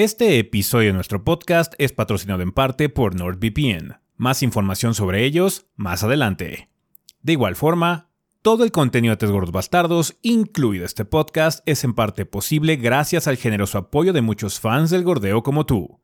Este episodio de nuestro podcast es patrocinado en parte por NordVPN. Más información sobre ellos más adelante. De igual forma, todo el contenido de Tres Gordos Bastardos, incluido este podcast, es en parte posible gracias al generoso apoyo de muchos fans del gordeo como tú.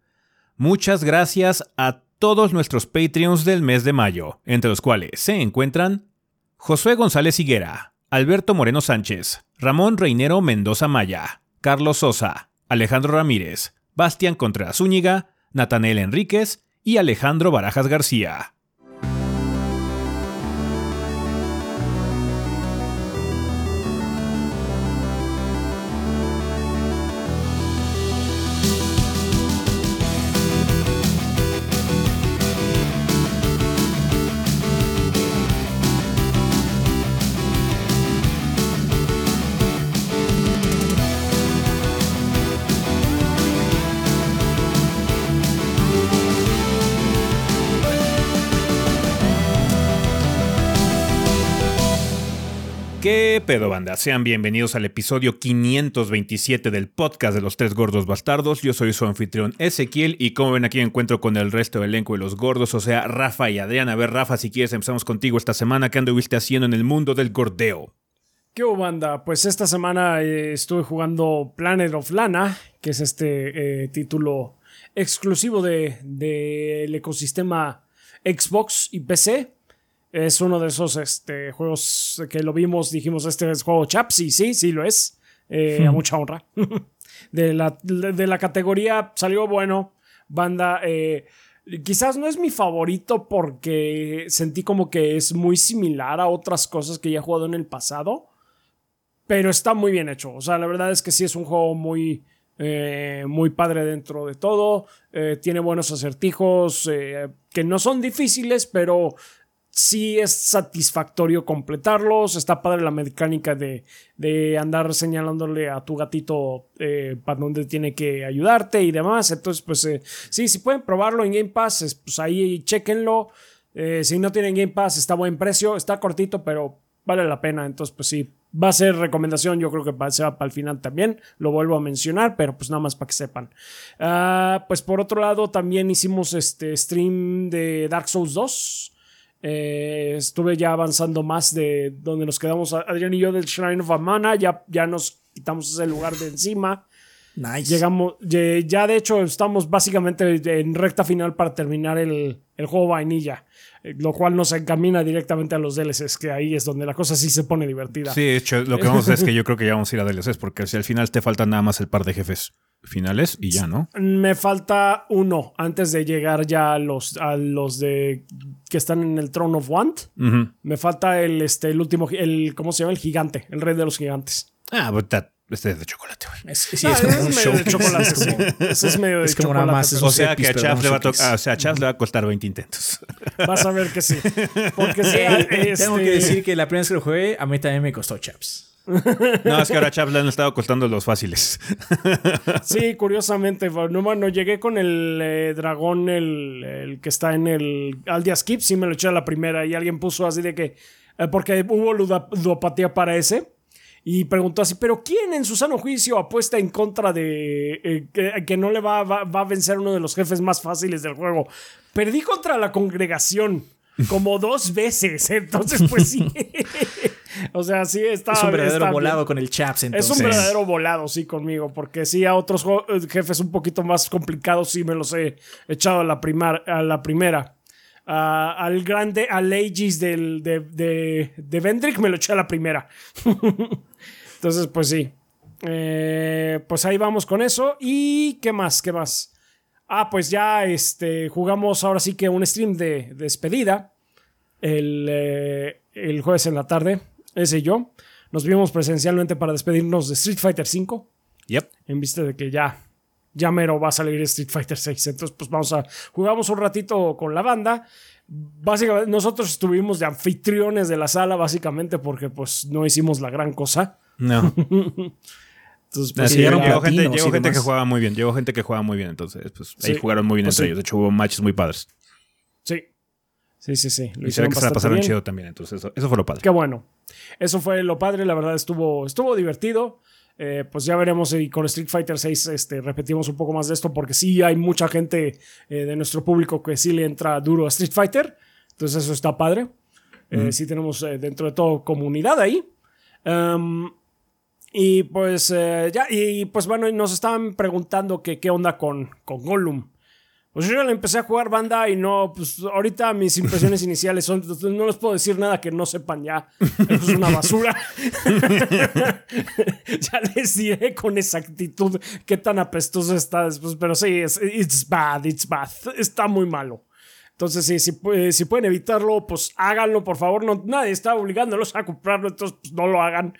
Muchas gracias a todos nuestros Patreons del mes de mayo, entre los cuales se encuentran Josué González Higuera, Alberto Moreno Sánchez, Ramón Reinero Mendoza Maya, Carlos Sosa, Alejandro Ramírez, Bastián Contreras Zúñiga, Natanel Enríquez y Alejandro Barajas García. ¿Qué pedo, banda? Sean bienvenidos al episodio 527 del podcast de los tres gordos bastardos. Yo soy su anfitrión Ezequiel y como ven aquí encuentro con el resto del elenco de los gordos, o sea, Rafa y Adrián. A ver, Rafa, si quieres empezamos contigo esta semana. ¿Qué anduviste haciendo en el mundo del gordeo? ¿Qué hubo, banda? Pues esta semana eh, estuve jugando Planet of Lana, que es este eh, título exclusivo del de, ecosistema Xbox y PC. Es uno de esos este, juegos que lo vimos, dijimos, este es juego chaps, y sí, sí lo es, eh, a mucha honra. de, la, de, la, categoría salió bueno, banda, eh, quizás no es mi favorito porque sentí como que es muy similar a otras cosas que ya he jugado en el pasado, pero está muy bien hecho, o sea, la verdad es que sí es un juego muy... Eh, muy padre dentro de todo, tiene buenos acertijos que no son difíciles, pero sí es satisfactorio completarlos. Está padre la mecánica de, de andar señalándole a tu gatito eh, para dónde tiene que ayudarte y demás. Entonces, pues eh, sí, si pueden probarlo en Game Pass, pues ahí chequenlo. Eh, si no tienen Game Pass, está a buen precio. Está cortito, pero vale la pena. Entonces, pues sí, va a ser recomendación. Yo creo que va, sea para el final también. Lo vuelvo a mencionar, pero pues nada más para que sepan. Ah, pues por otro lado, también hicimos este stream de Dark Souls 2. Eh, estuve ya avanzando más de donde nos quedamos Adrián y yo del Shrine of Amana. Ya, ya nos quitamos ese lugar de encima. Nice. Llegamos, ya de hecho estamos básicamente en recta final para terminar el, el juego vainilla, eh, lo cual nos encamina directamente a los DLCs, que ahí es donde la cosa sí se pone divertida. Sí, de hecho, lo que vamos a hacer es que yo creo que ya vamos a ir a DLCs, porque si al final te faltan nada más el par de jefes finales y ya, ¿no? Me falta uno antes de llegar ya a los, a los de que están en el Throne of Want. Me falta el, este, el último, el, ¿cómo se llama? El gigante, el rey de los gigantes. Ah, but that, este es de chocolate, güey. Es, sí, es, como un medio show. de chocolate. sí. Eso es medio de Es como chocolate. nada más O sea que a Chaps le va a ah, o sea, a Chaps le va a costar 20 intentos. Vas a ver que sí. Porque sí, Eh, Tengo este, que decir que la primera vez que lo jugué, a mí también me costó chaps. No, es que ahora a Chaps le han estado costando los fáciles. Sí, curiosamente, no, no llegué con el eh, dragón, el, el que está en el Aldia Skip, sí me lo eché a la primera y alguien puso así de que, eh, porque hubo ludopatía para ese, y preguntó así, pero ¿quién en su sano juicio apuesta en contra de eh, que, que no le va, va- va a vencer uno de los jefes más fáciles del juego? Perdí contra la congregación. Como dos veces, entonces pues sí. o sea, sí está. Es un verdadero bien. volado con el chaps, Es entonces. un verdadero volado, sí, conmigo, porque sí, a otros jefes un poquito más complicados sí me los he echado a la, primar- a la primera. Al grande, al Aegis del, de, de, de Vendrick me lo eché a la primera. Entonces, pues sí. Eh, pues ahí vamos con eso. ¿Y qué más? ¿Qué más? Ah, pues ya este, jugamos ahora sí que un stream de, de despedida el, eh, el jueves en la tarde, ese y yo. Nos vimos presencialmente para despedirnos de Street Fighter V, Yep. en vista de que ya, ya mero va a salir Street Fighter VI. Entonces, pues vamos a, jugamos un ratito con la banda. Básicamente, nosotros estuvimos de anfitriones de la sala, básicamente, porque pues no hicimos la gran cosa. No. Entonces, pues, sí, llegó gente, llegó gente que jugaba muy bien. Llegó gente que jugaba muy bien. Entonces, pues ahí Sí. jugaron muy bien Pues entre sí. ellos. De hecho, hubo matches muy padres. sí. Sí, sí, sí. Lo Y se ve que se la pasaron bien. chido también. Entonces, eso, eso fue lo padre. Qué bueno. Eso fue lo padre, la verdad estuvo, estuvo divertido. Eh, pues ya veremos si con Street Fighter 6 este, repetimos un poco más de esto, porque sí hay mucha gente eh, de nuestro público que sí le entra duro a Street Fighter. Entonces eso está padre. Eh, Sí tenemos eh, dentro de todo comunidad ahí. Um, y pues ya, y pues bueno, nos estaban preguntando que qué onda con, con Gollum. Pues yo ya le empecé a jugar banda y no, pues ahorita mis impresiones iniciales son, no les puedo decir nada que no sepan ya. Eso es una basura. ya les diré con exactitud qué tan apestoso está después, pero sí, es, it's bad, it's bad. Está muy malo. Entonces, sí, si, pu- si pueden evitarlo, pues háganlo, por favor. No, nadie está obligándolos a comprarlo, entonces pues, no lo hagan.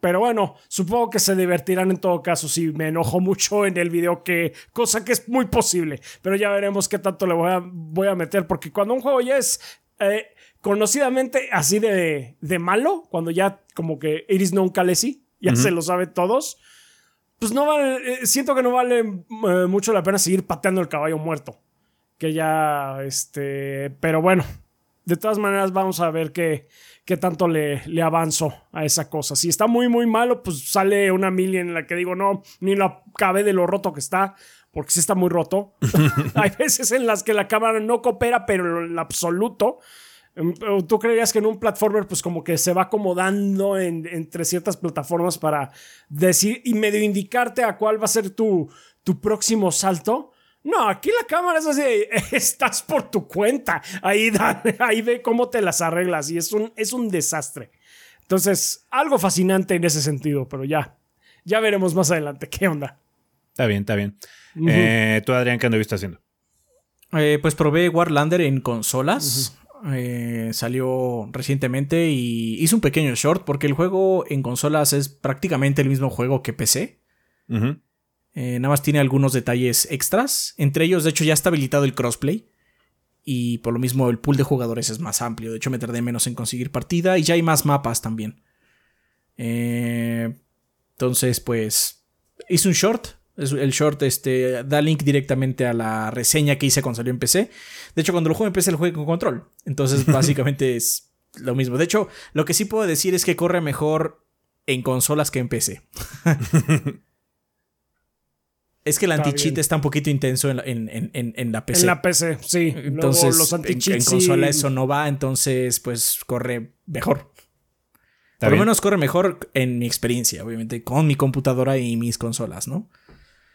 Pero bueno, supongo que se divertirán en todo caso si me enojo mucho en el video, que, cosa que es muy posible. Pero ya veremos qué tanto le voy a, voy a meter, porque cuando un juego ya es eh, conocidamente así de, de malo, cuando ya como que Iris non Calesi, ya se lo sabe todos, pues no vale, eh, siento que no vale eh, mucho la pena seguir pateando el caballo muerto. Que ya, este, pero bueno, de todas maneras vamos a ver qué, qué tanto le, le avanzo a esa cosa. Si está muy, muy malo, pues sale una mil en la que digo, no, ni la acabé de lo roto que está, porque sí está muy roto. Hay veces en las que la cámara no coopera, pero en absoluto. Em, Tú creerías que en un platformer, pues como que se va acomodando en- entre ciertas plataformas para decir y medio indicarte a cuál va a ser tu, tu próximo salto. No, aquí la cámara es así, estás por tu cuenta. Ahí, da- ahí ve cómo te las arreglas y es un, es un desastre. Entonces, algo fascinante en ese sentido, pero ya, ya veremos más adelante qué onda. Está bien, está bien. Eh, Tú, Adrián, ¿qué anduviste haciendo? Eh, pues probé Warlander en consolas. Eh, salió recientemente y hice un pequeño short porque el juego en consolas es prácticamente el mismo juego que PC. Ujú. Eh, nada más tiene algunos detalles extras. Entre ellos, de hecho, ya está habilitado el crossplay. Y por lo mismo, el pool de jugadores es más amplio. De hecho, me tardé menos en conseguir partida. Y ya hay más mapas también. Eh, entonces, pues. Hice un short. El short este, da link directamente a la reseña que hice cuando salió en PC. De hecho, cuando lo juego en PC, lo juego con control. Entonces, básicamente es lo mismo. De hecho, lo que sí puedo decir es que corre mejor en consolas que en PC. Es que el anti-cheat está un poquito intenso en la, en, en- en- la PC. En la PC, sí. Luego entonces, los en, en sí- consola eso no va, entonces pues corre mejor. Está Por lo menos corre mejor en mi experiencia, obviamente, con mi computadora y mis consolas, ¿no?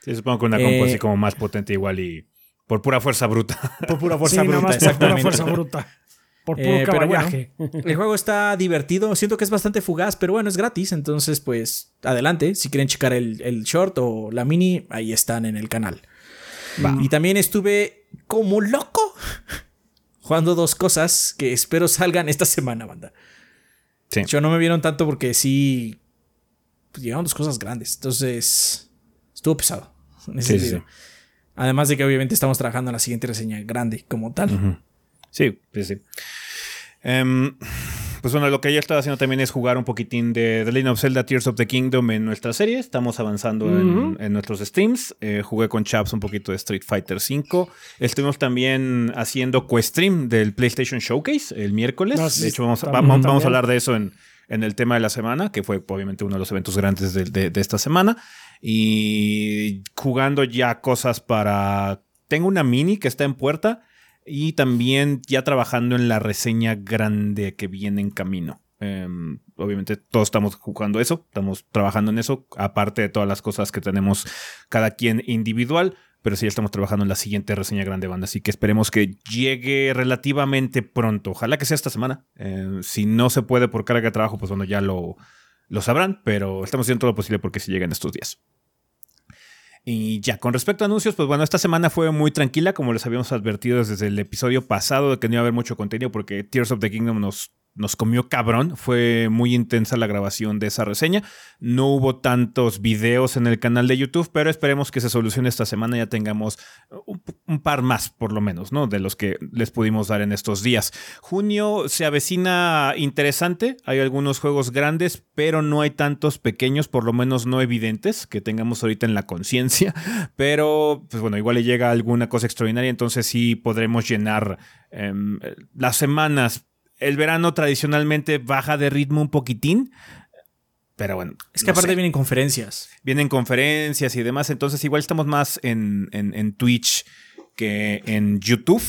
Sí, supongo que una compu Eh, así como más potente igual y por pura fuerza bruta. Por pura Sí, fuerza nada bruta, más por pura fuerza bruta. Por puro Eh, pero bueno, caballaje. el juego está divertido, siento que es bastante fugaz, pero bueno, es gratis, entonces pues adelante, si quieren checar el, el short o la mini, ahí están en el canal. Y también estuve como loco jugando dos cosas que espero salgan esta semana, banda. Sí. Yo no me vieron tanto porque sí pues, llegaron dos cosas grandes, entonces estuvo pesado. en ese Sí, sí. Además de que obviamente estamos trabajando en la siguiente reseña grande como tal. Sí, sí, sí. Em, pues bueno, lo que yo estaba haciendo también es jugar un poquitín de The Legend of Zelda Tears of the Kingdom en nuestra serie. Estamos avanzando en, en nuestros streams. Eh, jugué con Chaps un poquito de Street Fighter V. Estuvimos también haciendo Questream del PlayStation Showcase el miércoles. Ah, sí, de hecho, vamos, también, vamos, vamos a hablar de eso en, en el tema de la semana, que fue obviamente uno de los eventos grandes de, de- de esta semana. Y jugando ya cosas para... Tengo una mini que está en puerta y también ya trabajando en la reseña grande que viene en camino. Em, obviamente todos estamos jugando eso, estamos trabajando en eso, aparte de todas las cosas que tenemos cada quien individual, pero sí estamos trabajando en la siguiente reseña grande banda, así que esperemos que llegue relativamente pronto. Ojalá que sea esta semana. Eh, si no se puede por carga de trabajo, pues bueno, ya lo, lo sabrán, pero estamos haciendo todo lo posible porque se lleguen estos días. Y ya, con respecto a anuncios, pues bueno, esta semana fue muy tranquila, como les habíamos advertido desde el episodio pasado de que no iba a haber mucho contenido porque Tears of the Kingdom nos, nos comió cabrón. Fue muy intensa la grabación de esa reseña. No hubo tantos videos en el canal de YouTube, pero esperemos que se solucione esta semana. Ya tengamos un, un par más, por lo menos, ¿no? De los que les pudimos dar en estos días. Junio se avecina interesante. Hay algunos juegos grandes, pero no hay tantos pequeños, por lo menos no evidentes, que tengamos ahorita en la conciencia. Pero, pues bueno, igual le llega alguna cosa extraordinaria, entonces sí podremos llenar em, las semanas. El verano tradicionalmente baja de ritmo un poquitín. Pero bueno. Es que aparte vienen conferencias. Vienen conferencias y demás. Entonces, igual estamos más en, en, Twitch que en YouTube.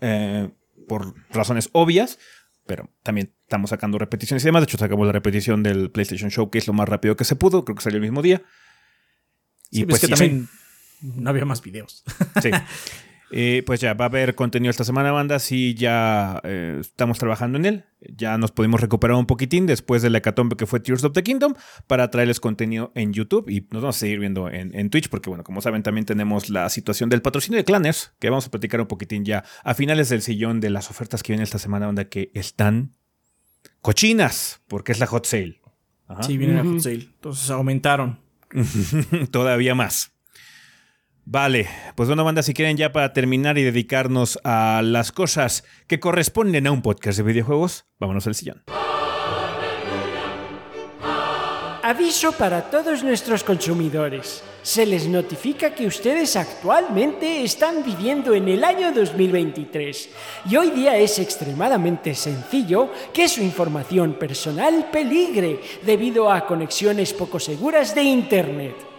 Eh, por razones obvias. Pero también estamos sacando repeticiones y demás. De hecho, sacamos la repetición del PlayStation Show, que es lo más rápido que se pudo. Creo que salió el mismo día. Y pues, que también no había más videos. Sí. Eh, pues ya va a haber contenido esta semana, banda. Sí, ya eh, estamos trabajando en él. Ya nos pudimos recuperar un poquitín después de la hecatombe que fue Tears of the Kingdom para traerles contenido en YouTube y nos vamos a seguir viendo en, Twitch porque, bueno, como saben, también tenemos la situación del patrocinio de Clanners que vamos a platicar un poquitín ya a finales del sillón de las ofertas que vienen esta semana, banda, que están cochinas porque es la hot sale. Sí, viene la hot sale. Entonces aumentaron. Todavía más. Vale, pues bueno, banda, si quieren ya para terminar y dedicarnos a las cosas que corresponden a un podcast de videojuegos, vámonos al sillón. Aviso para todos nuestros consumidores. Se les notifica que ustedes actualmente están viviendo en el año 2023 y hoy día es extremadamente sencillo que su información personal peligre debido a conexiones poco seguras de Internet.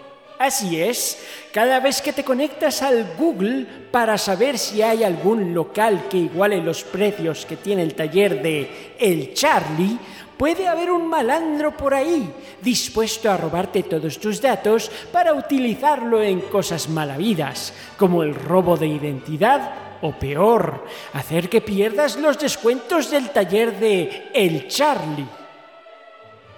Así es, cada vez que te conectas al Google para saber si hay algún local que iguale los precios que tiene el taller de El Charlie, puede haber un malandro por ahí dispuesto a robarte todos tus datos para utilizarlo en cosas malavidas, como el robo de identidad o peor, hacer que pierdas los descuentos del taller de El Charlie.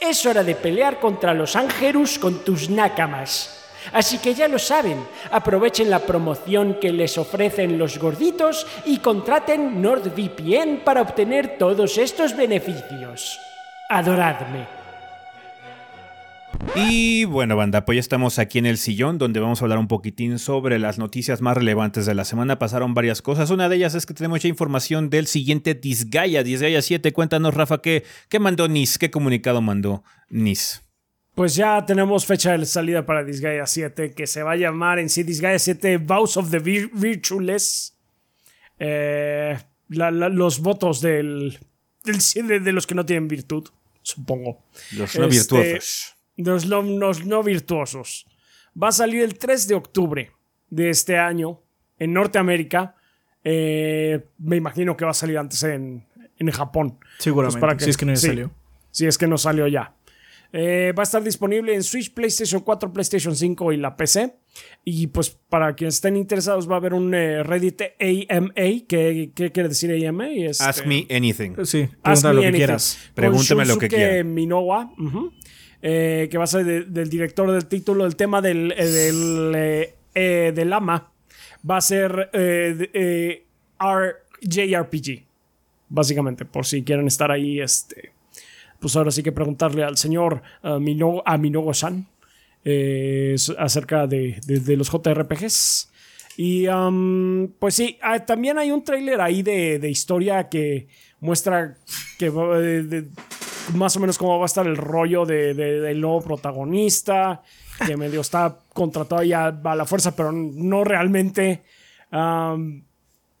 Es hora de pelear contra los ángelus con tus nácamas. Así que ya lo saben, aprovechen la promoción que les ofrecen los gorditos y contraten NordVPN para obtener todos estos beneficios. Adoradme. Y bueno, banda, pues ya estamos aquí en el sillón donde vamos a hablar un poquitín sobre las noticias más relevantes de la semana. Pasaron varias cosas. Una de ellas es que tenemos mucha información del siguiente Disgaea, Disgaea 7. Cuéntanos, Rafa, ¿qué, qué mandó NIS? ¿Qué comunicado mandó NIS? Pues ya tenemos fecha de salida para Disgaea 7, que se va a llamar en sí Disgaea 7 Vows of the Virtueless. Eh, los votos del, de, los que no tienen virtud, supongo. Los no este, virtuosos los, no virtuosos. Va a salir el 3 de octubre de este año en Norteamérica. Eh, me imagino que va a salir antes en, en Japón. Seguramente. si es que no salió. Si es que no salió ya. Eh, va a estar disponible en Switch, PlayStation 4, PlayStation 5 y la PC. Y pues para quienes estén interesados va a haber un eh, Reddit AMA. ¿Qué, quiere decir AMA? Este, Ask me anything. Sí, pregúntame lo que quieras. Pregúntame lo que quieras. Minowa. Eh, que va a ser del director del título, el tema del, eh, del, eh, del ama, va a ser JRPG, básicamente, por si quieren estar ahí, este, pues ahora sí que preguntarle al señor Mino, a Minogo-san acerca de, los JRPGs. Y pues sí, ah, también hay un tráiler ahí de, historia que muestra que más o menos cómo va a estar el rollo de, del nuevo protagonista, que medio está contratado ya a la fuerza, pero no realmente.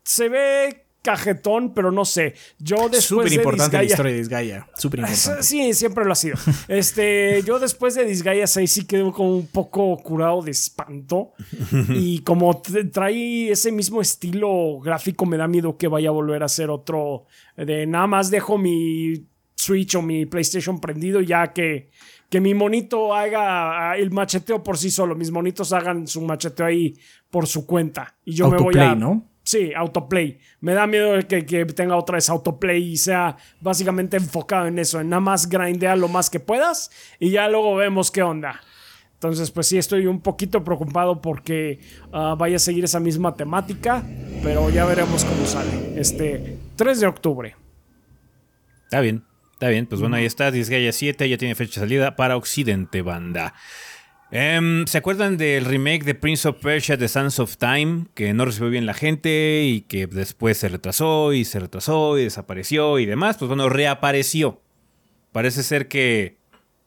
se ve cajetón, pero no sé. Yo después Súper de importante la Disgaea- historia de Disgaea. Súper importante. Sí, siempre lo ha sido. Este, yo después de Disgaea 6 sí quedé como un poco curado de espanto. y como tra- trae ese mismo estilo gráfico, me da miedo que vaya a volver a ser otro. De nada más dejo mi Switch o mi PlayStation prendido ya que, que mi monito haga ah, el macheteo por sí solo. Mis monitos hagan su macheteo ahí por su cuenta. Y yo me voy a. ¿no? Sí, autoplay. Me da miedo que, que tenga otra vez autoplay y sea básicamente enfocado en eso, en nada más grindea lo más que puedas y ya luego vemos qué onda. Entonces, pues sí, estoy un poquito preocupado porque ah, vaya a seguir esa misma temática, pero ya veremos cómo sale. Este 3 de octubre. Está bien, está bien. Pues bueno, ahí está. Disgaea 7 ya tiene fecha de salida para Occidente, banda. Em, ¿Se acuerdan del remake de Prince of Persia The Sands of Time? Que no recibió bien la gente y que después se retrasó y se retrasó y desapareció y demás. Pues bueno, reapareció. Parece ser que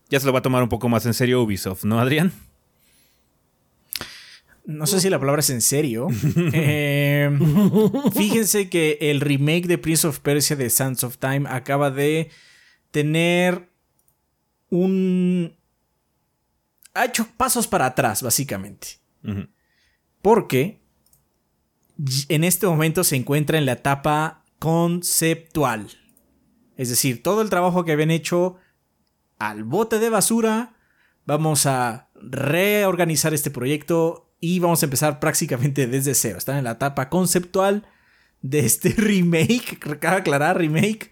ya se lo va a tomar un poco más en serio Ubisoft, ¿no, Adrián? No sé si la palabra es en serio. Eh, fíjense que el remake de Prince of Persia de Sands of Time acaba de tener un... Ha hecho pasos para atrás, básicamente. Porque en este momento se encuentra en la etapa conceptual. Es decir, todo el trabajo que habían hecho al bote de basura, vamos a reorganizar este proyecto y vamos a empezar prácticamente desde cero. Están en la etapa conceptual de este remake, cabe aclarar, remake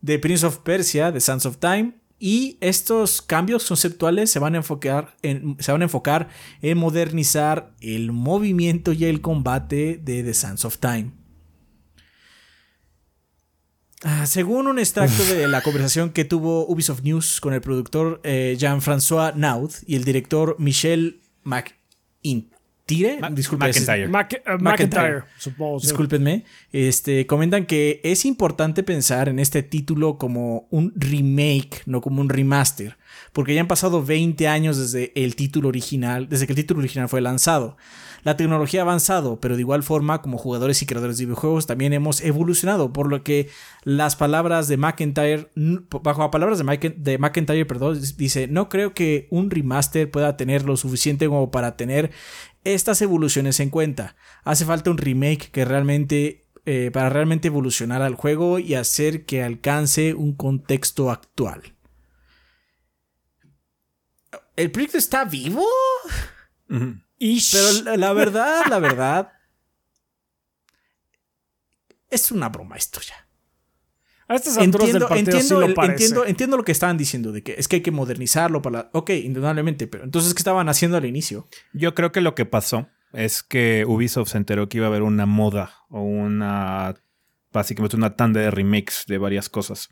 de Prince of Persia, de Sands of Time. Y estos cambios conceptuales se van a enfocar en, se van a enfocar en modernizar el movimiento y el combate de The Sands of Time. Ah, según un extracto de la conversación que tuvo Ubisoft News con el productor eh, Jean-François Naud y el director Michel McIntyre, Ma- disculpe, ese- McIntyre. Mac- McIntyre. McIntyre, supongo. sí. Discúlpenme. Este, comentan que es importante pensar en este título como un remake, no como un remaster. Porque ya han pasado 20 años desde el título original, desde que el título original fue lanzado. La tecnología ha avanzado, pero de igual forma, como jugadores y creadores de videojuegos, también hemos evolucionado. Por lo que las palabras de McIntyre, bajo las palabras de, Mike- de McIntyre, perdón, dice: No creo que un remaster pueda tener lo suficiente como para tener estas evoluciones en cuenta. Hace falta un remake que realmente eh, para realmente evolucionar al juego y hacer que alcance un contexto actual. ¿El proyecto está vivo? Pero la, la verdad, la verdad. Es una broma esto ya. A estas alturas del Entiendo, partido entiendo, sí lo el- parece. entiendo, entiendo lo que estaban diciendo, de que es que hay que modernizarlo para... Ok, indudablemente, pero entonces, ¿qué estaban haciendo al inicio? Yo creo que lo que pasó es que Ubisoft se enteró que iba a haber una moda o una. básicamente una tanda de remakes de varias cosas.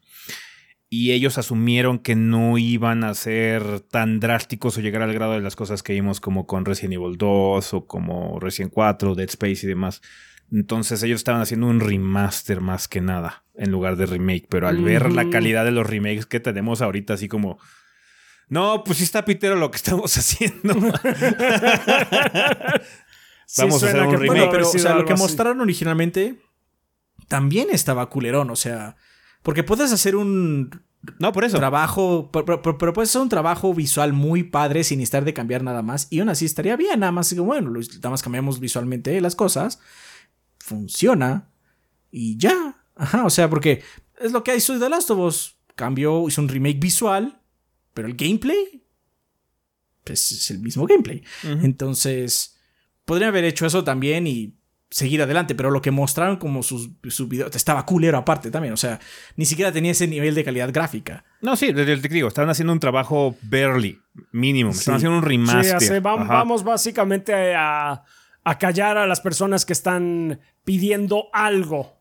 Y ellos asumieron que no iban a ser tan drásticos o llegar al grado de las cosas que vimos como con Resident Evil 2 o como Resident 4, Dead Space y demás. Entonces ellos estaban haciendo un remaster más que nada en lugar de remake. Pero al ver la calidad de los remakes que tenemos ahorita, así como... No, pues sí está pitero lo que estamos haciendo. Sí Vamos a hacer un que remake, haber pero o sea, lo que así. mostraron originalmente también estaba culerón, o sea, porque puedes hacer un No, por eso. trabajo, pero, pero- pero puedes hacer un trabajo visual muy padre sin necesitar de cambiar nada más y aún así estaría bien, nada más bueno, nada más cambiamos visualmente las cosas, funciona y ya, ajá, o sea, porque es lo que hizo The Last of Us, cambió, hizo un remake visual, pero el gameplay pues es el mismo gameplay. Entonces, podrían haber hecho eso también y seguir adelante, pero lo que mostraron como sus, sus videos estaba culero aparte también, o sea, ni siquiera tenía ese nivel de calidad gráfica. No, sí, te te digo, estaban haciendo un trabajo barely, mínimo. Sí. Estaban haciendo un Sí, remaster. vam- Ajá. vamos básicamente a, a callar a las personas que están pidiendo algo.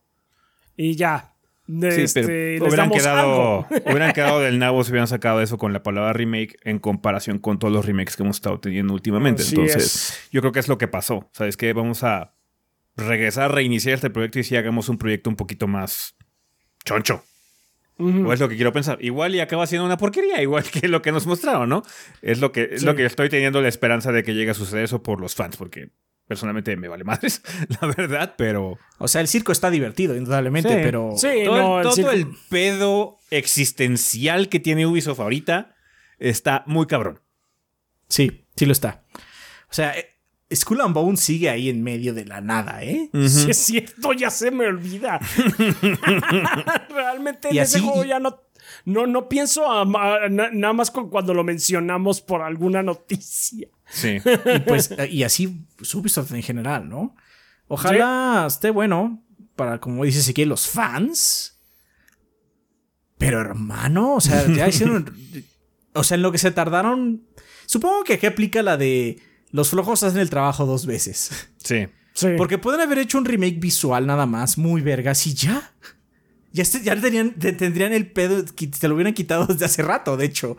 Y ya. Sí, este, pero hubieran quedado, hubieran quedado del nabo si hubieran sacado eso con la palabra remake en comparación con todos los remakes que hemos estado teniendo últimamente. Así Entonces, es. yo creo que es lo que pasó. ¿Sabes qué? Vamos a regresar, reiniciar este proyecto y si hagamos un proyecto un poquito más choncho. O es lo que quiero pensar. Igual y acaba siendo una porquería, igual que lo que nos mostraron, ¿no? Es lo que, es Sí. lo que estoy teniendo la esperanza de que llegue a suceder eso por los fans, porque personalmente me vale madres, la verdad, pero... O sea, el circo está divertido, indudablemente, Sí. pero... Sí, todo no, el, todo circo- el pedo existencial que tiene Ubisoft ahorita está muy cabrón. Sí, sí lo está. O sea, eh, Skull and Bones sigue ahí en medio de la nada, ¿eh? Sí, es cierto, ya se me olvida. Realmente en Y ese así- juego ya no, no, no pienso a- a- na- nada más con cuando lo mencionamos por alguna noticia. Sí. Y pues, eh, y así Ubisoft en general, ¿no? Ojalá esté bueno para, como dice Ezequiel, los fans. Pero hermano, o sea, ya hicieron. o sea, en lo que se tardaron. Supongo que aquí aplica la de los flojos hacen el trabajo dos veces. Sí. Sí. Porque pueden haber hecho un remake visual nada más, muy vergas, y ya. Ya, este- ya tenían, te- tendrían el pedo, que te lo hubieran quitado desde hace rato, de hecho.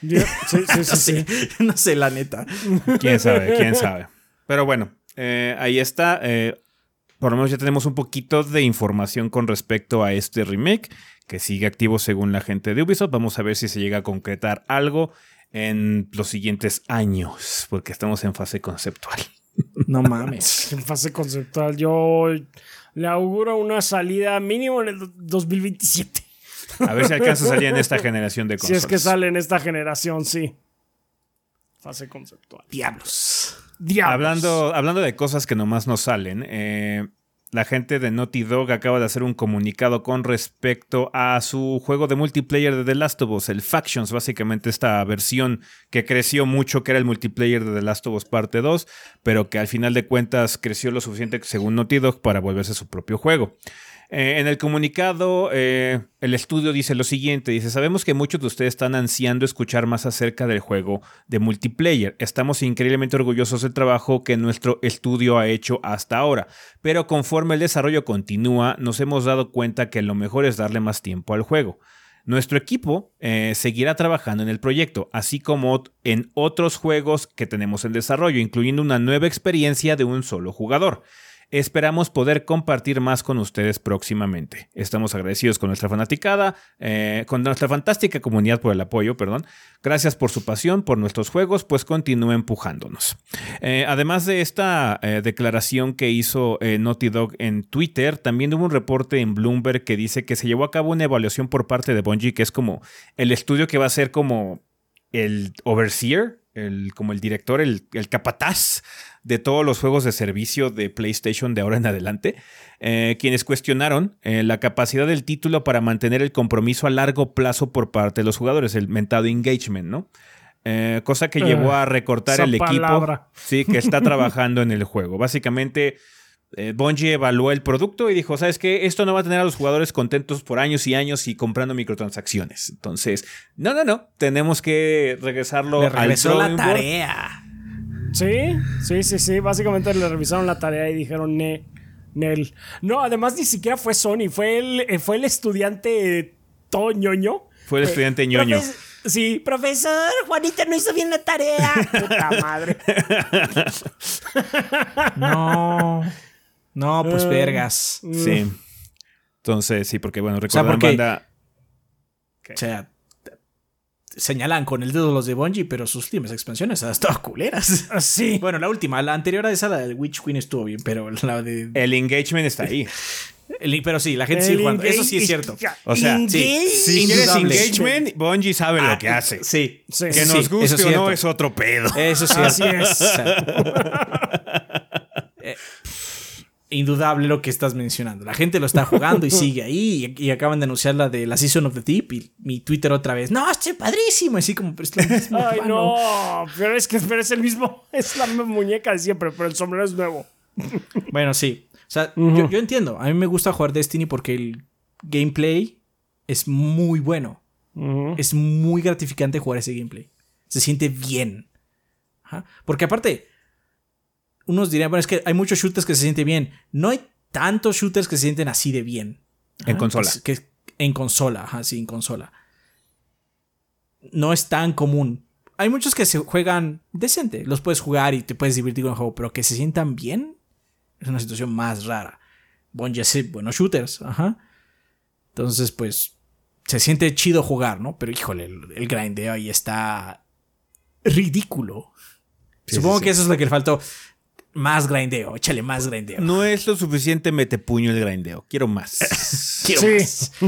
Sí, sí, No sí, sé, sí. no sé, la neta. Quién sabe, quién sabe. Pero bueno, eh, ahí está. eh, por lo menos ya tenemos un poquito de información con respecto a este remake, que sigue activo según la gente de Ubisoft. Vamos a ver si se llega a concretar algo en los siguientes años, porque estamos en fase conceptual. No mames. En fase conceptual, yo le auguro una salida mínimo en el do- 2027. A ver si alcanza a salir en esta generación de Si consolas. es que sale en esta generación, sí. Fase conceptual. Diablos. Diablos. Hablando, hablando de cosas que nomás no salen, eh, la gente de Naughty Dog acaba de hacer un comunicado con respecto a su juego de multiplayer de The Last of Us, el Factions, básicamente esta versión que creció mucho, que era el multiplayer de The Last of Us parte 2, pero que al final de cuentas creció lo suficiente según Naughty Dog para volverse su propio juego. Eh, en el comunicado, eh, el estudio dice lo siguiente, dice, sabemos que muchos de ustedes están ansiando escuchar más acerca del juego de multiplayer. Estamos increíblemente orgullosos del trabajo que nuestro estudio ha hecho hasta ahora, pero conforme el desarrollo continúa, nos hemos dado cuenta que lo mejor es darle más tiempo al juego. Nuestro equipo eh, seguirá trabajando en el proyecto, así como en otros juegos que tenemos en desarrollo, incluyendo una nueva experiencia de un solo jugador. Esperamos poder compartir más con ustedes próximamente. Estamos agradecidos con nuestra fanaticada, eh, con nuestra fantástica comunidad por el apoyo, perdón. Gracias por su pasión, por nuestros juegos, pues continúe empujándonos. Eh, además de esta eh, declaración que hizo Naughty Dog en Twitter, también hubo un reporte en Bloomberg que dice que se llevó a cabo una evaluación por parte de Bungie, que es como el estudio que va a ser como el overseer, el, como el director, el, el capataz de todos los juegos de servicio de PlayStation de ahora en adelante, eh, quienes cuestionaron eh, la capacidad del título para mantener el compromiso a largo plazo por parte de los jugadores, el mentado engagement, ¿no? Eh, cosa que Ah, llevó a recortar el equipo palabra. sí, que está trabajando en el juego. Básicamente, eh, Bungie evaluó el producto y dijo, ¿sabes qué? Esto no va a tener a los jugadores contentos por años y años y comprando microtransacciones. Entonces, no, no, no. Tenemos que regresarlo Le al regresó la tarea. Sí, sí, sí, sí. Básicamente le revisaron la tarea y dijeron, ne, Nel. No, además ni siquiera fue Sony, fue el, eh, fue el estudiante todo ñoño. Fue el Eh, estudiante ñoño. "Profes- Sí, profesor, Juanita no hizo bien la tarea. Puta madre. No. No, pues Eh, vergas. Sí. Entonces, sí, porque bueno, sea, recuerdan porque- banda. O sea, señalan con el dedo los de Bungie, pero sus últimas expansiones han estado culeras. Sí. Bueno, la última, la anterior a esa, la de Witch Queen estuvo bien, pero la de. El engagement está ahí. el- pero sí, la gente sigue jugando. Eso sí es cierto. O sea, Engage- Si quieres engagement, Bungie sabe lo que hace. Sí. Sí. Que Sí, nos eso guste o no es otro pedo. Eso sí. Así es. Eh, indudable lo que estás mencionando. La gente lo está jugando y sigue ahí. Y, y acaban de anunciar la de la Season of the Deep. Y mi Twitter otra vez. No, estoy padrísimo. Así como, pero es lo mismo, Ay, no. Pero es que pero es el mismo. Es la misma muñeca de siempre, pero el sombrero es nuevo. Bueno, sí. O sea, yo, yo entiendo. A mí me gusta jugar Destiny porque el gameplay es muy bueno. Es muy gratificante jugar ese gameplay. Se siente bien. Ajá. Porque aparte, unos dirían, bueno, es que hay muchos shooters que se sienten bien. No hay tantos shooters que se sienten así de bien. En consola. que- que- en consola, ajá, sí, en consola. No es tan común. Hay muchos que se juegan decente. Los puedes jugar y te puedes divertir con el juego, pero que se sientan bien es una situación más rara. Bungie hace buenos shooters, ajá. Entonces, pues, se siente chido jugar, ¿no? Pero híjole, el, el grindeo ahí está ridículo. Supongo que eso es lo que le faltó. Más grindeo, échale más grindeo. No es lo suficiente mete puño el grindeo. Quiero más. Quiero más.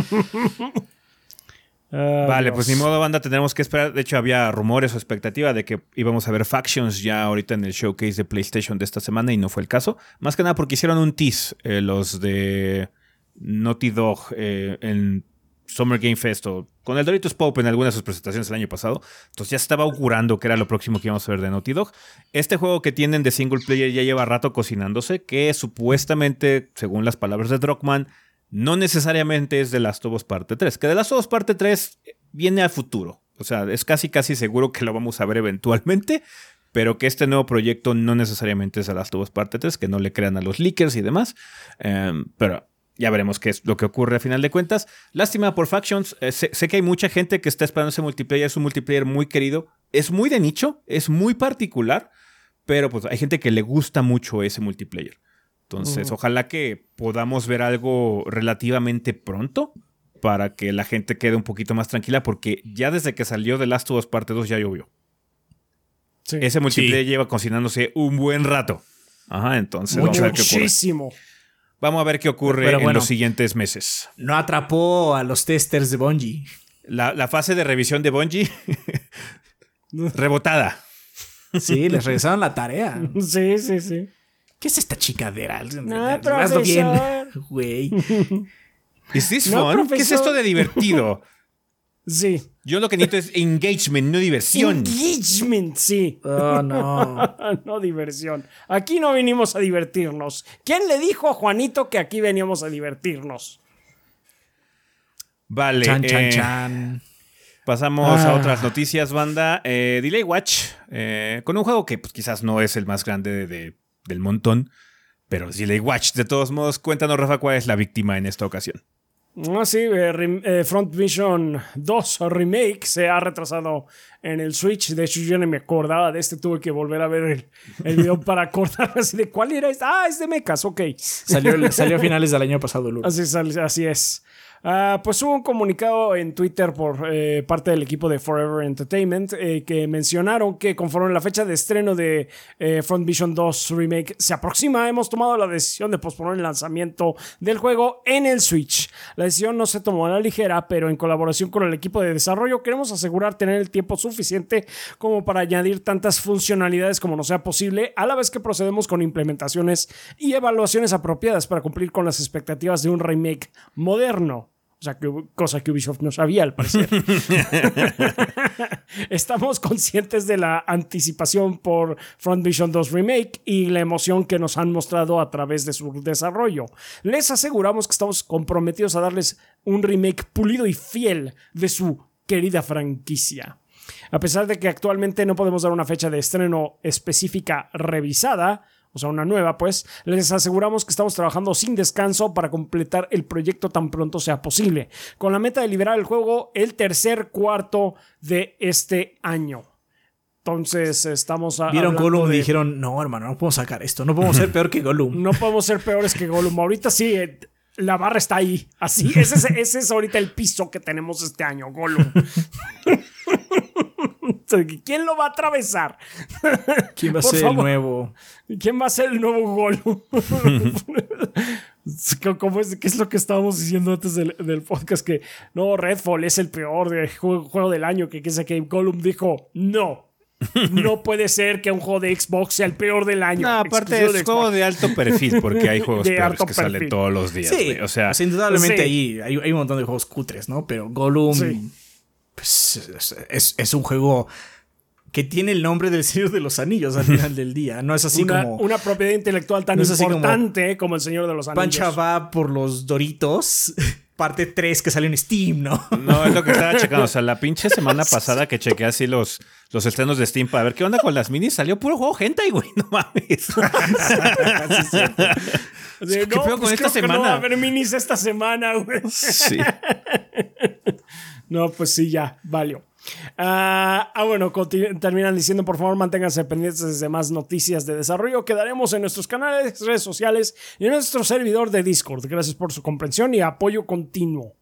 Ah, Vale, Dios. pues ni modo, banda, tendremos que esperar. De hecho, había rumores o expectativa de que íbamos a ver Factions ya ahorita en el showcase de PlayStation de esta semana y no fue el caso. Más que nada porque hicieron un tease eh, los de Naughty Dog eh, en Summer Game Fest o con el Doritos Pop en algunas de sus presentaciones el año pasado. Entonces ya estaba augurando que era lo próximo que íbamos a ver de Naughty Dog. Este juego que tienen de single player ya lleva rato cocinándose, que supuestamente, según las palabras de Druckmann, no necesariamente es The Last of Us Parte 3. Que The Last of Us Parte 3 viene al futuro. O sea, es casi casi seguro que lo vamos a ver eventualmente. Pero que este nuevo proyecto no necesariamente es The Last of Us Parte 3, que no le crean a los leakers y demás. Em, pero ya veremos qué es lo que ocurre a final de cuentas. Lástima por Factions. eh, sé, sé que hay mucha gente que está esperando ese multiplayer. Es un multiplayer muy querido. Es muy de nicho, es muy particular. Pero pues hay gente que le gusta mucho ese multiplayer. Entonces, ojalá que podamos ver algo relativamente pronto para que la gente quede un poquito más tranquila, porque ya desde que salió The Last of Us Parte 2 ya llovió. Sí. Ese multiplayer lleva cocinándose un buen rato. Ajá, entonces Mucho, vamos a ver qué ocurre. Muchísimo. Vamos a ver qué ocurre Pero en bueno. los siguientes meses. No atrapó a los testers de Bungie. La, la fase de revisión de Bungie rebotada. Sí, les regresaron la tarea. Sí, sí, sí. ¿Qué es esta chicadera? No, Hazlo bien, profesor. güey. ¿Is this No, fun? ¿Qué es esto de divertido? Sí. Yo lo que necesito es engagement, no diversión. Engagement, sí. Oh, no. no diversión. Aquí no vinimos a divertirnos. ¿Quién le dijo a Juanito que aquí veníamos a divertirnos? Vale. Chan, chan, eh, chan. Pasamos a Ah. otras noticias, banda. Eh, Delay Watch, eh, con un juego que pues, quizás no es el más grande de- de- del montón, pero es Delay Watch. De todos modos, cuéntanos, Rafa, cuál es la víctima en esta ocasión. Ah, sí, eh, eh, Front Mission 2 Remake se ha retrasado en el Switch. De hecho, yo ni me acordaba de este. Tuve que volver a ver el, el video para acordarme así de cuál era este. Ah, es de mechas, ok. Salió, salió a finales del año pasado, uno. Así. Así es. Ah, pues hubo un comunicado en Twitter por eh, parte del equipo de Forever Entertainment eh, que mencionaron que conforme la fecha de estreno de eh, Front Vision 2 Remake se aproxima, hemos tomado la decisión de posponer el lanzamiento del juego en el Switch. La decisión no se tomó a la ligera, pero en colaboración con el equipo de desarrollo queremos asegurar tener el tiempo suficiente como para añadir tantas funcionalidades como nos sea posible, a la vez que procedemos con implementaciones y evaluaciones apropiadas para cumplir con las expectativas de un remake moderno. O sea, que, cosa que Ubisoft no sabía al parecer. Estamos conscientes de la anticipación por Front Vision 2 Remake y la emoción que nos han mostrado a través de su desarrollo. Les aseguramos que estamos comprometidos a darles un remake pulido y fiel de su querida franquicia. A pesar de que actualmente no podemos dar una fecha de estreno específica revisada, o sea, una nueva, pues, les aseguramos que estamos trabajando sin descanso para completar el proyecto tan pronto sea posible, con la meta de liberar el juego el tercer cuarto de este año. Entonces, estamos a- Vieron Gollum y dijeron, no, hermano, no podemos sacar esto. No podemos ser peor que Gollum. no podemos ser peores que Gollum. Ahorita sí, eh, la barra está ahí. Así, ese es, ese es ahorita el piso que tenemos este año, Gollum. ¿Quién lo va a atravesar? ¿Quién va a ser el nuevo? ¿Quién va a ser el nuevo Gollum? ¿Cómo es, ¿Qué es lo que estábamos diciendo antes del, del podcast? Que no, Redfall es el peor de juego, juego del año. Que, que, que Gollum dijo, no. No puede ser que un juego de Xbox sea el peor del año. No, aparte es juego de alto perfil, porque hay juegos De peores que salen todos los días. Sí. O sea, pues, indudablemente sí. ahí hay, hay un montón de juegos cutres, ¿no? Pero Gollum Sí. Pues, es, es- es un juego que tiene el nombre del Señor de los Anillos al final del día. No es así una, como una propiedad intelectual tan No como importante como, El Señor de los Anillos. Pancha va por los Doritos, parte 3 que salió en Steam, ¿no? No, es lo que estaba checando. O sea, la pinche semana pasada que chequé así los, los estrenos de Steam para ver qué onda con las minis, salió puro juego hentai, güey. No mames. De, ¿Qué pedo con pues esta creo que No semana? va a haber minis esta semana, güey. Sí. No, pues sí, ya, valió. Ah, ah, bueno, terminan diciendo, por favor, manténganse pendientes de más noticias de desarrollo que daremos en nuestros canales, redes sociales y en nuestro servidor de Discord. Gracias por su comprensión y apoyo continuo.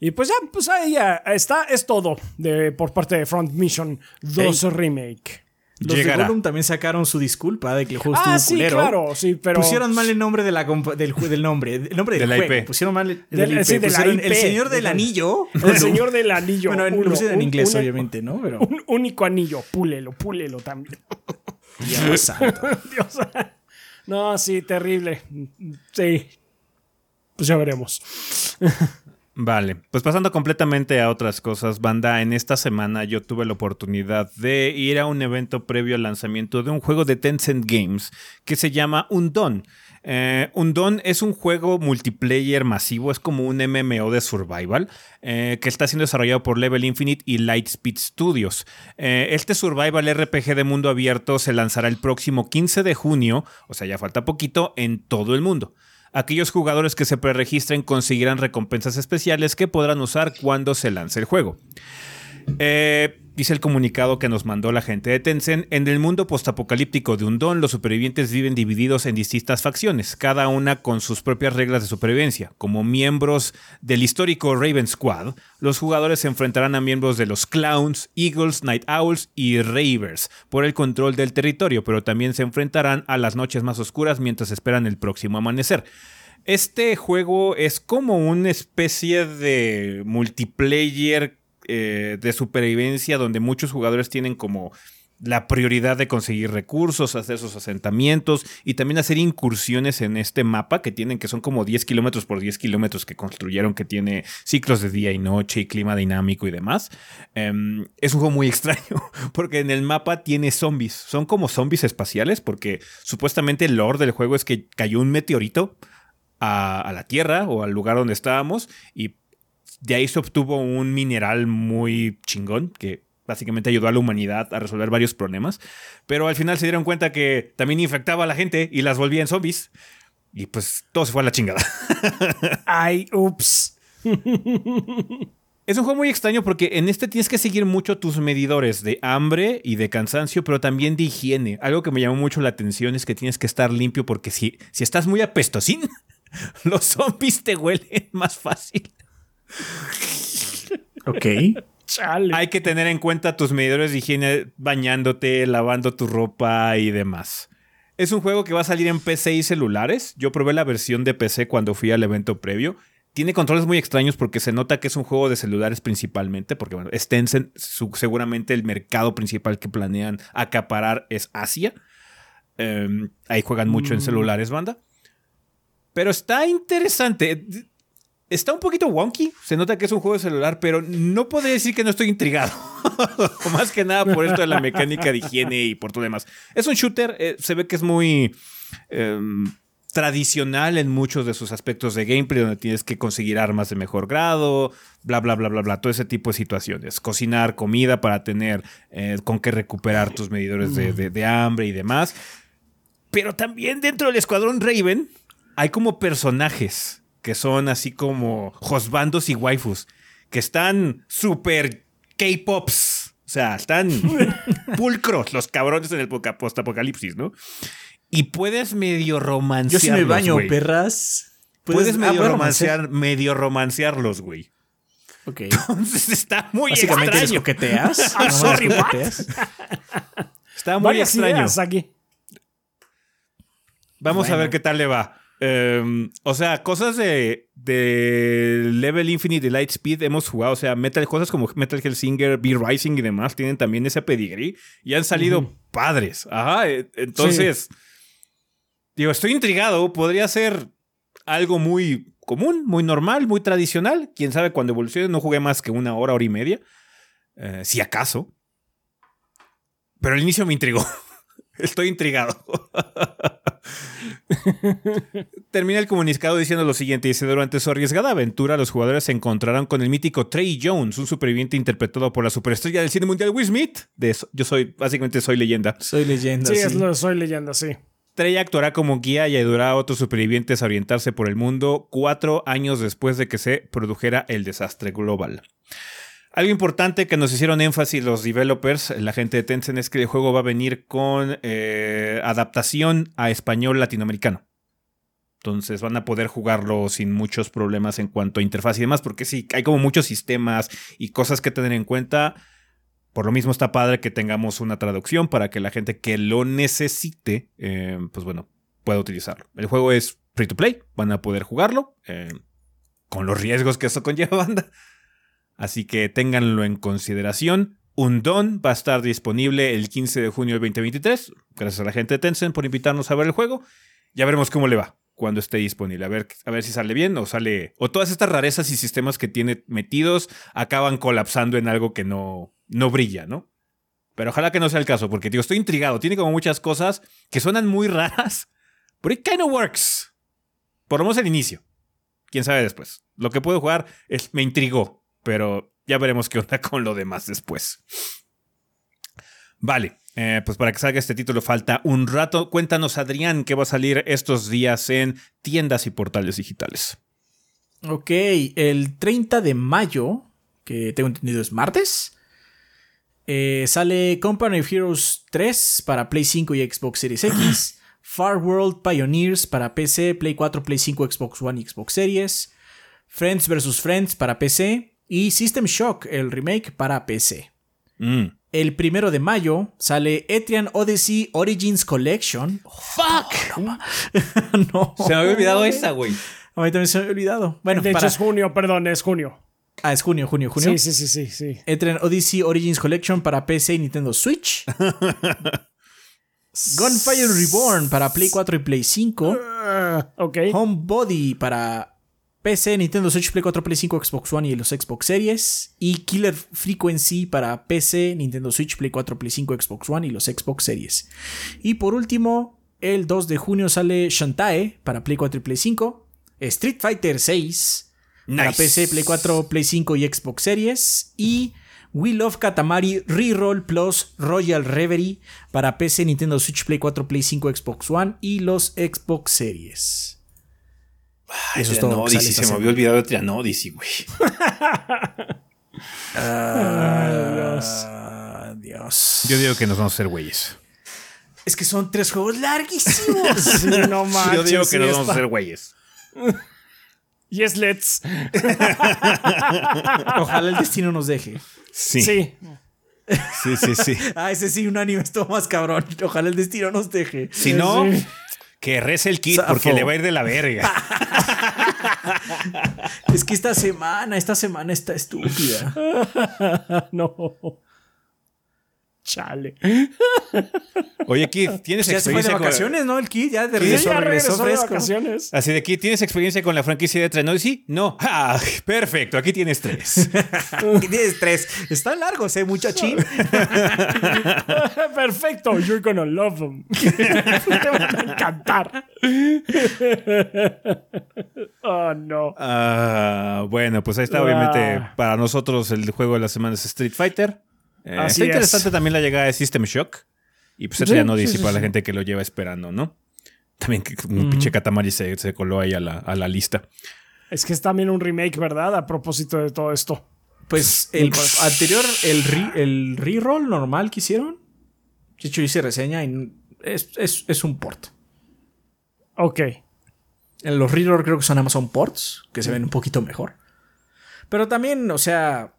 Y pues ya, pues ahí ya está, es todo de, por parte de Front Mission 2 Remake. Los Llegará. de Gollum también sacaron su disculpa de que el juego Ah, estuvo sí, culero. claro, sí, pero. Pusieron mal el nombre de la del, del nombre. El nombre del De la juego. IP. Pusieron mal el, Del- del IP. sí, de la Pusieron IP. El señor del anillo. El señor del anillo. Bueno, uno, lo pusieron en un- inglés, un- obviamente, ¿no? Pero. Un único anillo, púlelo, púlelo también. Dios santo. Dios. No, sí, terrible. Sí. Pues ya veremos. Vale, pues pasando completamente a otras cosas, banda, en esta semana yo tuve la oportunidad de ir a un evento previo al lanzamiento de un juego de Tencent Games que se llama Undone. Eh, Undone es un juego multiplayer masivo, es como un MMO de survival eh, que está siendo desarrollado por Level Infinite y Lightspeed Studios. Eh, este survival RPG de mundo abierto se lanzará el próximo 15 de junio, o sea, ya falta poquito, en todo el mundo. Aquellos jugadores que se preregistren conseguirán recompensas especiales que podrán usar cuando se lance el juego. Eh, dice el comunicado que nos mandó la gente de Tencent. En el mundo postapocalíptico de Undon, los supervivientes viven divididos en distintas facciones, cada una con sus propias reglas de supervivencia. Como miembros del histórico Raven Squad, los jugadores se enfrentarán a miembros de los Clowns, Eagles, Night Owls y Ravers por el control del territorio, pero también se enfrentarán a las noches más oscuras mientras esperan el próximo amanecer. Este juego es como una especie de multiplayer eh, de supervivencia donde muchos jugadores tienen como la prioridad de conseguir recursos, hacer sus asentamientos y también hacer incursiones en este mapa que tienen, que son como 10 kilómetros por 10 kilómetros que construyeron, que tiene ciclos de día y noche y clima dinámico y demás. Em, es un juego muy extraño porque en el mapa tiene zombies. Son como zombies espaciales porque supuestamente el lore del juego es que cayó un meteorito a, a la Tierra o al lugar donde estábamos y de ahí se obtuvo un mineral muy chingón que básicamente ayudó a la humanidad a resolver varios problemas, pero al final se dieron cuenta que también infectaba a la gente y las volvía en zombies y pues todo se fue a la chingada. Ay, ups. Es un juego muy extraño porque en este tienes que seguir mucho tus medidores de hambre y de cansancio, pero también de higiene. Algo que me llamó mucho la atención es que tienes que estar limpio porque si, si estás muy apestosín, los zombies te huelen más fácil. Ok. Chale. Hay que tener en cuenta tus medidores de higiene bañándote, lavando tu ropa y demás. Es un juego que va a salir en PC y celulares. Yo probé la versión de PC cuando fui al evento previo. Tiene controles muy extraños porque se nota que es un juego de celulares principalmente, porque bueno, es Tencent, su- seguramente el mercado principal que planean acaparar es Asia. Em, ahí juegan mucho en celulares, banda. Pero está interesante. Está un poquito wonky. Se nota que es un juego de celular, pero no podría decir que no estoy intrigado. más que nada por esto de la mecánica de higiene y por todo demás. Es un shooter. eh, se ve que es muy em, tradicional en muchos de sus aspectos de gameplay, donde tienes que conseguir armas de mejor grado, bla, bla, bla, bla, bla. Todo ese tipo de situaciones. Cocinar comida para tener eh, con qué recuperar tus medidores de- de hambre y demás. Pero también dentro del escuadrón Raven hay como personajes que son así como josbandos y waifus, que están súper K-pops. O sea, están pulcros los cabrones en el poca- postapocalipsis, ¿no? Y puedes medio romancearlos, Yo sí me baño, perras. Puedes ah, medio ¿puedo romancear, medio romancearlos, güey. Ok. Entonces está muy Básicamente extraño. coqueteas. I'm Nomás sorry, coqueteas. Está muy Varias extraño. aquí. Vamos a ver qué tal le va. Em, o sea, cosas de, de Level Infinite y Lightspeed hemos jugado. O sea, metal, cosas como Metal Hellsinger, B-Rising y demás tienen también ese pedigrí y han salido padres. Ajá. e- Entonces, digo, estoy intrigado. Podría ser algo muy común, muy normal, muy tradicional. Quién sabe cuando evolucione. No jugué más que una hora, hora y media. Eh, si acaso. Pero el inicio me intrigó. Estoy intrigado. Termina el comunicado diciendo lo siguiente: dice, durante su arriesgada aventura, los jugadores se encontrarán con el mítico Trey Jones, un superviviente interpretado por la superestrella del cine mundial Will Smith. De eso- yo soy, básicamente soy leyenda. Soy leyenda. Sí, sí. es lo soy leyenda, sí. Trey actuará como guía y ayudará a otros supervivientes a orientarse por el mundo cuatro años después de que se produjera el desastre global. Algo importante que nos hicieron énfasis los developers, la gente de Tencent, es que el juego va a venir con eh, adaptación a español latinoamericano. Entonces van a poder jugarlo sin muchos problemas en cuanto a interfaz y demás, porque sí, hay como muchos sistemas y cosas que tener en cuenta. Por lo mismo está padre que tengamos una traducción para que la gente que lo necesite, eh, pues bueno, pueda utilizarlo. El juego es free to play, van a poder jugarlo eh, con los riesgos que eso conlleva, banda. Así que ténganlo en consideración. Un don va a estar disponible el 15 de junio del 2023. Gracias a la gente de Tencent por invitarnos a ver el juego. Ya veremos cómo le va cuando esté disponible. A ver, a ver si sale bien o sale. O todas estas rarezas y sistemas que tiene metidos acaban colapsando en algo que no, no brilla, ¿no? Pero ojalá que no sea el caso, porque digo, estoy intrigado. Tiene como muchas cosas que suenan muy raras, pero it kind of works. Por lo menos el inicio. Quién sabe después. Lo que puedo jugar es, me intrigó, pero ya veremos qué onda con lo demás después. Vale, eh, pues para que salga este título falta un rato. Cuéntanos, Adrián, qué va a salir estos días en tiendas y portales digitales. Ok, el 30 de mayo, que tengo entendido es martes, eh, sale Company of Heroes 3 para Play 5 y Xbox Series X, Far World Pioneers para PC, Play 4, Play 5, Xbox One y Xbox Series, Friends vs. Friends para PC y System Shock, el remake para PC. Mm. El primero de mayo sale Etrian Odyssey Origins Collection. ¡Fuck! no. Se me había olvidado esa, güey. A mí también se me había olvidado. Bueno, de hecho para- es junio, perdón, es junio. Ah, es junio, junio, junio. Sí, sí, sí, sí, sí. Etrian Odyssey Origins Collection para PC y Nintendo Switch. Gunfire Reborn para Play 4 y Play 5. Ah, ok. Homebody para PC, Nintendo Switch, Play 4, Play 5, Xbox One y los Xbox Series. Y Killer Frequency para PC, Nintendo Switch, Play 4, Play 5, Xbox One y los Xbox Series. Y por último, el 2 de junio sale Shantae para Play 4 y Play 5. Street Fighter 6 para. PC, Play 4, Play 5 y Xbox Series. Y We Love Katamari Reroll Plus Royal Reverie para PC, Nintendo Switch, Play 4, Play 5, Xbox One y los Xbox Series. Eso es todo. se me había olvidado de Trianodyssey, güey. Ah, Dios. Yo digo que nos vamos a hacer güeyes. Es que son tres juegos larguísimos. No manches. Yo digo que nos vamos a hacer güeyes. Yes, let's. Ojalá el destino nos deje. Sí. Sí, Sí. sí, sí. Ah, ese sí, un anime estuvo más cabrón. Ojalá el destino nos deje. Si no, Sí. Que rece el kit Zafo. porque le va a ir de la verga. Es que esta semana, esta semana está estúpida. No. Chale. Oye, Kid, ¿tienes Ya se fue de experiencia con... vacaciones, ¿no? El Kid ya de Sí, regreso, ya regresó regresó de vacaciones. Así de aquí, ¿tienes experiencia con la franquicia de Trianodyssey? No. Ah, perfecto, aquí tienes tres. Aquí tienes tres. Están largos, ¿eh, muchachín? Perfecto. You're gonna love them. Te van a encantar. oh, no. Ah, bueno, pues ahí está, Ah. obviamente, para nosotros el juego de la semana es Street Fighter. Eh, Así está interesante es. también la llegada de System Shock. Y pues Sí, Trianodyssey sí, sí, para la gente que lo lleva esperando, ¿no? También que un pinche Katamari se, se coló ahí a la, a la lista. Es que es también un remake, ¿verdad? A propósito de todo esto. Pues el anterior, el, re- el reroll normal que hicieron. De hecho, hice reseña y es, es, es un port. Ok. En los reroll creo que son Amazon Ports, que se ven un poquito mejor. Pero también, o sea,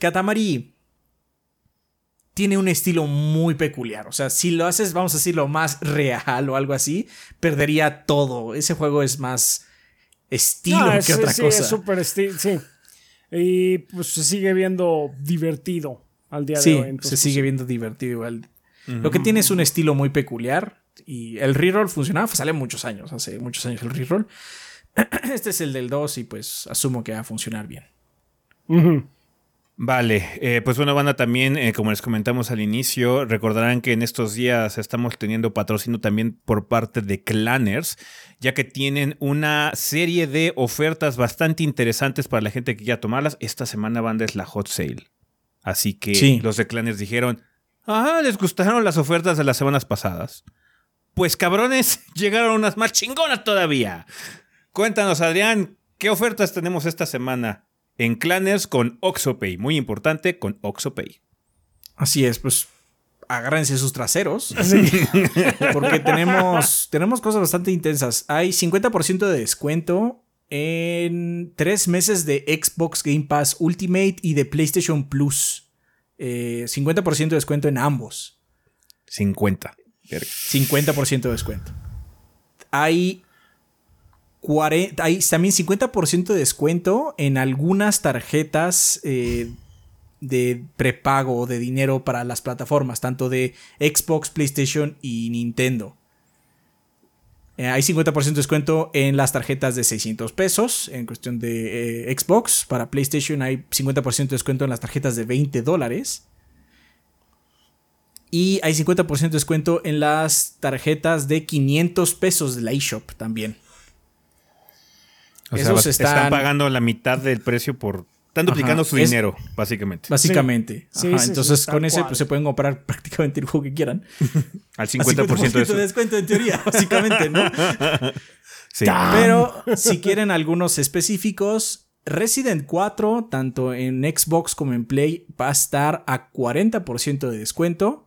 Katamari tiene un estilo muy peculiar. O sea, si lo haces, vamos a decirlo, más real o algo así, perdería todo. Ese juego es más estilo No, que otra sí, cosa. es súper esti- sí. Y pues se sigue viendo divertido al día Sí, de hoy. entonces, se sigue viendo divertido igual. Lo que tiene es un estilo muy peculiar. Y el reroll funcionaba, pues, sale muchos años, hace muchos años el reroll. Este es el del 2 y pues asumo que va a funcionar bien. Ujú. Vale, eh, pues bueno, banda, también, eh, como les comentamos al inicio, recordarán que en estos días estamos teniendo patrocinio también por parte de Clanners, ya que tienen una serie de ofertas bastante interesantes para la gente que quiera tomarlas. Esta semana, banda, es la hot sale. Así que Sí. los de Clanners dijeron, ah, les gustaron las ofertas de las semanas pasadas. Pues cabrones, llegaron unas más chingonas todavía. Cuéntanos, Adrián, ¿qué ofertas tenemos esta semana? En Clanners con OxoPay, muy importante con OxoPay. Así es, pues agárrense sus traseros. Porque tenemos, tenemos cosas bastante intensas. Hay 50% de descuento en tres meses de Xbox Game Pass Ultimate y de PlayStation Plus. 50% de descuento en ambos. 50. 50% de descuento. Hay, hay también 50% de descuento en algunas tarjetas eh, de prepago de dinero para las plataformas, tanto de Xbox, PlayStation y Nintendo. Eh, hay 50% de descuento en las tarjetas de 600 pesos en cuestión de eh, Xbox. Para PlayStation hay 50% de descuento en las tarjetas de 20 dólares. Y hay 50% de descuento en las tarjetas de 500 pesos de la eShop también. O sea, están... pagando la mitad del precio por están duplicando su dinero, básicamente. Básicamente. entonces, con ese pues, se pueden comprar prácticamente el juego que quieran. Al 50%, de, descuento, en teoría, básicamente, ¿no? sí. Pero si quieren algunos específicos, Resident 4, tanto en Xbox como en Play, va a estar a 40% de descuento.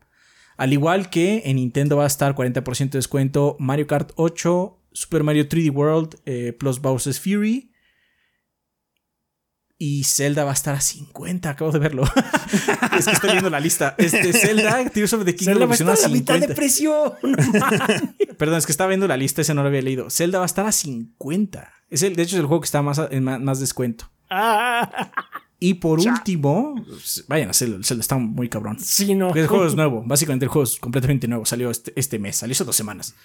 Al igual que en Nintendo va a estar 40% de descuento Mario Kart 8, Super Mario 3D World eh, plus Bowser's Fury, y Zelda va a estar a 50, acabo de verlo. es que estoy viendo la lista. Este, Zelda, Tears of the Kingdom Zelda va a estar a, la mitad de precio. Perdón, es que estaba viendo la lista, ese no lo había leído. Zelda va a estar a 50. Es el, de hecho, es el juego que está más, en más, descuento. Ah. Y por último, vayan a Zelda, Zelda está muy cabrón. Sí, no. el juego es nuevo. Básicamente el juego es completamente nuevo. Salió este, este mes, salió hace dos semanas.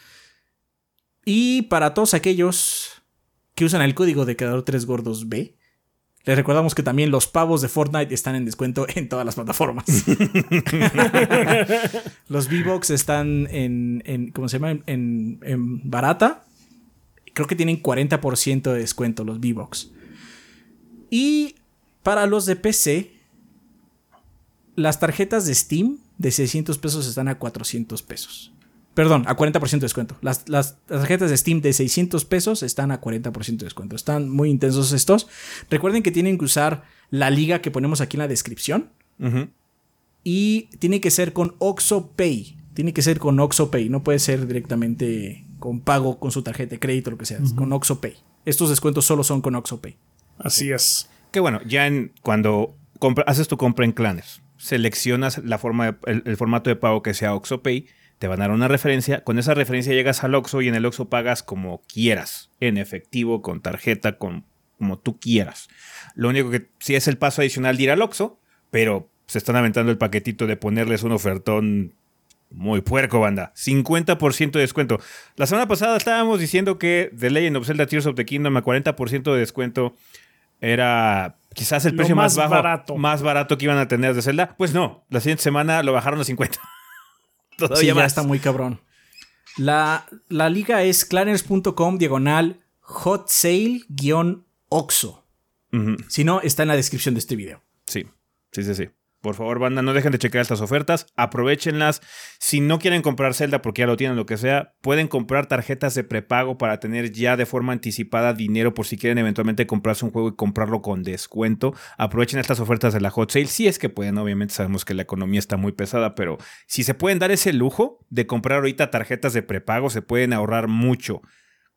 Y para todos aquellos que usan el código de creador 3 gordos B, les recordamos que también los pavos de Fortnite están en descuento en todas las plataformas. los V-Box están en, ¿cómo se llama? En, barata. Creo que tienen 40% de descuento los V-Box. Y para los de PC, las tarjetas de Steam de 600 pesos están a 400 pesos. Perdón, a 40% de descuento. Las, tarjetas de Steam de 600 pesos están a 40% de descuento. Están muy intensos estos. Recuerden que tienen que usar la liga que ponemos aquí en la descripción. Y tiene que ser con OxoPay. Tiene que ser con OxoPay. No puede ser directamente con pago con su tarjeta de crédito o lo que sea. Con OxoPay. Estos descuentos solo son con OxoPay. Así es. Que bueno, ya en, cuando haces tu compra en clanes, seleccionas la forma el, formato de pago que sea OxoPay te van a dar una referencia. Con esa referencia llegas al Oxxo y en el Oxxo pagas como quieras, en efectivo, con tarjeta, con como tú quieras. Lo único que sí es el paso adicional de ir al Oxxo, pero se están aventando el paquetito de ponerles un ofertón muy puerco, banda. 50% de descuento. La semana pasada estábamos diciendo que The Legend of Zelda Tears of the Kingdom a 40% de descuento era quizás el precio más, bajo, barato. más barato que iban a tener de Zelda. Pues no, la siguiente semana lo bajaron a 50. Todavía ya está muy cabrón. La, la liga es clanners.com diagonal hot sale-oxo. Si no, está en la descripción de este video. Sí, sí, sí, sí. Por favor, banda, no dejen de checar estas ofertas, aprovechenlas. Si no quieren comprar Zelda porque ya lo tienen, lo que sea, pueden comprar tarjetas de prepago para tener ya de forma anticipada dinero por si quieren eventualmente comprarse un juego y comprarlo con descuento. Aprovechen estas ofertas de la hot sale, si es que pueden, obviamente sabemos que la economía está muy pesada, pero si se pueden dar ese lujo de comprar ahorita tarjetas de prepago, se pueden ahorrar mucho.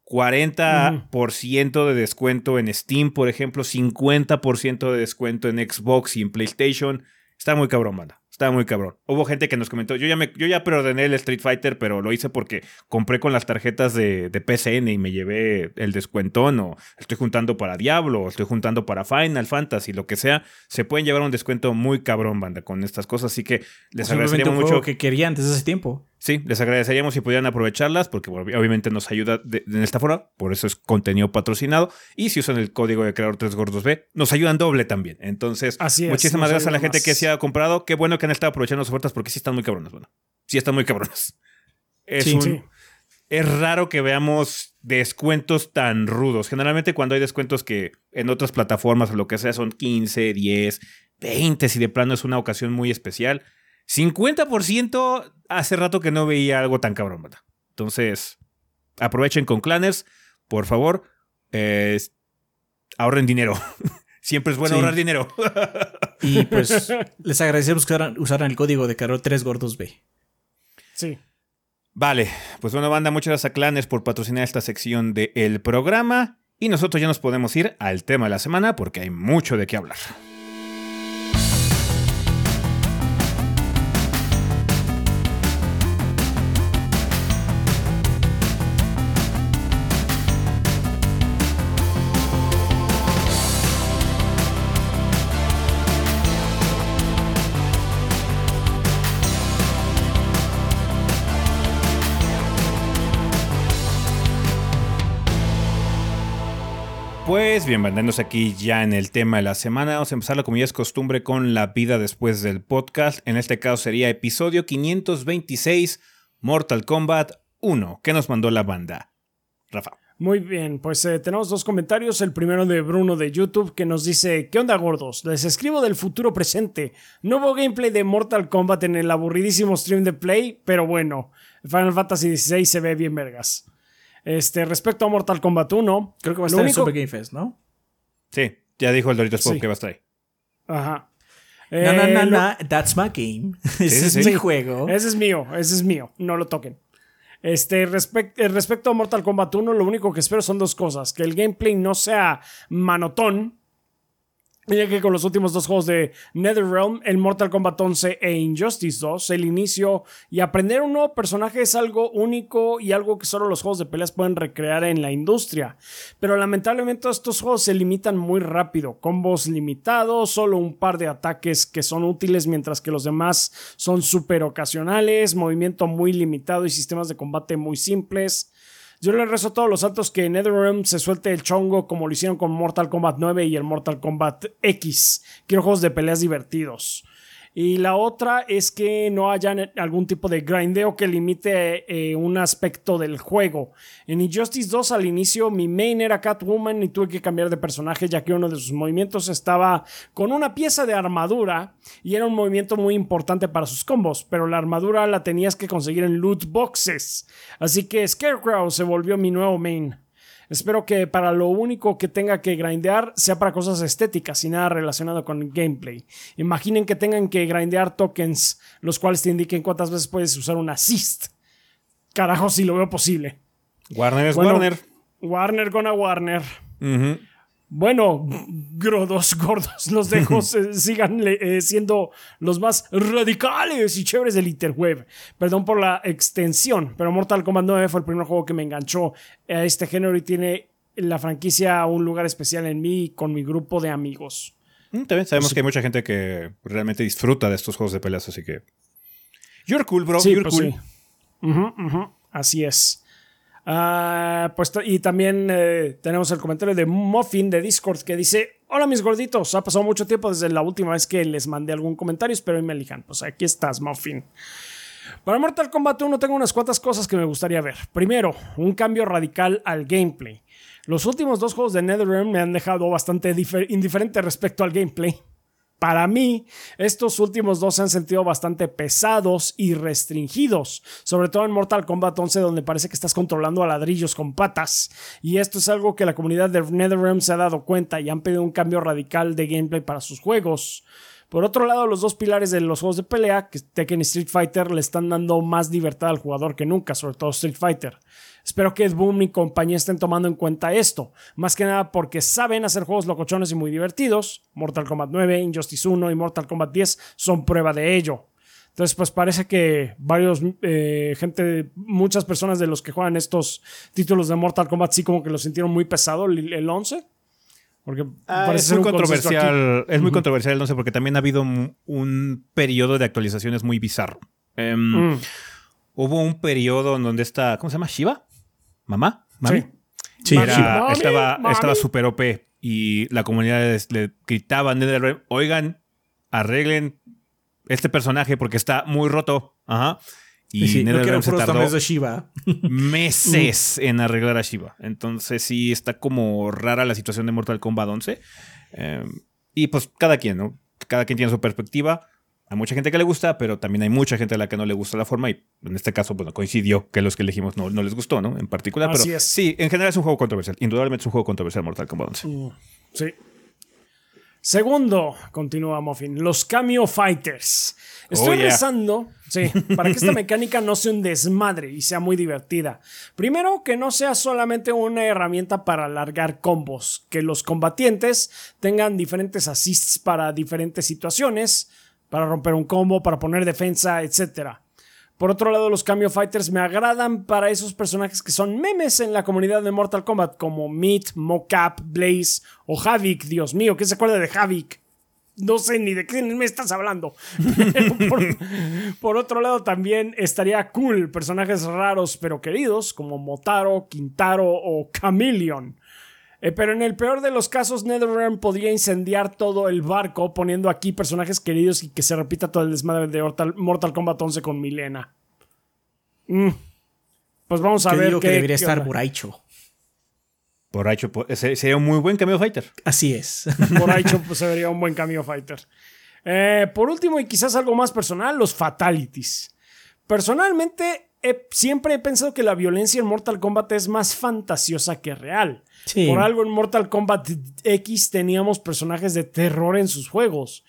40% de descuento en Steam, por ejemplo, 50% de descuento en Xbox y en PlayStation. Está muy cabrón, banda. Está muy cabrón. Hubo gente que nos comentó, yo ya, me, yo ya preordené el Street Fighter, pero lo hice porque compré con las tarjetas de, de PCN y me llevé el descuentón o estoy juntando para Diablo o estoy juntando para Final Fantasy, lo que sea. Se pueden llevar un descuento muy cabrón, banda, con estas cosas. Así que les agradecería mucho. que quería antes de ese tiempo. Sí, les agradeceríamos si pudieran aprovecharlas porque obviamente nos ayuda de, esta forma, por eso es contenido patrocinado. Y si usan el código de creador 3 gordos B, nos ayudan doble también. Entonces, muchísimas gracias a la gente que se ha comprado. Qué bueno que han estado aprovechando las ofertas porque sí están muy cabronas. Bueno, sí están muy cabronas. Es, es raro que veamos descuentos tan rudos. Generalmente cuando hay descuentos que en otras plataformas o lo que sea son 15, 10, 20, si de plano es una ocasión muy especial 50% hace rato que no veía algo tan cabrón, ¿verdad? Entonces, aprovechen con Clanners, por favor. ahorren dinero. Siempre es bueno Sí. ahorrar dinero. Y pues les agradecemos que usaran, el código de Carol 3 Gordos B. Sí. Vale, pues bueno, banda, muchas gracias a Clanes por patrocinar esta sección del programa. Y nosotros ya nos podemos ir al tema de la semana porque hay mucho de qué hablar. Pues bien, manteniéndose aquí ya en el tema de la semana, vamos a empezarlo como ya es costumbre con la vida después del podcast. En este caso sería episodio 526, Mortal Kombat 1, que nos mandó la banda. Rafa. Muy bien, pues eh, tenemos dos comentarios. El primero de Bruno de YouTube que nos dice: ¿Qué onda, gordos? Les escribo del futuro presente. Nuevo gameplay de Mortal Kombat en el aburridísimo stream de Play, pero bueno, Final Fantasy XVI se ve bien vergas. Este, respecto a Mortal Kombat 1, Creo que va a estar en único- Super Game Fest, ¿no? Sí, ya dijo el Doritos Pop Sí. que va a estar ahí. Ajá. No, no, no, lo- no, that's my game. Ese sí, es sí. mi juego. Ese es mío, ese es mío, no lo toquen. Este, respec- eh, respecto a Mortal Kombat 1, lo único que espero son dos cosas: que el gameplay no sea manotón. Ya que con los últimos dos juegos de NetherRealm, el Mortal Kombat 11 e Injustice 2, el inicio y aprender un nuevo personaje es algo único y algo que solo los juegos de peleas pueden recrear en la industria. Pero lamentablemente estos juegos se limitan muy rápido, combos limitados, solo un par de ataques que son útiles mientras que los demás son súper ocasionales, movimiento muy limitado y sistemas de combate muy simples. Yo le rezo a todos los santos que NetherRealm se suelte el chongo como lo hicieron con Mortal Kombat 9 y el Mortal Kombat X. Quiero juegos de peleas divertidos. Y la otra es que no haya algún tipo de grindeo que limite eh, un aspecto del juego. En Injustice 2 al inicio mi main era Catwoman y tuve que cambiar de personaje ya que uno de sus movimientos estaba con una pieza de armadura y era un movimiento muy importante para sus combos, pero la armadura la tenías que conseguir en loot boxes. Así que Scarecrow se volvió mi nuevo main. Espero que para lo único que tenga que grindear sea para cosas estéticas y nada relacionado con gameplay. Imaginen que tengan que grindear tokens, los cuales te indiquen cuántas veces puedes usar un assist. Carajo, si lo veo posible. Warner es Bueno, Warner. Warner con a Warner. Ujú. Bueno, grodos gordos, los dejo eh, sigan eh, siendo los más radicales y chéveres del interweb. Perdón por la extensión, pero Mortal Kombat 9 fue el primer juego que me enganchó a este género y tiene la franquicia un lugar especial en mí y con mi grupo de amigos. Mm, También sabemos que hay mucha gente que realmente disfruta de estos juegos de peleas, así que. You're cool, bro. Sí, You're pues cool. sí. Así es. Ah, pues y también eh, tenemos el comentario de Muffin de Discord que dice: Hola mis gorditos, ha pasado mucho tiempo desde la última vez que les mandé algún comentario, espero y me elijan. Pues aquí estás, Muffin. Para Mortal Kombat 1 tengo unas cuantas cosas que me gustaría ver. Primero, un cambio radical al gameplay. Los últimos dos juegos de NetherRealm me han dejado bastante difer- indiferente respecto al gameplay. Para mí, estos últimos dos se han sentido bastante pesados y restringidos, sobre todo en Mortal Kombat 11 donde parece que estás controlando a ladrillos con patas. Y esto es algo que la comunidad de NetherRealm se ha dado cuenta y han pedido un cambio radical de gameplay para sus juegos. Por otro lado, los dos pilares de los juegos de pelea, que Tekken y Street Fighter, le están dando más libertad al jugador que nunca, sobre todo Street Fighter. Espero que Ed Boon y compañía estén tomando en cuenta esto, más que nada porque saben hacer juegos locochones y muy divertidos. Mortal Kombat 9, Injustice 1 y Mortal Kombat 10 son prueba de ello. Entonces, pues parece que varios, eh, gente, muchas personas de los que juegan estos títulos de Mortal Kombat sí como que lo sintieron muy pesado el, el 11. Porque Ah, parece es ser muy un controversial. Es muy controversial el 11 porque también ha habido un, un periodo de actualizaciones muy bizarro. Em, Mm. Hubo un periodo en donde está. ¿Cómo se llama? ¿Shiva? ¿Mamá? ¿Mami? Sí. Sí, Mami. Era- Mami, estaba, mami. estaba super OP y la comunidad les- le gritaba a NetherRealm, oigan, arreglen este personaje porque está muy roto. Ajá. Y sí, no se tardó de Shiva. meses en arreglar a Shiva. Entonces sí está como rara la situación de Mortal Kombat 11. Eh, y pues cada quien, ¿no? Cada quien tiene su perspectiva. Hay mucha gente que le gusta, pero también hay mucha gente a la que no le gusta la forma y en este caso, bueno, coincidió que los que elegimos no, no les gustó, ¿no? En particular, pero Así es. sí, en general es un juego controversial. Indudablemente es un juego controversial Mortal Kombat 11. Mm, Sí. Segundo, continúa Muffin, los Cameo Fighters. Estoy Oh, yeah. rezando, sí, para que esta mecánica no sea un desmadre y sea muy divertida. Primero, que no sea solamente una herramienta para alargar combos, que los combatientes tengan diferentes assists para diferentes situaciones, para romper un combo, para poner defensa, etc. Por otro lado, los Cameo Fighters me agradan para esos personajes que son memes en la comunidad de Mortal Kombat, como Meat, Mocap, Blaze o Havik. Dios mío, ¿qué se acuerda de Havik? No sé ni de qué me estás hablando. Por, por otro lado, también estaría cool personajes raros pero queridos, como Motaro, Quintaro o Chameleon. Eh, pero en el peor de los casos, NetherRealm podría incendiar todo el barco poniendo aquí personajes queridos y que se repita todo el desmadre de Mortal, Kombat 11 con Milena. Mm. Pues vamos a Yo ver digo qué, que debería qué estar po- ese sería un muy buen cameo fighter. Así es. Por ahí pues, se vería un buen cameo fighter. Eh, por último, y quizás algo más personal, los fatalities. Personalmente, he- siempre he pensado que la violencia en Mortal Kombat es más fantasiosa que real. Sí. Por algo en Mortal Kombat X teníamos personajes de terror en sus juegos.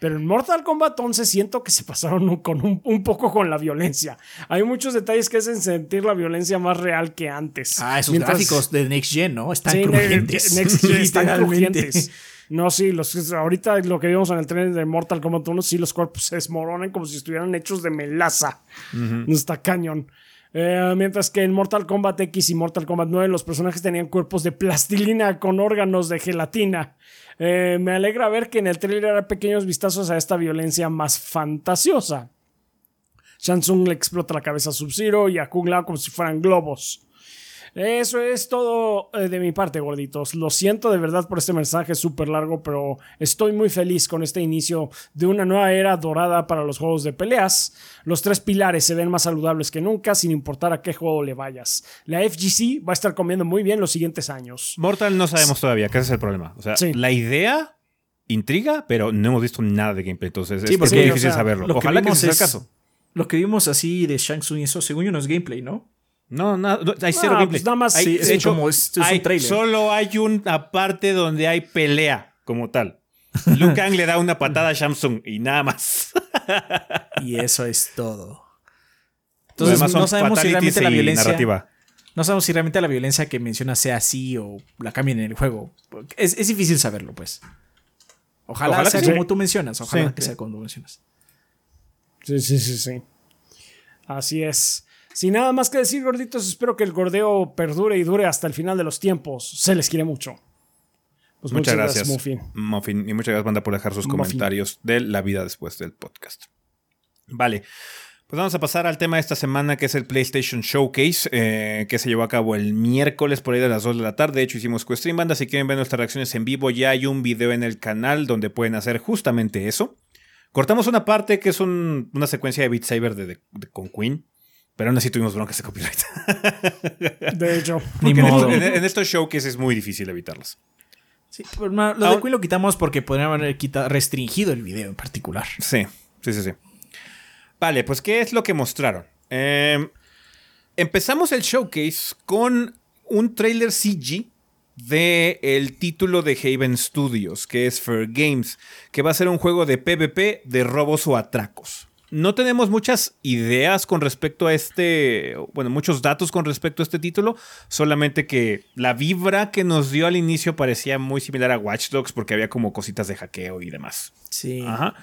Pero en Mortal Kombat 11 siento que se pasaron un- con un, un poco con la violencia. Hay muchos detalles que hacen sentir la violencia más real que antes. Ah, esos Mientras- gráficos de Next Gen, ¿no? Están Sí, crujientes. ne- Next Gen están crujientes. No, sí, los, ahorita lo que vimos en el tren de Mortal Kombat 1, sí, los cuerpos se desmoronan como si estuvieran hechos de melaza. Está cañón. Eh, mientras que en Mortal Kombat X y Mortal Kombat 9 los personajes tenían cuerpos de plastilina con órganos de gelatina. Eh, me alegra ver que en el trailer hay pequeños vistazos a esta violencia más fantasiosa. Shansung le explota la cabeza a Sub-Zero y a Kung Lao como si fueran globos. Eso es todo eh, de mi parte, gorditos. Lo siento de verdad por este mensaje súper largo, pero estoy muy feliz con este inicio de una nueva era dorada para los juegos de peleas. Los tres pilares se ven más saludables que nunca, sin importar a qué juego le vayas. La FGC va a estar comiendo muy bien los siguientes años. Mortal no sabemos todavía, que ese es el problema. O sea, Sí. la idea intriga, pero no hemos visto nada de gameplay. Entonces Sí, es porque, muy o difícil sea, saberlo. Lo que Ojalá que vimos ese sea el es- caso. Lo que vimos así de Shang Tsung y eso, según yo, no es gameplay, ¿no? No, nada, no, hay cero gameplay. pues nada más- Hay- Sí, es hecho, como es- es un hay- trailer. Solo hay una parte donde hay pelea como tal. Liu Kang le da una patada a Shamsung y nada más. Y eso es todo. Entonces, no sabemos si realmente la violencia. narrativa. No sabemos si realmente la violencia que menciona sea así o la cambien en el juego. Es, es difícil saberlo, pues. Ojalá, Ojalá sea que sí. como tú mencionas. Ojalá Sí. que sea como tú mencionas. Sí, sí, sí, sí. Así es. Sin nada más que decir, gorditos, espero que el gordeo perdure y dure hasta el final de los tiempos. Se les quiere mucho. Pues Muchas gracias, Muffin. Muffin. Y muchas gracias, banda, por dejar sus Muffin. comentarios de la vida después del podcast. Vale. Pues vamos a pasar al tema de esta semana, que es el PlayStation Showcase, eh, que se llevó a cabo el miércoles por ahí de las 2 de la tarde. De hecho, hicimos Stream Banda. Si quieren ver nuestras reacciones en vivo, ya hay un video en el canal donde pueden hacer justamente eso. Cortamos una parte que es un- una secuencia de Beat Saber de, de- de- con Queen, pero aún así tuvimos broncas de copyright. De hecho, Ni en, modo. esto- en- en estos showcases es muy difícil evitarlas. Sí, ma- lo Ahora- de Queen lo quitamos porque podrían haber quita- restringido el video en particular. Sí, sí, sí, sí. Vale, pues ¿qué es lo que mostraron? Eh, empezamos el showcase con un trailer CG de el título de Haven Studios, que es Fair Games, que va a ser un juego de PvP de robos o atracos. No tenemos muchas ideas con respecto a este, bueno, muchos datos con respecto a este título, solamente que la vibra que nos dio al inicio parecía muy similar a Watch Dogs porque había como cositas de hackeo y demás. Sí. Ajá.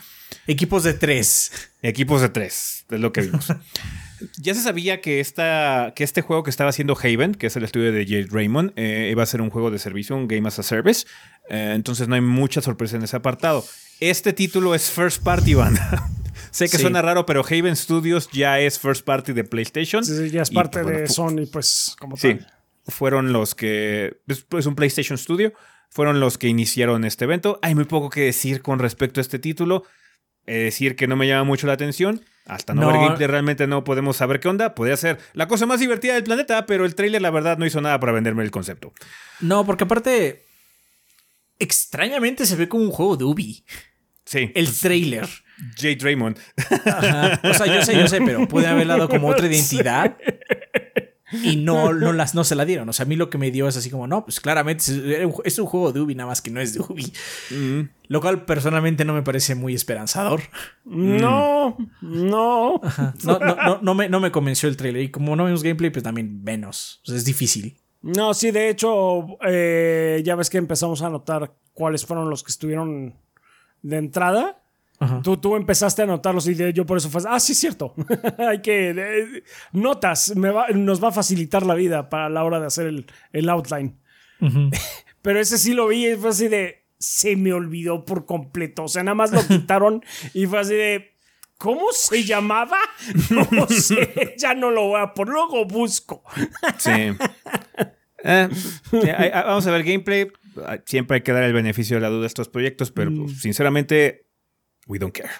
Equipos de tres. Equipos de tres, es lo que vimos. ya se sabía que, esta, que este juego que estaba haciendo Haven, que es el estudio de Jade Raymond, eh, iba a ser un juego de servicio, un Game as a Service. Eh, entonces no hay mucha sorpresa en ese apartado. Este título es First Party banda. Sé que Sí. suena raro, pero Haven Studios ya es First Party de PlayStation. sí, sí, ya es parte pues, bueno, de Sony, pues, como Sí, tal. fueron los que. Es es un PlayStation Studio. Fueron los que iniciaron este evento. Hay muy poco que decir con respecto a este título. Eh, decir que no me llama mucho la atención. Hasta no, No. ver gameplay realmente no podemos saber qué onda. Podría ser la cosa más divertida del planeta, pero el trailer la verdad no hizo nada para venderme el concepto. No, porque aparte. Extrañamente se ve como un juego de Ubi. Sí, El trailer. Jade Raymond. Ajá. O sea, yo sé, yo sé, pero puede haber dado como otra identidad. y no, no, las, no se la dieron. O sea, a mí lo que me dio es así como, no, pues claramente es, un- juego de Ubi, nada más que no es de Ubi. Mm. Lo cual personalmente no me parece muy esperanzador. No, no. No, no, no, no me, no me convenció el trailer. Y como no vimos gameplay, pues también menos. O sea, es difícil. No, sí, de hecho, eh, ya ves que empezamos a notar cuáles fueron los que estuvieron de entrada. Ajá. Tú, tú empezaste a notarlos y yo por eso fue, ah, sí, es cierto. Hay que, eh, notas, me va- nos va a facilitar la vida para la hora de hacer el, el outline. Pero ese sí lo vi y fue así de, se me olvidó por completo. O sea, nada más lo quitaron y fue así de, ¿cómo se llamaba? No sé, ya no lo voy a por luego busco. Sí. Eh, hay- vamos a ver gameplay. Ah, Siempre hay que dar el beneficio de la duda a estos proyectos, pero Mm. pues, sinceramente, we don't care.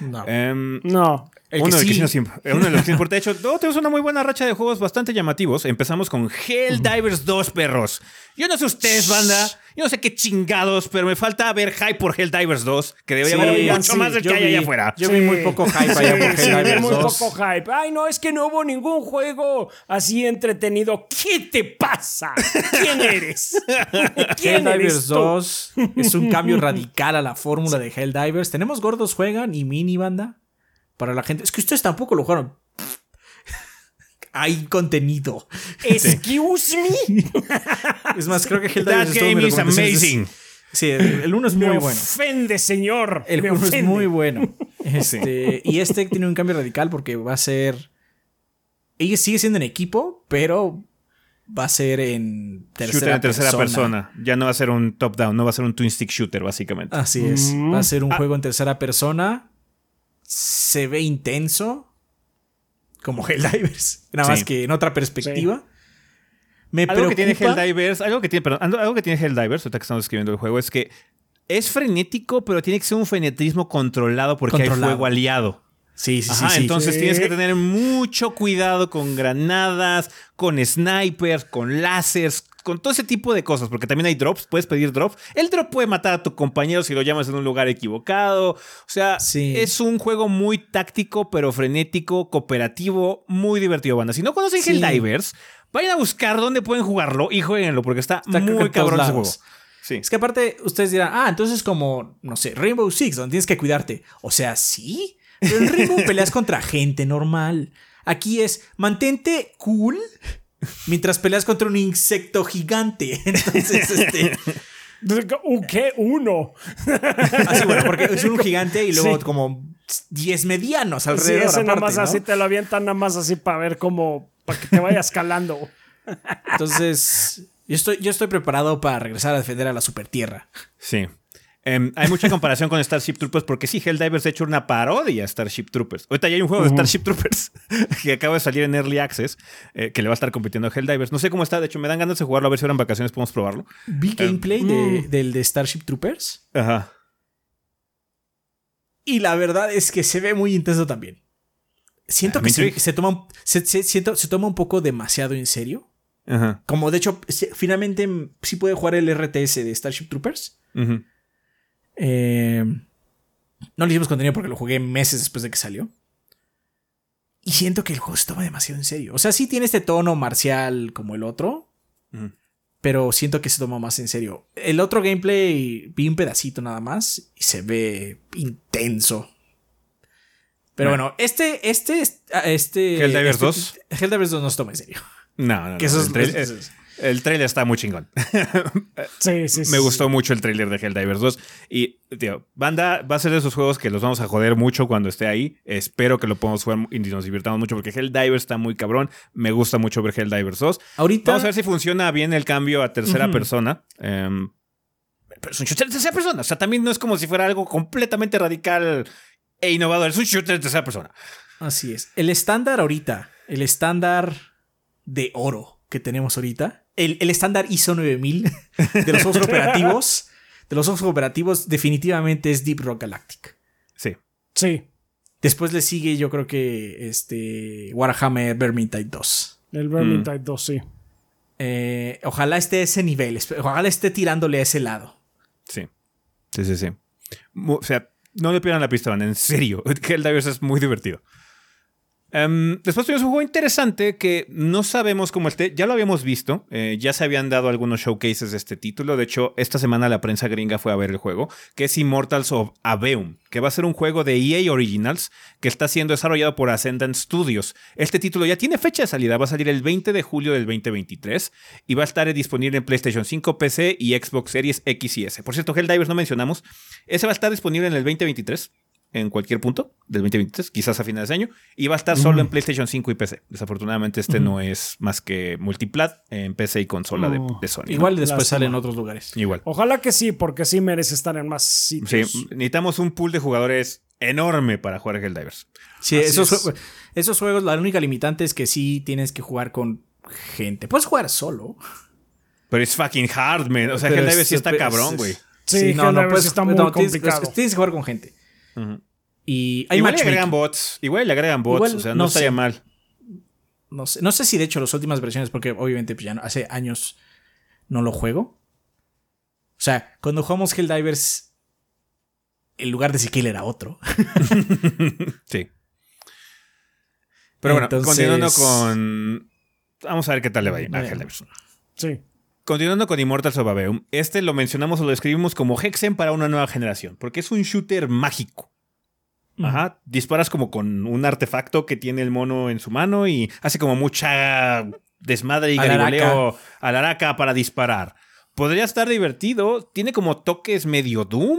No. Em, No. El que uno, de los que sí. sí nos imp- eh, uno de los que sí importa. De hecho, no, tenemos una muy buena racha de juegos bastante llamativos. Empezamos con Helldivers 2, perros. Yo no sé ustedes, banda. Yo no sé qué chingados, pero me falta ver hype por Helldivers 2, que debería Sí, haber mucho sí, más del que hay allá afuera. Yo vi muy poco hype allá por Helldivers muy 2. poco hype. Ay, no, es que no hubo ningún juego así entretenido. ¿Qué te pasa? ¿Quién eres? ¿Quién eres Helldivers tú? 2 es un cambio radical a la fórmula de Helldivers. Tenemos gordos juegan y mini banda para la gente. Es que ustedes tampoco lo jugaron. Hay contenido. Excuse me. Es más, creo que That Helldivers es todo mi game is amazing. Sí, el 1 es muy me bueno. ofende, señor. El me juego es ofende. muy bueno. Este, y este tiene un cambio radical porque va a ser. Ella sigue siendo en equipo, pero va a ser en tercera, Shooter en tercera persona. persona. Ya no va a ser un top-down, no va a ser un twin stick shooter, básicamente. Así es. Mm. Va a ser un juego en tercera persona. Se ve intenso. Como Helldivers. Nada Sí. más que en otra perspectiva. Me Algo que tiene Helldivers, algo que tiene, perdón, algo- que tiene Helldivers, ahorita que estamos escribiendo el juego, es que es frenético, pero tiene que ser un frenetismo controlado porque hay fuego aliado. Sí, sí, sí. Entonces Sí. tienes que tener mucho cuidado con granadas, con snipers, con láseres, con todo ese tipo de cosas, porque también hay drops, puedes pedir drops. El drop puede matar a tu compañero si lo llamas en un lugar equivocado. O sea, Sí. es un juego muy táctico, pero frenético, cooperativo, muy divertido, banda. Si no conocen Sí. Helldivers, vayan a buscar dónde pueden jugarlo y jueguenlo, porque está, Está muy cabrón ese juego. Sí. Es que aparte, ustedes dirán, ah, entonces como, no sé, Rainbow Six, donde tienes que cuidarte. O sea, sí. Pero en Rainbow peleas contra gente normal. Aquí es, mantente cool mientras peleas contra un insecto gigante. Entonces, este. ¿Un ¿Qué? Uno. Así, bueno, porque es un gigante y luego Sí. como 10 medianos Sí, alrededor. ese nada más ¿no? así te lo avientan nada más así para ver cómo. para que te vayas calando. Entonces, yo estoy, yo estoy preparado para regresar a defender a la Super Tierra. Sí. Em, hay mucha comparación con Starship Troopers porque sí, Helldivers ha hecho una parodia a Starship Troopers. Ahorita ya hay un juego de Starship Troopers que acaba de salir en Early Access eh, que le va a estar compitiendo a Helldivers. No sé cómo está, de hecho me dan ganas de jugarlo a ver si ahora en vacaciones podemos probarlo. Vi gameplay de- del de Starship Troopers. Ajá. Y la verdad es que se ve muy intenso también. Siento Ah, que se, toma, un- se, se- siento- se toma un poco demasiado en serio. Ajá. Como de hecho, se- finalmente mm, sí puede jugar el RTS de Starship Troopers. Ujú. Eh, no le hicimos contenido porque lo jugué meses después de que salió. Y siento que el juego se toma demasiado en serio. O sea, sí tiene este tono marcial como el otro. Ujú. Pero siento que se toma más en serio. El otro gameplay vi un pedacito nada más y se ve intenso. Pero Bueno. bueno, este, este, este. Helldivers este- 2. Helldivers 2 no se toma en serio. No, no, Que no, eso es- el, trail- es- es- el trailer está muy chingón. Sí, sí, sí. Me gustó mucho el trailer de Helldivers 2. Y, tío, banda va a ser de esos juegos que los vamos a joder mucho cuando esté ahí. Espero que lo podamos jugar y nos divirtamos mucho porque Helldivers está muy cabrón. Me gusta mucho ver Helldivers 2. Ahorita. Vamos a ver si funciona bien el cambio a tercera persona. Em, pero es un shooter de tercera persona. O sea, también no es como si fuera algo completamente radical e innovador. Es un shooter de tercera persona. Así es. El estándar ahorita, el estándar de oro que tenemos ahorita, el, el estándar ISO 9000 de los juegos operativos, de los juegos operativos definitivamente es Deep Rock Galactic. Sí. Sí. Después le sigue yo creo que este Warhammer Vermintide 2. El Mm. Vermintide 2, sí. Eh, ojalá esté a ese nivel, ojalá esté tirándole a ese lado. Sí. Sí, sí, sí. O sea, no le pierdan la pista, banda, en serio. Helldivers es muy divertido. Em, después tuvimos un juego interesante que no sabemos cómo esté. Ya lo habíamos visto. eh, ya se habían dado algunos showcases de este título. De hecho, esta semana la prensa gringa fue a ver el juego, que es Immortals of Aveum, que va a ser un juego de EA Originals que está siendo desarrollado por Ascendant Studios. Este título ya tiene fecha de salida. Va a salir el 20 de julio del 2023 y va a estar disponible en PlayStation 5, PC y Xbox Series X y S. Por cierto, Helldivers no mencionamos. Ese va a estar disponible en el 2023 en cualquier punto del 2023, quizás a finales de año, y va a estar solo en PlayStation 5 y PC. Desafortunadamente este no es más que multiplat en PC y consola de, Oh. de Sony. ¿no? Igual después Lástima. sale en otros lugares. Igual. Ojalá que sí, porque sí merece estar en más Sí, sitios. necesitamos un pool de jugadores enorme para jugar a Helldivers. Sí, Así esos, es. esos juegos, la única limitante es que sí tienes que jugar con gente. Puedes jugar solo. Pero es fucking hard, man. O sea, Helldivers sí está cabrón, güey. Sí, Helldivers está muy tienes- complicado. es- Tienes que jugar con gente. Y hay Igual le agregan bots. Igual le agregan bots. Igual, o sea, no, no estaría sé. mal. No sé, no sé si de hecho las últimas versiones, porque obviamente pues, ya no- hace años no lo juego. O sea, cuando jugamos Helldivers, el lugar de Ezequiel era otro. Sí. Pero bueno, Entonces- continuando con. Vamos a ver qué tal le va a Bueno. Helldivers. Sí. Continuando con Immortals of Aveum, este lo mencionamos o lo escribimos como Hexen para una nueva generación, porque es un shooter mágico. Ajá, disparas como con un artefacto que tiene el mono en su mano y hace como mucha desmadre y garigoleo a la araca para disparar. Podría estar divertido, tiene como toques medio Doom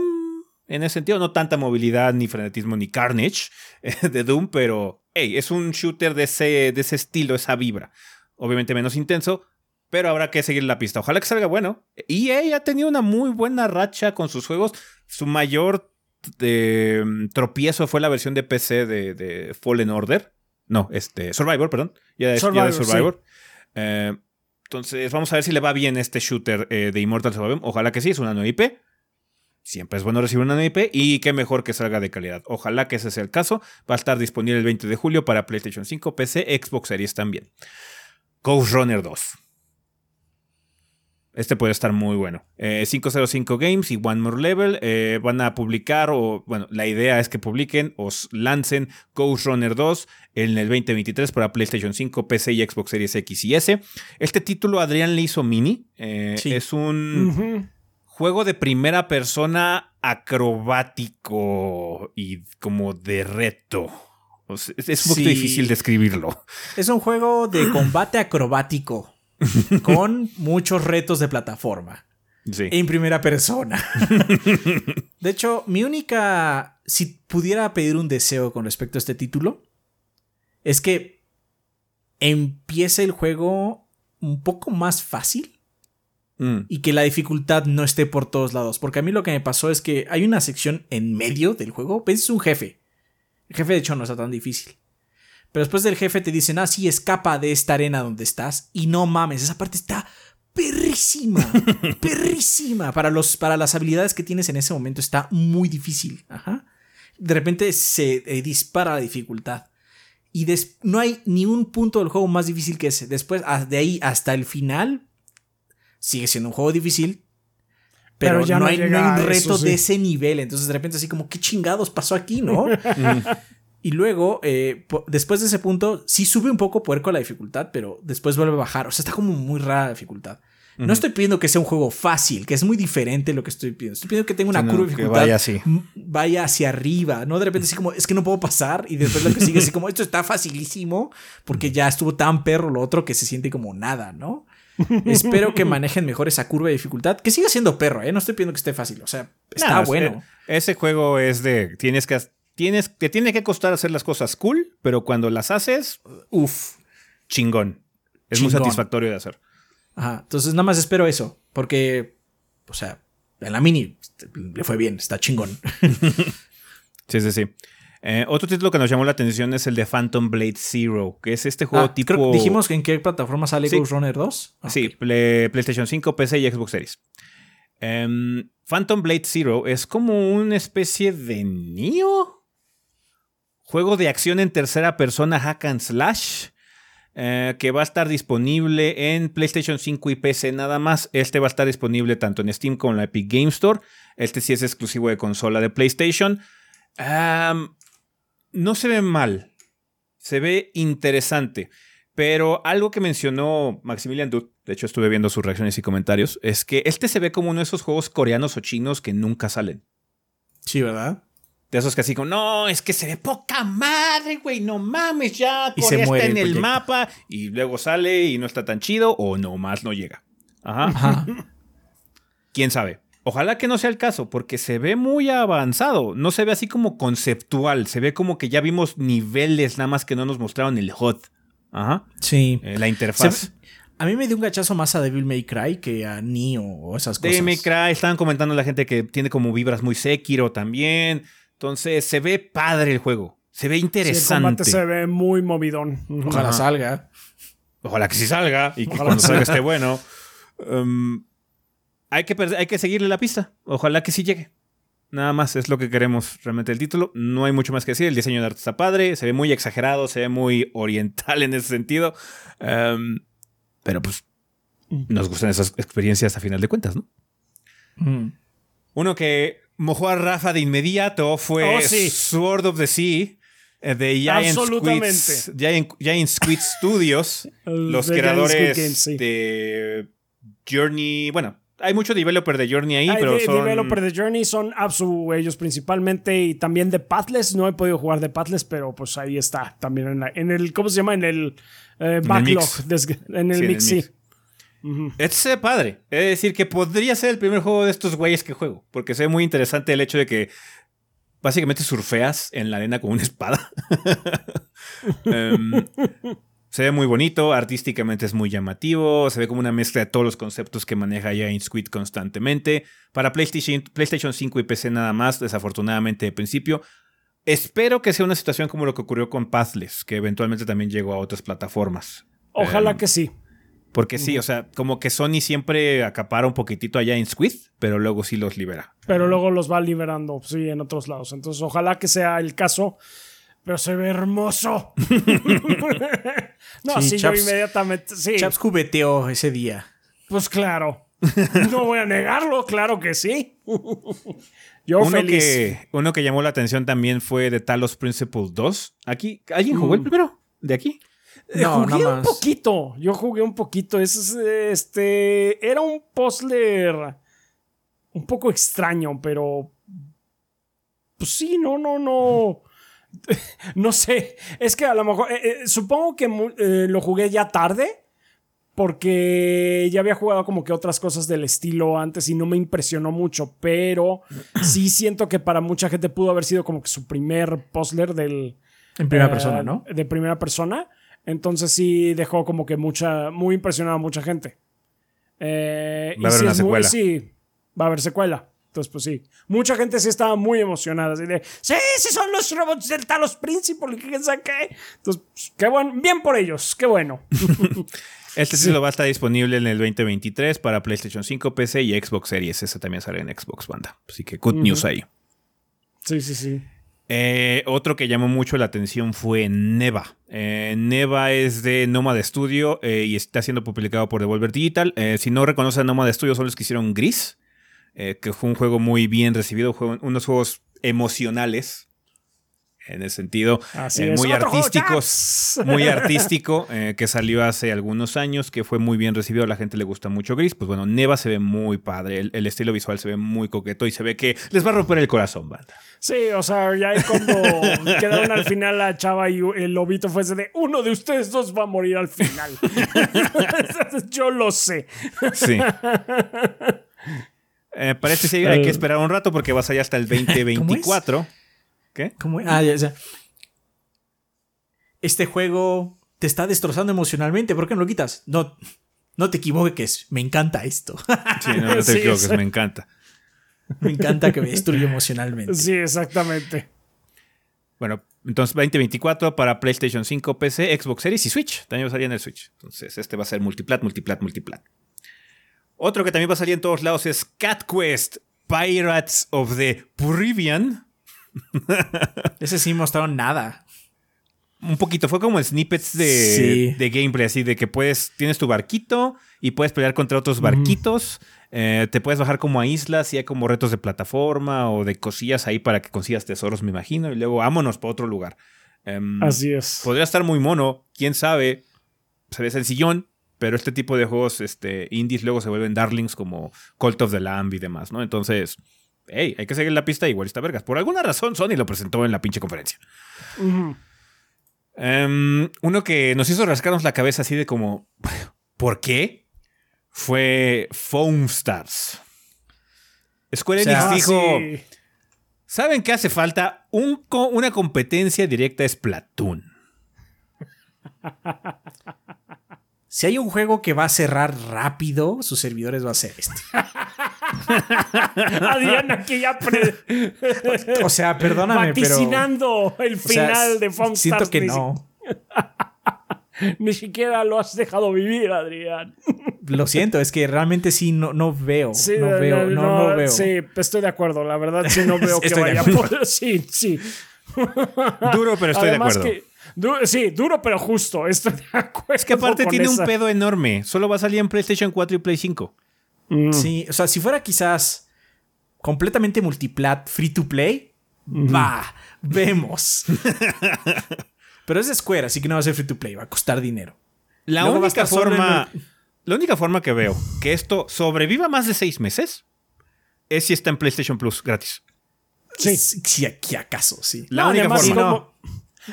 en ese sentido, no tanta movilidad ni frenetismo ni carnage eh, de Doom, pero hey, es un shooter de ese, de ese estilo, esa vibra. Obviamente menos intenso, pero habrá que seguir la pista. Ojalá que salga bueno. EA ha tenido una muy buena racha con sus juegos. Su mayor eh, tropiezo fue la versión de PC de, de Fallen Order. No, este, Survivor, perdón. Ya Survivor, de Survivor. Eh, entonces, vamos a ver si le va bien este shooter eh, de Immortals of Aveum. Ojalá que sí, es una nueva IP. Siempre es bueno recibir una nueva IP y qué mejor que salga de calidad. Ojalá que ese sea el caso. Va a estar disponible el 20 de julio para PlayStation 5, PC, Xbox Series también. Ghost Runner 2. Este puede estar muy bueno. Eh, 505 Games y One More Level eh, van a publicar, o bueno, la idea es que publiquen o lancen Ghost Runner 2 en el 2023 para PlayStation 5, PC y Xbox Series X y S. Este título Adrián le hizo mini. eh, Sí. Es un juego de primera persona acrobático y como de reto. O sea, es, es un poquito Sí. difícil describirlo. Es un juego de combate acrobático con muchos retos de plataforma Sí. en primera persona. De hecho, mi única, si pudiera pedir un deseo con respecto a este título, es que empiece el juego un poco más fácil Mm, y que la dificultad no esté por todos lados. Porque a mí lo que me pasó es que hay una sección en medio del juego. Ves, es un jefe. El jefe, de hecho, no está tan difícil. Pero después del jefe te dicen, ah, sí, escapa de esta arena donde estás. Y no mames, esa parte está perrísima. perrísima. Para, los, para las habilidades que tienes en ese momento está muy difícil. Ajá. De repente se eh, dispara la dificultad. Y des- no hay ni un punto del juego más difícil que ese. Después, ah, de ahí hasta el final, sigue siendo un juego difícil. Pero, Pero ya no, no hay, no hay un eso, reto sí. de ese nivel. Entonces, de repente, así como, ¿qué chingados pasó aquí, no? y luego, eh, después de ese punto, sí sube un poco puerco la dificultad, pero después vuelve a bajar. O sea, está como muy rara la dificultad. No estoy pidiendo que sea un juego fácil, que es muy diferente lo que estoy pidiendo. Estoy pidiendo que tenga una Sí, no, curva de que dificultad. vaya así. Vaya hacia arriba, ¿no? De repente así como, es que no puedo pasar. Y después lo que sigue así como, esto está facilísimo. Porque ya estuvo tan perro lo otro que se siente como nada, ¿no? Espero que manejen mejor esa curva de dificultad. Que siga siendo perro, ¿eh? No estoy pidiendo que esté fácil. O sea, está bueno. eh, Ese juego es de. Tienes que. Tienes, te tiene que costar hacer las cosas cool, pero cuando las haces, uff, chingón. Es muy satisfactorio de hacer. Ajá. Entonces nada más espero eso. Porque, o sea, en la mini este, le fue bien, está chingón. Sí, sí, sí. Eh, otro título que nos llamó la atención es el de Phantom Blade Zero, que es este juego Ah, tipo. creo- dijimos que en qué plataforma sale Sí. Ghost Runner 2. Ah, Sí, Play- PlayStation 5, PC y Xbox Series. Em, Phantom Blade Zero es como una especie de Neo. Juego de acción en tercera persona hack and slash. eh, que va a estar disponible en PlayStation 5 y PC nada más. Este va a estar disponible tanto en Steam como en la Epic Game Store. Este sí es exclusivo de consola de PlayStation. No se ve mal. Se ve interesante. Pero algo que mencionó Maximilian Dutt, de hecho estuve viendo sus reacciones y comentarios, es que este se ve como uno de esos juegos coreanos o chinos que nunca salen. Sí, ¿verdad? De esos que así como, no, es que se ve poca madre, güey, no mames, ya Y se Corea muere está en el mapa y luego sale y no está tan chido o nomás no llega. Ajá. Ajá. Quién sabe. Ojalá que no sea el caso, porque se ve muy avanzado. No se ve así como conceptual. Se ve como que ya vimos niveles, nada más que no nos mostraron el HUD. Ajá. Sí. Eh, la interfaz. Se- A mí me dio un gachazo más a Devil May Cry que a Neo o esas cosas. Devil May Cry, estaban comentando la gente que tiene como vibras muy Sekiro también. Entonces, se ve padre el juego. Se ve Sí, el interesante. combate se ve muy movidón. Ojalá Ajá. salga. Ojalá que sí salga y que Ojalá cuando salga esté bueno. Um, hay, que, hay que seguirle la pista. Ojalá que sí llegue. Nada más es lo que queremos realmente el título. No hay mucho más que decir. El diseño de arte está padre. Se ve muy exagerado. Se ve muy oriental en ese sentido. Um, pero pues nos gustan esas experiencias a final de cuentas, ¿no? Mm. Uno que mojó a Rafa de inmediato fue Oh, sí. Sword of the Sea eh, de Giant. Squid, Giant, Giant Squid Studios, los creadores sí. de Journey. Bueno, hay mucho developer de Journey ahí, Hay pero de- son. developer de Journey son Absu ellos principalmente y también de Pathless. No he podido jugar de Pathless, pero pues ahí está. También en, la- en el, ¿cómo se llama? En el eh, backlog. en el mix, sí. Este se ve padre. Es decir, que podría ser el primer juego de estos güeyes que juego. Porque se ve muy interesante el hecho de que básicamente surfeas en la arena con una espada. Em, se ve muy bonito, artísticamente es muy llamativo, se ve como una mezcla de todos los conceptos que maneja Giant Squid constantemente. Para PlayStation, PlayStation 5 y PC nada más, desafortunadamente de principio. Espero que sea una situación como lo que ocurrió con Pathless, que eventualmente también llegó a otras plataformas. Ojalá Em, que sí. Porque sí, o sea, como que Sony siempre acapara un poquitito allá en Squid, pero luego sí los libera. Pero luego los va liberando, sí, en otros lados. Entonces, ojalá que sea el caso. Pero se ve hermoso. no, Sí, sí, yo inmediatamente. Sí, Chaps jugueteó ese día. pues claro. No voy a negarlo, claro que sí. Yo Uno feliz. que, uno que llamó la atención también fue de Talos Principle 2. Aquí, ¿alguien jugó el Mm. primero? ¿De aquí? Eh, No, jugué un poquito. Yo jugué un poquito. Es, es, este. Era un puzzler un poco extraño, pero. Pues sí, no, no, no. No sé. Es que a lo mejor. eh, eh, supongo que eh, lo jugué ya tarde. Porque ya había jugado como que otras cosas del estilo antes y no me impresionó mucho. Pero sí siento que para mucha gente pudo haber sido como que su primer puzzler del. En primera persona, ¿no? De primera persona. Entonces sí dejó como que mucha, muy impresionada a mucha gente. Eh, Va a haber sí una muy- secuela. sí, va a haber secuela. Entonces, pues sí. Mucha gente sí estaba muy emocionada. Así de, sí, sí son los robots del Talos Principal. y quién sabe qué. Entonces, pues, qué bueno. Bien por ellos. Qué bueno. Este título va a estar disponible en el 2023 para PlayStation 5, PC y Xbox Series. Ese también sale en Xbox Banda. Así que good news ahí. Sí, sí, sí. Eh, otro que llamó mucho la atención fue Neva. Eh, Neva es de Nomad Studio eh, y está siendo publicado por Devolver Digital. Si no reconocen Nomad Studio, son los que hicieron Gris, que fue un juego muy bien recibido, unos juegos emocionales en el sentido Así eh, es. muy Chaps. muy artístico, eh, que salió hace algunos años, que fue muy bien recibido, a la gente le gusta mucho Gris, pues bueno, Neva se ve muy padre, el, el estilo visual se ve muy coqueto y se ve que les va a romper el corazón, banda. Sí, o sea, ya es cuando quedaron al final la chava y el lobito fue ese de uno de ustedes dos va a morir al final. Yo lo sé. Sí. Eh, este sí hay que esperar un rato porque va a salir hasta el 2024. ¿Qué? ¿Cómo? Ah, ya, ya. Este juego te está destrozando emocionalmente. ¿Por qué no lo quitas? No, no te equivoques. Me encanta esto. Sí, no, no te Sí, equivoques, me encanta. me encanta que me destruya emocionalmente. Sí, exactamente. Bueno, entonces 2024 para PlayStation 5, PC, Xbox Series y Switch. También va a salir en el Switch. Entonces este va a ser multiplat, multiplat, multiplat. Otro que también va a salir en todos lados es Cat Quest Pirates of the Caribbean. Ese sí mostraron nada. Un poquito, fue como snippets de, Sí. de gameplay, así de que puedes, tienes tu barquito y puedes pelear contra otros barquitos. Eh, te puedes bajar como a islas y hay como retos de plataforma o de cosillas ahí para que consigas tesoros, me imagino. Y luego vámonos para otro lugar. Em, Así es. Podría estar muy mono, quién sabe. Se ve sencillón, pero este tipo de juegos este, indies luego se vuelven darlings como Cult of the Lamb y demás, ¿no? Entonces, hey, hay que seguir la pista igual está vergas. Por alguna razón Sony lo presentó en la pinche conferencia. Em, uno que nos hizo rascarnos la cabeza así de como, ¿por qué? Fue Foam Stars. Square O sea, Enix dijo, sí. ¿saben qué hace falta? Un co- una competencia directa es Platoon. Si hay un juego que va a cerrar rápido, sus servidores va a ser este. Adriana que ya pre- O sea, perdóname, pero. vaticinando el o sea, final de Siento que no. Ni siquiera lo has dejado vivir, Adrián. Lo siento, es que realmente sí no, no veo. Sí, no veo, no, no veo. Sí, estoy de acuerdo. La verdad, sí, no veo que vaya por. Sí, sí. Duro, pero estoy Además de acuerdo. que- du- sí, duro pero justo. Estoy de acuerdo. Es que aparte tiene un pedo enorme. Solo va a salir en PlayStation 4 y Play 5. Sí, o sea, si fuera quizás completamente multiplat, free to play, va, vemos. Pero es de Square, así que no va a ser free to play, va a costar dinero. La Luego única forma. La única forma que veo que esto sobreviva más de seis meses es si está en PlayStation Plus gratis. Sí. Si, si aquí acaso, sí. La No, única además, forma. como-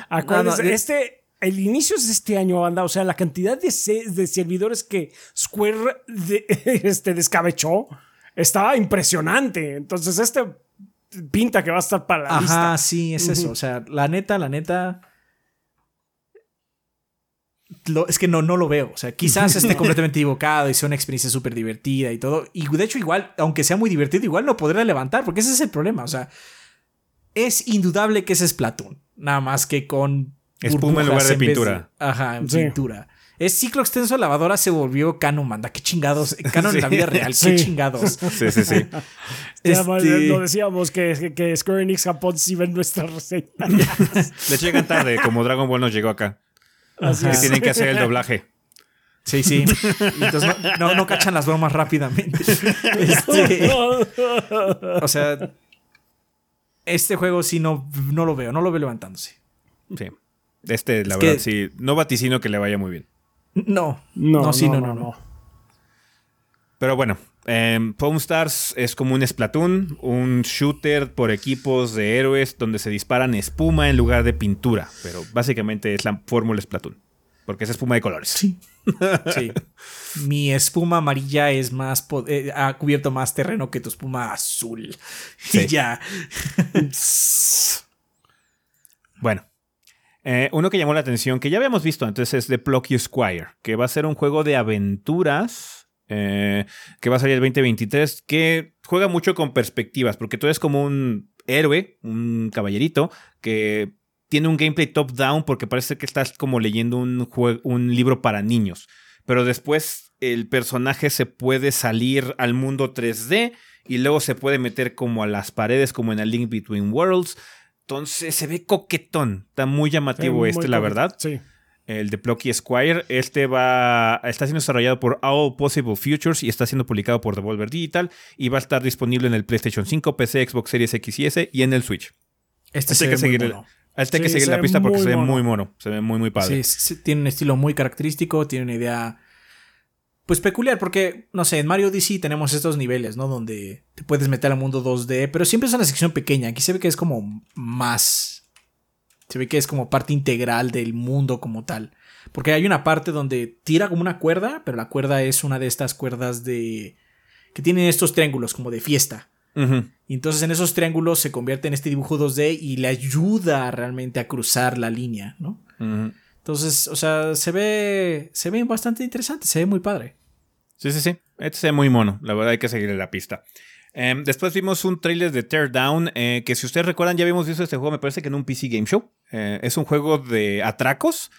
Acuérdense, No, no, de- este. El inicio es de este año, anda. O sea, la cantidad de, de servidores que Square de- este, descabechó estaba impresionante. Entonces, este pinta que va a estar para la Ajá, lista. sí, es eso. O sea, la neta, la neta. lo- es que no, no lo veo. O sea, quizás esté completamente equivocado y sea una experiencia súper divertida y todo. Y de hecho, igual, aunque sea muy divertido, igual no podrá levantar, porque ese es el problema. O sea, es indudable que ese es Platoon. Nada más que con. Espuma en lugar de pintura. ajá, en Sí. pintura. Es ciclo extenso, lavadora se volvió canon, manda. Qué chingados. Canon en la vida real, Sí. qué chingados. Sí, sí, sí. Ya, Este- Lo decíamos que, que, Square Enix Japón sí ven nuestra reseña. Les llegan tarde, como Dragon Ball nos llegó acá. Así Que es. tienen que hacer el doblaje. Sí, sí. Entonces no, no, no cachan las bromas rápidamente. Este, o sea, este juego sí no, no lo veo, no lo veo levantándose. Sí. Este, la Es verdad, que- sí. No vaticino que le vaya muy bien. No, No, no, sí, no, no, no. Pero bueno, eh, Foam Stars es como un Splatoon, un shooter por equipos de héroes donde se disparan espuma en lugar de pintura. Pero básicamente es la fórmula Splatoon. Porque es espuma de colores. Sí. Sí. Mi espuma amarilla es más eh, ha cubierto más terreno que tu espuma azul. Sí. Y ya. Bueno. Eh, uno que llamó la atención, que ya habíamos visto antes, es The Plucky Squire, que va a ser un juego de aventuras eh, que va a salir el 2023, que juega mucho con perspectivas, porque tú eres como un héroe, un caballerito, que tiene un gameplay top-down porque parece que estás como leyendo un, un libro para niños. Pero después el personaje se puede salir al mundo 3D y luego se puede meter como a las paredes, como en el Link Between Worlds. Entonces se ve coquetón. Está muy llamativo este, la verdad. Sí. El de Plucky Squire. Este va. Está siendo desarrollado por All Possible Futures y está siendo publicado por Devolver Digital. Y va a estar disponible en el PlayStation 5, PC, Xbox Series X y S y en el Switch. Este Este hay que seguir, mono. este hay que Sí, seguir se la pista porque se ve mono. muy mono. Se ve muy, muy padre. Sí, sí, tiene un estilo muy característico, tiene una idea pues peculiar, porque no sé, en Mario Odyssey tenemos estos niveles, ¿no? Donde te puedes meter al mundo 2D, pero siempre es una sección pequeña. Aquí se ve que es como más. Se ve que es como parte integral del mundo como tal. Porque hay una parte donde tira como una cuerda, pero la cuerda es una de estas cuerdas de. que tienen estos triángulos como de fiesta. Y entonces en esos triángulos se convierte en este dibujo 2D y le ayuda realmente a cruzar la línea, ¿no? Entonces, o sea, se ve, se ve bastante interesante, se ve muy padre. Sí, sí, sí. Este se muy mono. La verdad hay que seguirle la pista. Em, después vimos un trailer de Teardown, eh, que si ustedes recuerdan ya habíamos visto este juego, me parece que en un PC Game Show. Eh, es un juego de atracos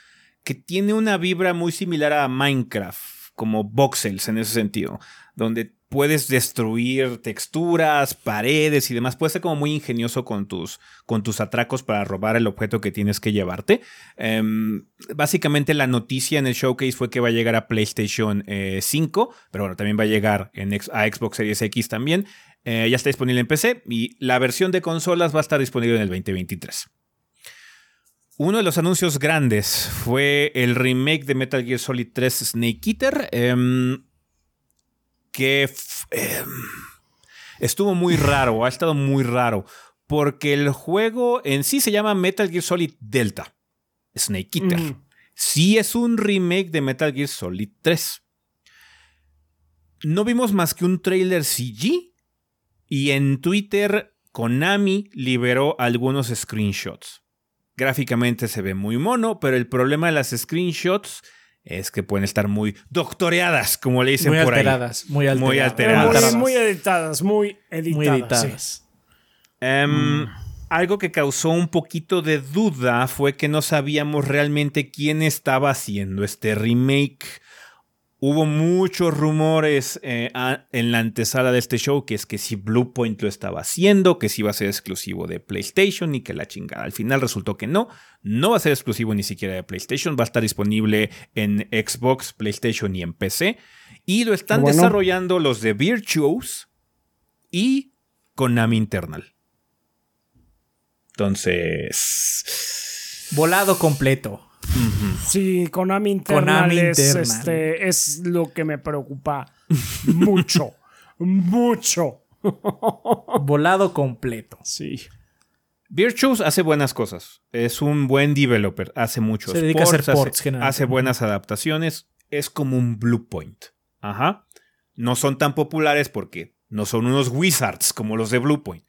que tiene una vibra muy similar a Minecraft, como voxels en ese sentido, donde puedes destruir texturas, paredes y demás. Puedes ser como muy ingenioso con tus, con tus atracos para robar el objeto que tienes que llevarte. Em, básicamente la noticia en el showcase fue que va a llegar a PlayStation eh, 5, pero bueno, también va a llegar en a Xbox Series X también. Eh, ya está disponible en PC y la versión de consolas va a estar disponible en el 2023. Uno de los anuncios grandes fue el remake de Metal Gear Solid 3 Snake Eater, em, que em, estuvo muy raro, ha estado muy raro, porque el juego en sí se llama Metal Gear Solid Delta, Snake Eater. Sí es un remake de Metal Gear Solid 3. No vimos más que un trailer CG y en Twitter Konami liberó algunos screenshots. Gráficamente se ve muy mono, pero el problema de las screenshots es que pueden estar muy doctoreadas, como le dicen por alteradas, ahí. Muy alteradas. Muy alteradas. Muy, editadas, muy editadas. Muy editadas. Em, mm. Algo que causó un poquito de duda fue que no sabíamos realmente quién estaba haciendo este remake. Hubo muchos rumores eh, en la antesala de este show que es que si Bluepoint lo estaba haciendo, que si iba a ser exclusivo de PlayStation y que la chingada. Al final resultó que no, no va a ser exclusivo ni siquiera de PlayStation, va a estar disponible en Xbox, PlayStation y en PC. Y lo están desarrollando los de Virtuos y Konami Internal. Entonces... Volado completo. Sí, Konami Internal, es, Este, es lo que me preocupa mucho. mucho. Volado completo. Sí. Virtuos hace buenas cosas. Es un buen developer. Hace muchos Se dedica ports, a hacer ports, hace, buenas adaptaciones. Es como un Bluepoint. Ajá. No son tan populares porque no son unos wizards como los de Bluepoint.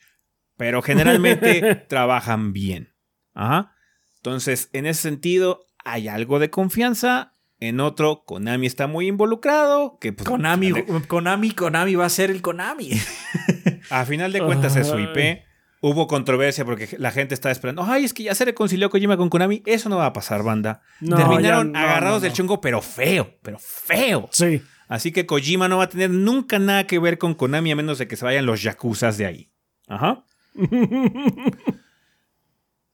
Pero generalmente trabajan bien. Ajá. Entonces, en ese sentido, hay algo de confianza. En otro, Konami está muy involucrado. Que, pues, Konami, Konami, Konami va a ser el Konami. A final de cuentas es su IP. Hubo controversia porque la gente estaba esperando. Ay, es que ya se reconcilió Kojima con Konami. Eso no va a pasar, banda. Terminaron agarrados del chungo, pero feo, pero feo. Sí. Así que Kojima no va a tener nunca nada que ver con Konami a menos de que se vayan los yakuzas de ahí. Ajá.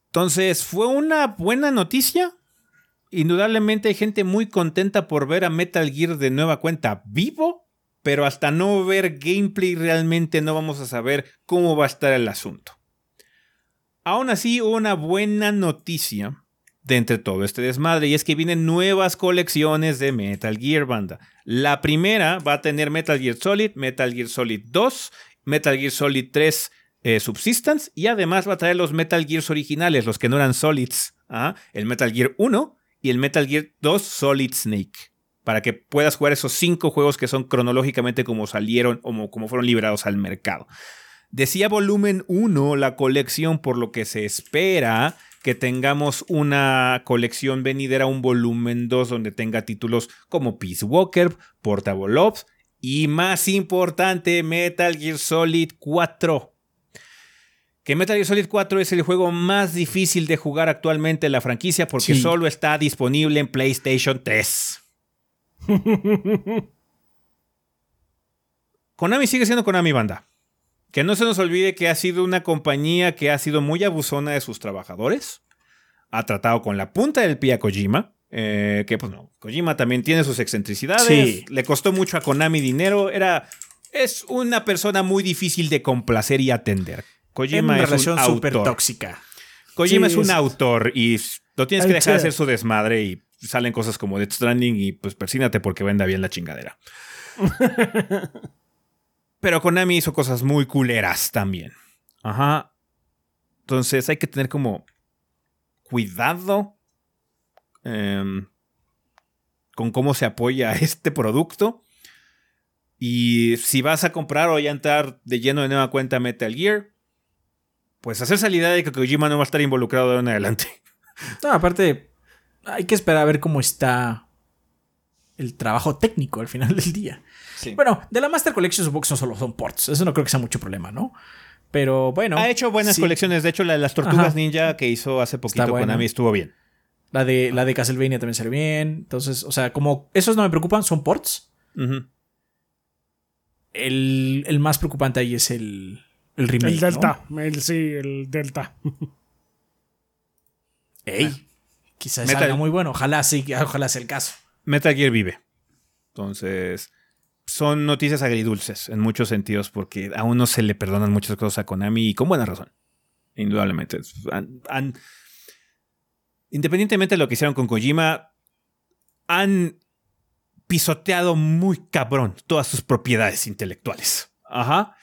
Entonces, fue una buena noticia. Indudablemente hay gente muy contenta por ver a Metal Gear de nueva cuenta vivo, pero hasta no ver gameplay realmente no vamos a saber cómo va a estar el asunto. Aún así, una buena noticia de entre todo este desmadre y es que vienen nuevas colecciones de Metal Gear Banda. La primera va a tener Metal Gear Solid, Metal Gear Solid 2, Metal Gear Solid 3 eh, Subsistence y además va a traer los Metal Gears originales, los que no eran Solids. ¿ah? El Metal Gear 1 y el Metal Gear 2 Solid Snake. Para que puedas jugar esos cinco juegos que son cronológicamente como salieron o como fueron liberados al mercado. Decía volumen 1 la colección, por lo que se espera que tengamos una colección venidera, un volumen 2 donde tenga títulos como Peace Walker, Portable Ops y más importante, Metal Gear Solid 4 que Metal Gear Solid 4 es el juego más difícil de jugar actualmente en la franquicia porque solo está disponible en PlayStation 3. Konami sigue siendo Konami Banda. Que no se nos olvide que ha sido una compañía que ha sido muy abusona de sus trabajadores. Ha tratado con la punta del pie a Kojima. Eh, que pues no, Kojima también tiene sus excentricidades. Le costó mucho a Konami dinero. Era. Es una persona muy difícil de complacer y atender. Kojima es relación un súper tóxica. Kojima es un autor y lo tienes que dejar de hacer su desmadre y salen cosas como Death Stranding y pues persínate porque venda bien la chingadera. Pero Konami hizo cosas muy culeras también. Ajá. Entonces hay que tener como cuidado em, con cómo se apoya este producto. Y si vas a comprar o ya entrar de lleno de nueva cuenta Metal Gear, pues hacerse la idea de que Kojima no va a estar involucrado de ahora en adelante. No, aparte, hay que esperar a ver cómo está el trabajo técnico al final del día. Bueno, de la Master Collection supongo que no solo son ports. Eso no creo que sea mucho problema, ¿no? Pero bueno. Ha hecho buenas colecciones. De hecho, la de las Tortugas Ninja que hizo hace poquito con Konami estuvo bien. La de, la de Castlevania también salió bien. Entonces, o sea, como esos no me preocupan, son ports. el, el, más preocupante ahí es el, el remake. El Delta. El, sí, el Delta. Ey. Ah. Quizás salga muy bueno. Ojalá sí, ojalá sea el caso. Metal Gear vive. Entonces, son noticias agridulces en muchos sentidos porque a uno se le perdonan muchas cosas a Konami y con buena razón. Indudablemente. independientemente de lo que hicieron con Kojima, han pisoteado muy cabrón todas sus propiedades intelectuales. Ajá.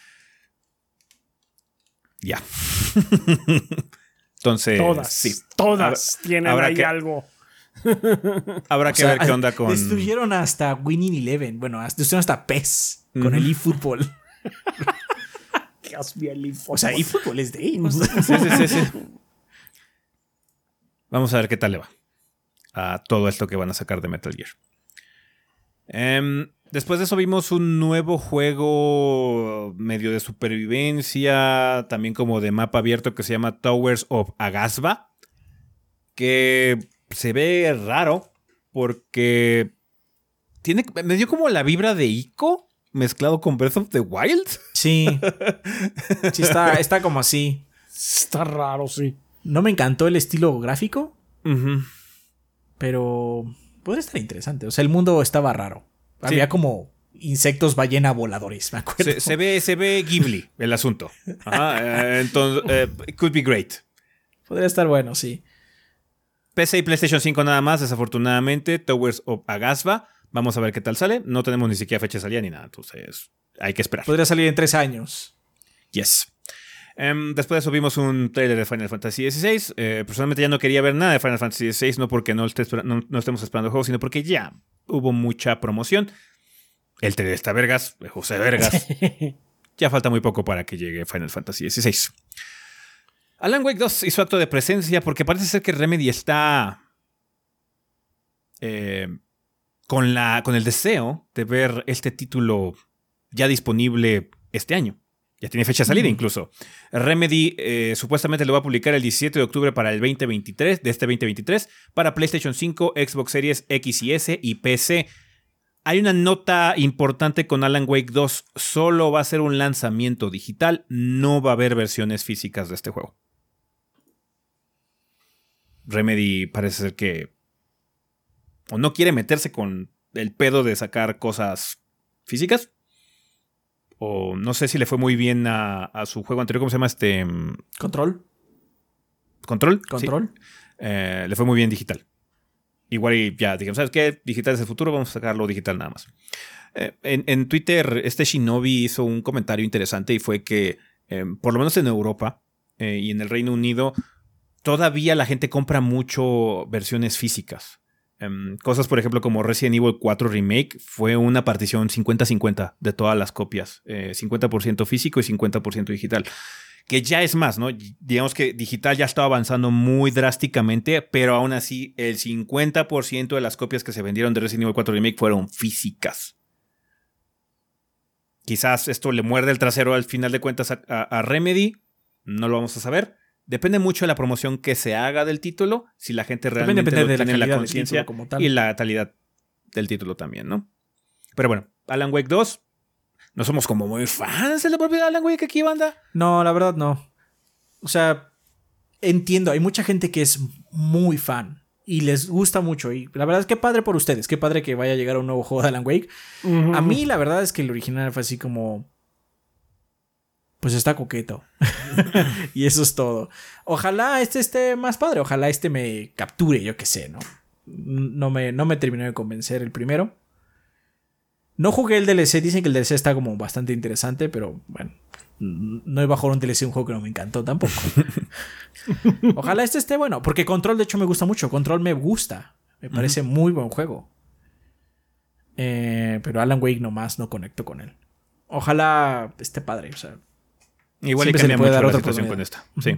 Ya. Entonces, Todas. sí. Todas tienen habrá ahí que- algo. Habrá O que sea, ver qué onda con. Destruyeron hasta Winning Eleven. Bueno, destruyeron hasta PES con el eFootball. El info. O sea, eFootball es de ellos. Sí, sí, sí, sí. Vamos a ver qué tal le va a todo esto que van a sacar de Metal Gear. Em, después de eso vimos un nuevo juego medio de supervivencia, también como de mapa abierto que se llama Towers of Agasba, que se ve raro porque tiene, me dio como la vibra de Ico mezclado con Breath of the Wild. Sí. Sí, está, está como así. Está raro, sí. No me encantó el estilo gráfico, pero podría estar interesante. O sea, el mundo estaba raro. Sí. Había como insectos ballena voladores, me acuerdo. Se, se ve, se ve Ghibli el asunto. Ajá, eh, entonces, eh, it could be great. Podría estar bueno, sí. PC y PlayStation 5 nada más, desafortunadamente. Towers of Agasba. Vamos a ver qué tal sale. No tenemos ni siquiera fecha de salida ni nada, entonces hay que esperar. Podría salir en tres años. Yes. Em, después de eso vimos un trailer de Final Fantasy XVI. Eh, personalmente ya no quería ver nada de Final Fantasy XVI, no porque no, esté espera- no- no estemos esperando el juego, sino porque ya hubo mucha promoción. El trailer está vergas, José Vergas. ya falta muy poco para que llegue Final Fantasy XVI. Alan Wake 2 hizo acto de presencia porque parece ser que Remedy está eh, con, la, con el deseo de ver este título ya disponible este año. Ya tiene fecha de salida incluso. Remedy eh, supuestamente lo va a publicar el 17 de octubre para el 2023, de este 2023, para PlayStation 5, Xbox Series X y S y PC. Hay una nota importante con Alan Wake 2. Solo va a ser un lanzamiento digital. No va a haber versiones físicas de este juego. Remedy parece ser que o no quiere meterse con el pedo de sacar cosas físicas. O no sé si le fue muy bien a, a su juego anterior. ¿Cómo se llama este? Control. Control. Sí. Control. Eh, le fue muy bien digital. Igual y ya dijimos, ¿sabes qué? Digital es el futuro, vamos a sacarlo digital nada más. Eh, en, en Twitter, este Shinobi hizo un comentario interesante y fue que, eh, por lo menos en Europa y en el Reino Unido, todavía la gente compra mucho versiones físicas. Em, cosas, por ejemplo, como Resident Evil 4 Remake fue una partición 50-50 de todas las copias. eh, 50% físico y 50% digital. Que ya es más, ¿no? Digamos que digital ya estaba avanzando muy drásticamente, pero aún así el 50% de las copias que se vendieron de Resident Evil 4 Remake fueron físicas. Quizás esto le muerde el trasero al final de cuentas a- a Remedy, no lo vamos a saber. Depende mucho de la promoción que se haga del título, si la gente realmente depende lo de la tiene en la conciencia título como tal. y la calidad del título también, ¿no? Pero bueno, Alan Wake 2, no somos como muy fans de la propiedad de Alan Wake aquí, banda. No, la verdad no. O sea, entiendo, hay mucha gente que es muy fan y les gusta mucho. Y la verdad es que padre por ustedes, qué padre que vaya a llegar un nuevo juego de Alan Wake. A mí la verdad es que el original fue así como... Pues está coqueto. y eso es todo. Ojalá este esté más padre, ojalá este me capture, yo qué sé, ¿no? No me, no me terminó de convencer el primero. No jugué el DLC, dicen que el DLC está como bastante interesante, pero bueno, no iba a jugar un DLC un juego que no me encantó tampoco. Ojalá este esté bueno, porque Control de hecho me gusta mucho, Control me gusta, me parece muy buen juego. Eh, pero Alan Wake nomás no conecto con él. Ojalá esté padre, o sea, Igual y Siempre se le cambia puede mucho dar la otra situación con esta. Sí.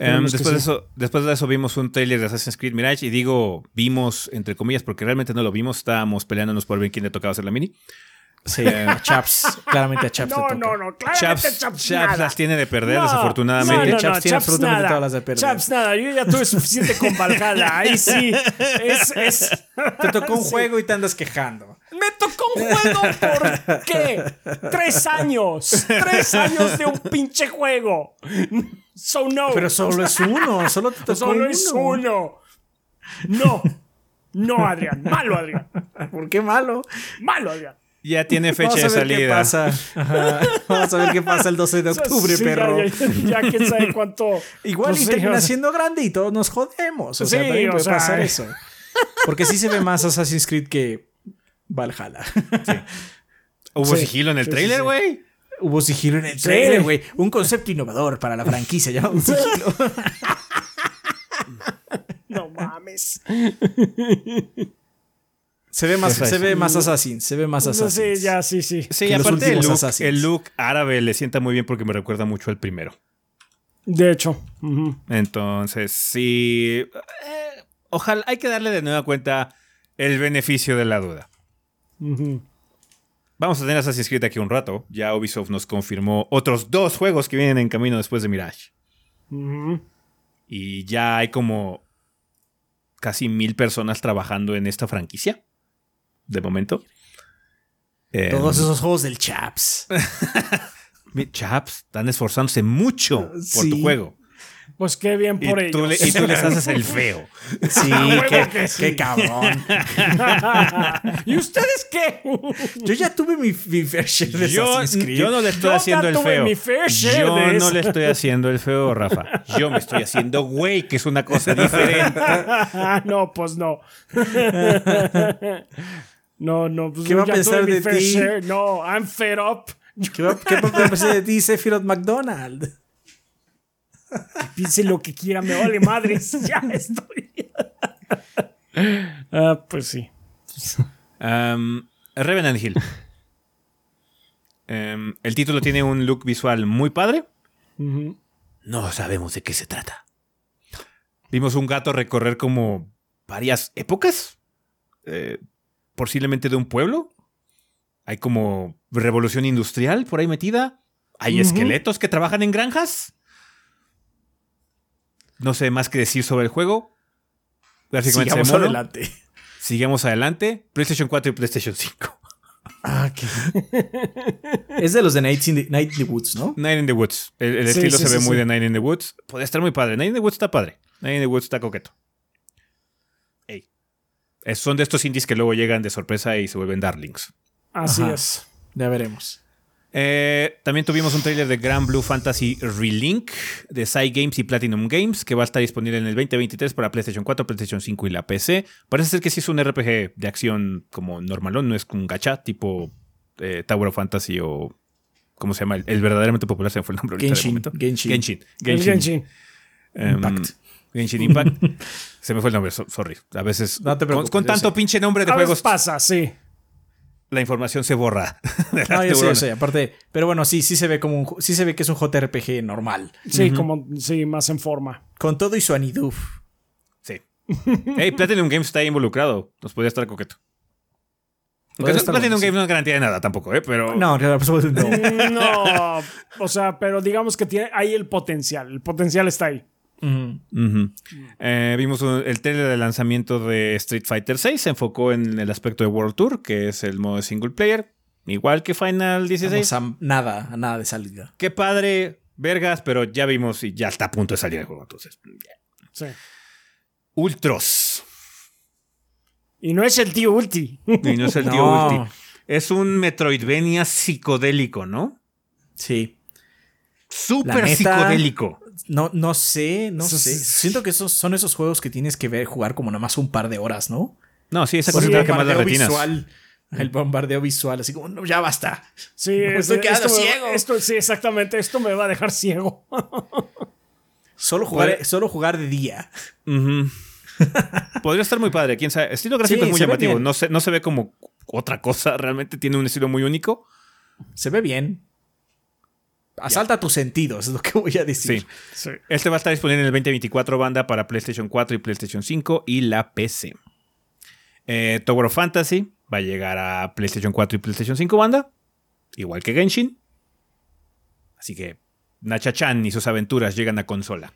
Em, después, de eso, después de eso vimos un trailer de Assassin's Creed Mirage y digo vimos entre comillas porque realmente no lo vimos, estábamos peleándonos por ver quién le tocaba hacer la mini. sí, a Chaps, claramente a Chaps le No, toca. no, no, claramente Chaps, Chaps, Chaps nada. las tiene de perder No, desafortunadamente. No, no, Chaps no, tiene absolutamente nada. todas las de perder. Chaps nada, yo ya tuve suficiente con Valhalla. Ahí sí. Es, es... Te tocó un Sí. juego y te andas quejando. Me tocó un juego por qué? Tres años. Tres años de un pinche juego. So no. Pero solo es uno, solo te tocó Solo uno. es uno. No. No, Adrián. Malo, Adrián. ¿Por qué malo? Malo, Adrián. Ya tiene fecha Vamos a de ver qué salida. pasa. Ajá. Vamos a ver qué pasa el 12 de octubre, Sí, perro. Ya, ya, ya quién sabe cuánto. Igual pues y sí, termina o sea, siendo grande y todos nos jodemos. O sea, Sí, también o puede sea, pasar eh. eso. Porque sí se ve más Assassin's Creed que Valhalla. Hubo Sí, sigilo en el trailer, sí. güey. Hubo sigilo en el Sí. trailer, güey. Un concepto innovador para la franquicia llamado un sigilo. No mames. Se ve más, se ve más Assassin, se ve más No, Assassin. sí, ya, sí, sí. Sí, aparte el look, Assassins. el look árabe le sienta muy bien porque me recuerda mucho al primero. De hecho. Entonces, sí. eh, ojalá hay que darle de nueva cuenta el beneficio de la duda. Vamos a tener Assassin's Creed aquí un rato. Ya Ubisoft nos confirmó otros dos juegos que vienen en camino después de Mirage. Y ya hay como casi mil personas trabajando en esta franquicia. De momento. Eh, Todos esos juegos del Chaps. Chaps, están esforzándose mucho por Sí. tu juego. Pues qué bien Y por tú, le- ellos. y tú les haces el feo. Sí, huevo qué, que sí. qué cabrón. ¿Y ustedes qué? Yo ya tuve mi, mi fair share de Yo, Assassin's Creed. yo no le estoy Yo haciendo ya el tuve feo. mi fair share Yo de no eso. le estoy haciendo el feo, Rafa. Yo me estoy haciendo güey, que es una cosa diferente. Ah, no, pues no. No, no, pues ¿Qué va a ya pensar tuve mi de fair ti? share. No, I'm fed up. ¿Qué va, qué va a pensar de ti, Sephiroth McDonald? Piense lo que quiera, me vale madres. Ya estoy. Ah, pues sí. Um, Revenant Hill. Um, el título tiene un look visual muy padre. No sabemos de qué se trata. Vimos un gato recorrer como varias épocas. eh, posiblemente de un pueblo. Hay como revolución industrial por ahí metida. Hay esqueletos que trabajan en granjas. No sé más que decir sobre el juego. Básicamente Sigamos adelante. Sigamos adelante. PlayStation 4 y PlayStation 5. Ah, qué- es de los de Night in the, Night in the Woods, ¿no? Night in the Woods. El, el Sí, estilo sí, se ve sí, muy de Night in the Woods. Podría estar muy padre. Night in the Woods está padre. Night in the Woods está coqueto. Ey. Es- son de estos indies que luego llegan de sorpresa y se vuelven darlings. Así Ajá. es. Ya veremos. Eh, también tuvimos un trailer de Grand Blue Fantasy Relink de Psy Games y Platinum Games que va a estar disponible en el 2023 para PlayStation 4, PlayStation 5 y la PC. Parece ser que sí es un RPG de acción como normalón, no es un gacha tipo eh, Tower of Fantasy o ¿cómo se llama? El, el verdaderamente popular se me fue el nombre ahorita de Genshin, momento. Genshin. Genshin. Genshin. Genshin. Em, Impact. Genshin Impact. se me fue el nombre, so- sorry. A veces No te con- preocupes, con, tanto pinche nombre de A veces juegos pasa, sí. La información se borra. de las No, yo sé, yo sé, aparte. Pero bueno, sí, sí se ve como un, sí se ve que es un JRPG normal. Sí, como, sí, más en forma. Con todo y su aniduf. Sí. Hey, Platinum Games está ahí involucrado. Nos podría estar coqueto. Platinum. Games no es garantía de nada tampoco, ¿eh? Pero. No, claro, no. No, o sea, pero digamos que tiene ahí el potencial. El potencial está ahí. Eh, vimos un- el trailer de lanzamiento de Street Fighter VI. Se enfocó en el aspecto de World Tour, que es el modo de single player. Igual que Final 16. Vamos a nada, a nada de salida. Qué padre, vergas, pero ya vimos y ya está a punto de salir el juego. Entonces, Sí. Ultros. Y no es el tío Ulti. Y no es el tío No. Ulti. Es un Metroidvania psicodélico, ¿no? Sí. Súper psicodélico. No, no sé, no Eso sé. es- Siento que esos son esos juegos que tienes que ver jugar como nada más un par de horas, ¿no? No, sí, esa cosa quemar las bombardeo retinas. visual. El bombardeo visual, así como, no, ya basta. Sí, estoy quedando esto ciego. esto, sí, exactamente. Esto me va a dejar ciego. Solo jugar, Puede- solo jugar de día. Podría estar muy padre, quién sabe. Estilo gráfico Sí, es muy llamativo. No se, no se ve como otra cosa. Realmente tiene un estilo muy único. Se ve bien. Asalta tus sentidos, es lo que voy a decir. Sí. Sí. Este va a estar disponible en el 2024 banda para PlayStation 4 y PlayStation 5 y la PC. Eh, Tower of Fantasy va a llegar a PlayStation 4 y PlayStation 5 banda. Igual que Genshin. Así que Nacha-chan y sus aventuras llegan a consola.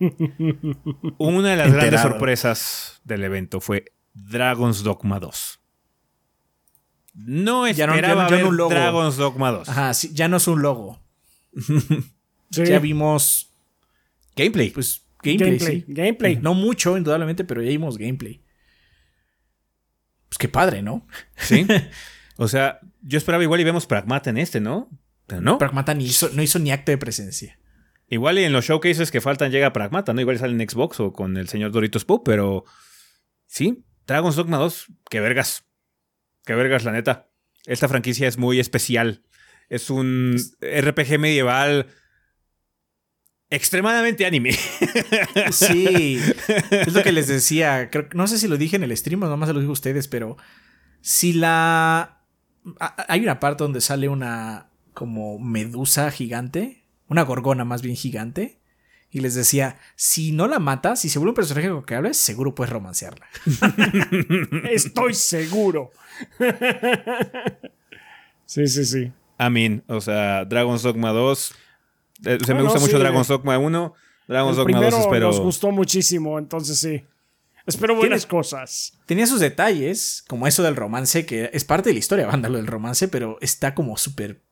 Una de las grandes sorpresas del evento fue Dragon's Dogma 2. No Ya no- ya esperaba no- ya no ver logo. Dragon's Dogma 2. Ajá, sí, ya no es un logo. Sí. Ya vimos, Gameplay. pues, gameplay. Gameplay. sí. Gameplay. No mucho, indudablemente, pero ya vimos gameplay. Pues qué padre, ¿no? Sí. O sea, yo esperaba igual y vemos Pragmata en este, ¿no? Pero no. Pragmata ni hizo, no hizo ni acto de presencia. Igual y en los showcases que faltan llega Pragmata, ¿no? Igual sale en Xbox o con el señor Doritos Poe, pero sí, Dragon's Dogma 2, qué vergas. Qué vergas, la neta. Esta franquicia es muy especial. Es un RPG medieval extremadamente anime. Sí, es lo que les decía. Creo, no sé si lo dije en el stream o nomás se lo digo a ustedes, pero si la... Hay una parte donde sale una como medusa gigante, una gorgona más bien gigante, y les decía, si no la matas, si se vuelve un personaje con que hables, seguro puedes romancearla. Estoy seguro. sí, sí, sí. I mean, o sea, Dragon's Dogma 2. eh, o sea, me gusta mucho. Dragon's Dogma 1. Dragon's El Dogma 2 primero espero. nos gustó muchísimo, entonces sí. Espero buenas cosas. Tenía sus detalles, como eso del romance, que es parte de la historia, banda, lo del romance, pero está como súper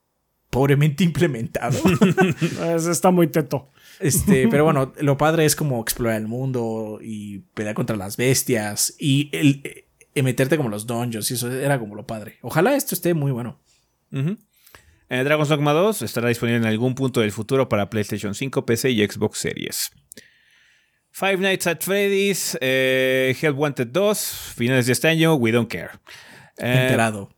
pobremente implementado. Es- Está muy teto. Este, pero bueno, lo padre es como explorar el mundo y pelear contra las bestias y el, eh, meterte como los dungeons y eso era como lo padre. Ojalá esto esté muy bueno. Ujú. Eh, Dragon's Dogma 2 estará disponible en algún punto del futuro para PlayStation 5, PC y Xbox Series. Five Nights at Freddy's, eh, Hell Wanted 2, finales de este año, We Don't Care. Eh, Enterado.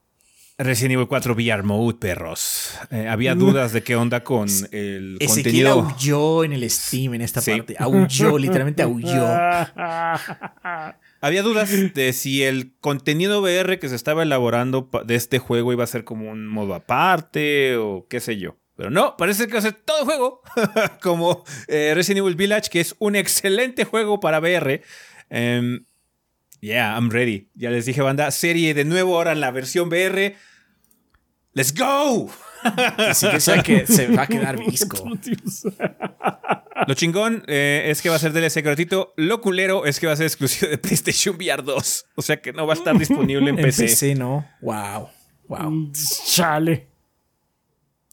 Resident Evil 4 VR Mode, perros. Eh, había dudas de qué onda con el Ezequiel contenido. aulló en el Steam en esta Sí. parte. Aulló, literalmente aulló. Había dudas de si el contenido VR que se estaba elaborando de este juego iba a ser como un modo aparte o qué sé yo. Pero no, parece que va a ser todo el juego. como eh, Resident Evil Village, que es un excelente juego para VR. Em, yeah, I'm ready. Ya les dije, banda, serie de nuevo ahora en la versión VR. ¡Let's go! Así que sea que se va a quedar visco. Lo chingón eh, es que va a ser DLC gratuito. Lo culero es que va a ser exclusivo de PlayStation VR 2. O sea que no va a estar disponible en, En PC. PC, ¿no? Wow. Wow. Chale.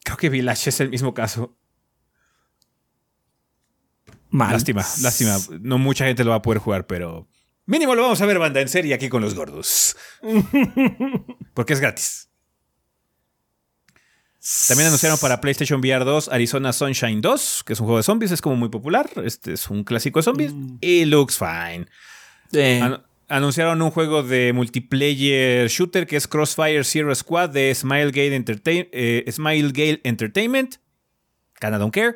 Creo que Village es el mismo caso. Mal. Lástima, lástima. No mucha gente lo va a poder jugar, pero mínimo lo vamos a ver, banda, en serie aquí con los gordos. Porque es gratis. También anunciaron para PlayStation VR 2 Arizona Sunshine 2, que es un juego de zombies, es como muy popular. Este es un clásico de zombies y looks fine. Eh, Anu- anunciaron un juego de multiplayer shooter que es Crossfire Zero Squad de Smile Gale, Entertain- eh, Smile Gale Entertainment. Canada Don't Care.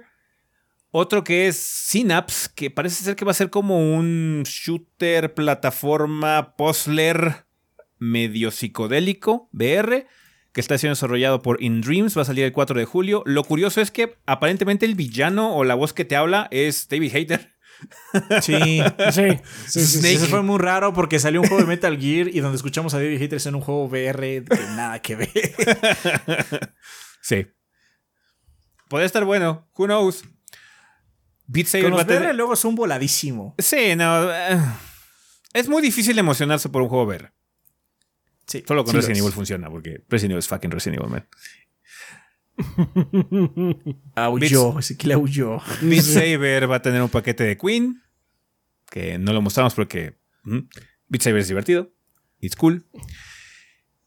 Otro que es Synapse, que parece ser que va a ser como un shooter, plataforma, puzzler medio psicodélico, VR, que está siendo desarrollado por In Dreams, va a salir el 4 de julio. Lo curioso es que aparentemente el villano o la voz que te habla es David Hayter. sí. Sí, sí, sí, sí. Snake. Eso fue muy raro porque salió un juego de Metal Gear y donde escuchamos a David Haters en un juego VR que nada que ver. Sí. Puede estar bueno. Who knows? Beat Saber Con va los tener- VR luego son voladísimo. Sí, no. eh, es muy difícil emocionarse por un juego VR. Sí, Solo con sí Resident es. Evil funciona, porque Resident Evil es fucking Resident Evil, man. Aulló, Ezequiel aulló. Beat Saber va a tener un paquete de Queen, que no lo mostramos porque mm, Beat Saber es divertido. It's cool.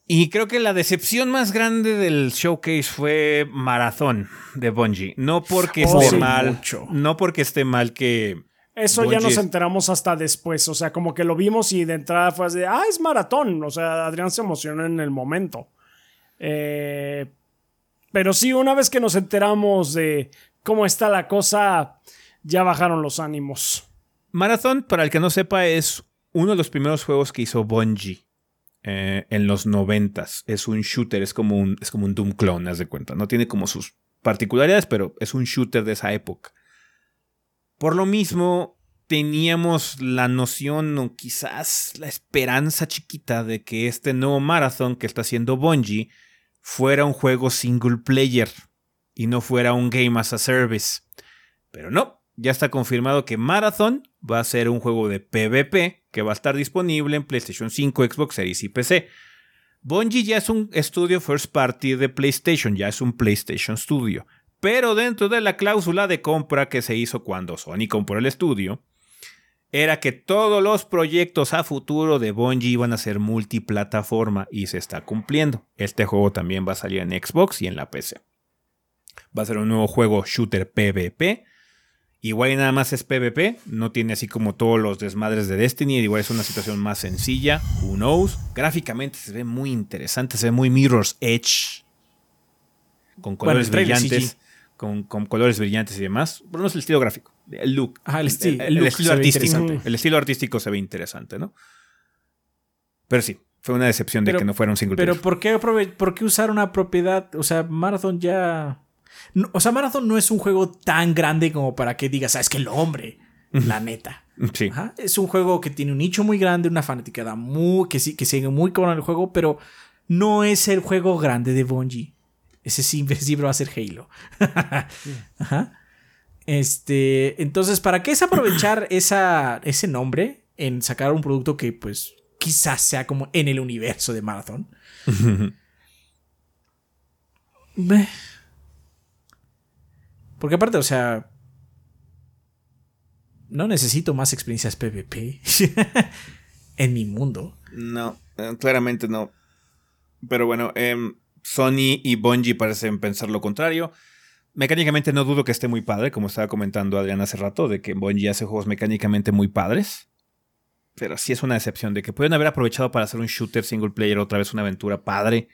Y creo que la decepción más grande del showcase fue Maratón de Bungie. No porque Oh, esté sí, mal. mucho. No porque esté mal que. Eso ya nos enteramos hasta después. O sea, como que lo vimos y de entrada fue así de, ah, es maratón. O sea, Adrián se emocionó en el momento. Eh, pero sí, una vez que nos enteramos de cómo está la cosa, ya bajaron los ánimos. Marathon, para el que no sepa, es uno de los primeros juegos que hizo Bungie eh, en los noventas. Es un shooter, es como un, es como un Doom clone, haz de cuenta. No tiene como sus particularidades, pero es un shooter de esa época. Por lo mismo, teníamos la noción o quizás la esperanza chiquita de que este nuevo Marathon que está haciendo Bungie fuera un juego single player y no fuera un game as a service. Pero no, ya está confirmado que Marathon va a ser un juego de PvP que va a estar disponible en PlayStation 5, Xbox Series y PC. Bungie ya es un estudio first party de PlayStation, ya es un PlayStation Studio. Pero dentro de la cláusula de compra que se hizo cuando Sony compró el estudio, era que todos los proyectos a futuro de Bungie iban a ser multiplataforma y se está cumpliendo. Este juego también va a salir en Xbox y en la PC. Va a ser un nuevo juego shooter PvP. Igual y nada más es PvP, no tiene así como todos los desmadres de Destiny, igual es una situación más sencilla, who knows. Gráficamente se ve muy interesante, se ve muy Mirror's Edge, con colores brillantes, con, con colores brillantes y demás. Por lo menos el estilo gráfico el look. el, estilo artístico. El estilo artístico se ve interesante, ¿no? Pero sí, fue una decepción de que no fuera un single Pero ¿por qué, ¿por qué usar una propiedad? O sea, Marathon ya. o sea, Marathon no es un juego tan grande como para que digas, ¿sabes ah, que el hombre, la neta. Sí. Es un juego que tiene un nicho muy grande, una fanaticada muy. que, sí, que sigue muy con el juego, pero no es el juego grande de Bungie. Ese sí, siempre va a ser Halo. Ajá. Este, entonces, ¿para qué es aprovechar esa, ese nombre en sacar un producto que, pues, quizás sea como en el universo de Marathon? Porque aparte, o sea, no necesito más experiencias PvP en mi mundo. No, eh, claramente no. Pero bueno, em, Sony y Bungie parecen pensar lo contrario. Mecánicamente no dudo que esté muy padre, como estaba comentando Adrián hace rato, de que Bungie hace juegos mecánicamente muy padres. Pero sí es una decepción de que pueden haber aprovechado para hacer un shooter single player, otra vez una aventura padre,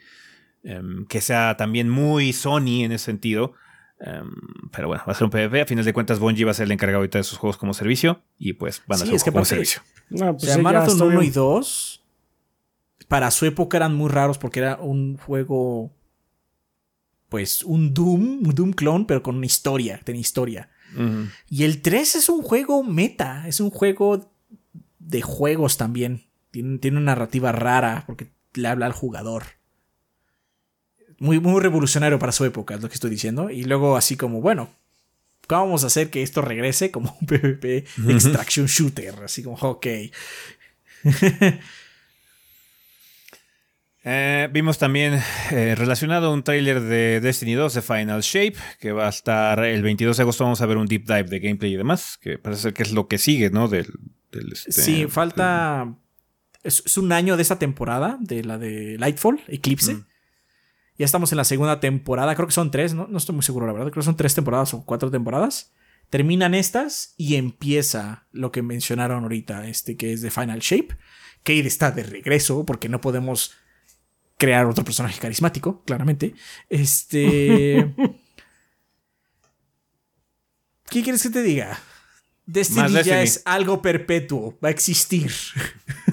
em, que sea también muy Sony en ese sentido. Em, pero bueno, va a ser un PvP. A fines de cuentas, Bungie va a ser el encargado ahorita de sus juegos como servicio. Y pues van a ser como servicio. No, pues o sea, Marathon 1 y 2, para su época eran muy raros porque era un juego pues un Doom, un Doom clone, pero con una historia, tiene historia. Y el 3 es un juego meta, es un juego de juegos también. Tiene, tiene una narrativa rara porque le habla al jugador. Muy, muy revolucionario para su época, es lo que estoy diciendo. Y luego así como, bueno, ¿cómo vamos a hacer que esto regrese como un PvP extraction shooter? Así como, ok. Eh, vimos también eh, relacionado un tráiler de Destiny 2 de Final Shape, que va a estar el 22 de agosto. Vamos a ver un deep dive de gameplay y demás, que parece ser que es lo que sigue, ¿no? Del, este, sí, falta. Es, un año de esta temporada, de la de Lightfall, Eclipse. Mm. Ya estamos en la segunda temporada, creo que son tres, ¿no? No estoy muy seguro, la verdad. Creo que son tres temporadas o cuatro temporadas. Terminan estas y empieza lo que mencionaron ahorita, este que es de Final Shape. Kate está de regreso porque no podemos crear otro personaje carismático, claramente. Este. ¿Qué quieres que te diga? Destiny, ya es algo perpetuo, va a existir.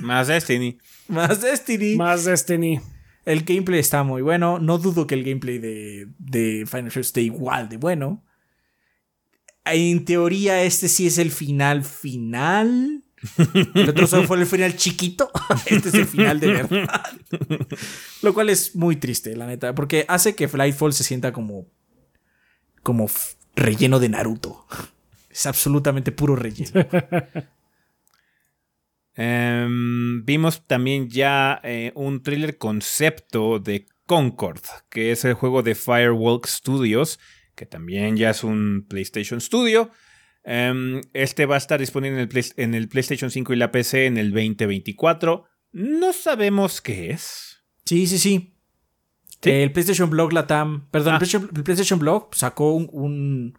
Más Destiny. Más Destiny. Más Destiny. El gameplay está muy bueno. No dudo que el gameplay de, de Final Fantasy esté igual de bueno. En teoría, este sí es el final final. El otro solo fue el final chiquito. Este es el final de verdad. Lo cual es muy triste, la neta. Porque hace que Flightfall se sienta como. como relleno de Naruto. Es absolutamente puro relleno. Em, vimos también ya eh, un thriller concepto de Concord, que es el juego de Firewalk Studios, que también ya es un PlayStation Studio. Em, este va a estar disponible en el, PlayStation 5 y la PC en el 2024. No sabemos qué es. Sí, sí, sí. El PlayStation Blog Latam. Perdón, el, ah. PlayStation, Blog sacó un,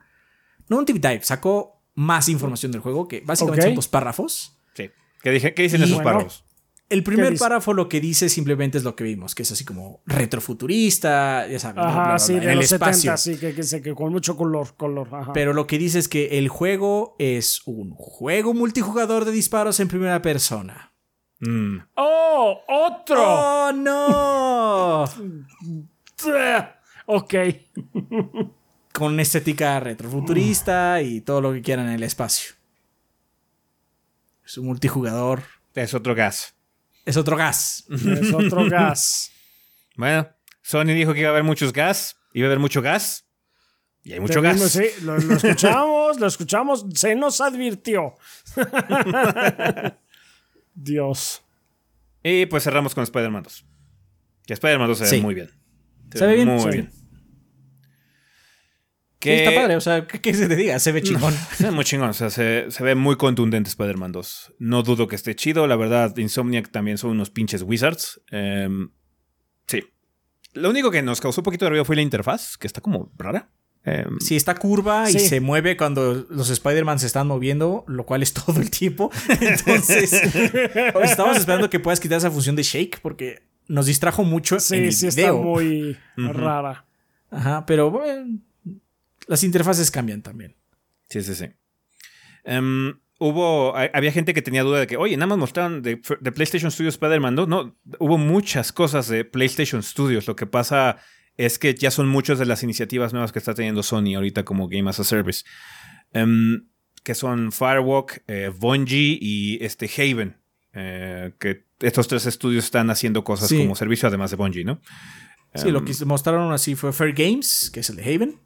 No un tip dive, sacó más información del juego, que básicamente son dos párrafos. Sí. ¿Qué, dije, qué dicen esos párrafos? El primer párrafo lo que dice simplemente es lo que vimos, que es así como retrofuturista, ya sabes, ajá, sí, de el espacio. sí, que, que, con mucho color, color. Pero lo que dice es que el juego es un juego multijugador de disparos en primera persona. Mm. ¡Oh! ¡Otro! ¡Oh, no! ok. con estética retrofuturista y todo lo que quieran en el espacio. Es un multijugador. Es otro gas. Es otro gas. Es otro gas. Bueno, Sony dijo que iba a haber muchos gas. Iba a haber mucho gas. Y hay mucho gas. Sí, lo, escuchamos, lo escuchamos. Se nos advirtió. Dios. Y pues cerramos con Spider-Man 2. Que Spider-Man 2 se ve muy bien. Se, ve bien. Muy bien. Sí, está padre, o sea, ¿qué, qué se te diga? Se ve chingón. Se ve muy chingón, o sea, se, se ve muy contundente Spider-Man 2. No dudo que esté chido, la verdad, Insomniac también son unos pinches wizards. Em, sí. Lo único que nos causó un poquito de ruido fue la interfaz, que está como rara. Em, Sí, está curva y se mueve cuando los Spider-Man se están moviendo, lo cual es todo el tiempo. Entonces, estamos esperando que puedas quitar esa función de shake porque nos distrajo mucho en Sí, el sí está video. muy Ujú. rara. Ajá, pero bueno, las interfaces cambian también. Sí, sí, sí. Em, hubo, ha- había gente que tenía duda de que, oye, nada más mostraron de, de PlayStation Studios Spider-Man 2. No, hubo muchas cosas de PlayStation Studios. Lo que pasa es que ya son muchas de las iniciativas nuevas que está teniendo Sony ahorita como Game as a Service. Em, que son Firewalk, eh, Bungie y este Haven. eh, que estos tres estudios están haciendo cosas Sí. como servicio además de Bungie, ¿no? Sí, lo Em, que mostraron así fue Fair Games, que es el de Haven.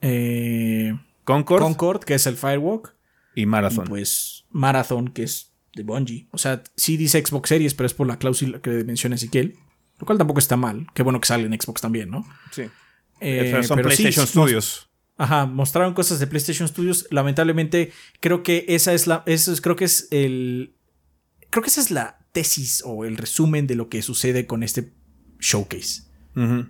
Eh, Concord, Concord, que es el Firewalk. y Y Marathon. pues Marathon, que es de Bungie. O sea, sí dice Xbox Series, pero es por la cláusula que menciona Ezequiel. Lo cual tampoco está mal. Qué bueno que sale en Xbox también, ¿no? sí. Eh, Pero son pero PlayStation Studios. Ajá, mostraron cosas de PlayStation Studios. Lamentablemente, creo que esa es la. Eso es, creo que es el. Creo que esa es la tesis o el resumen de lo que sucede con este showcase. Ujú.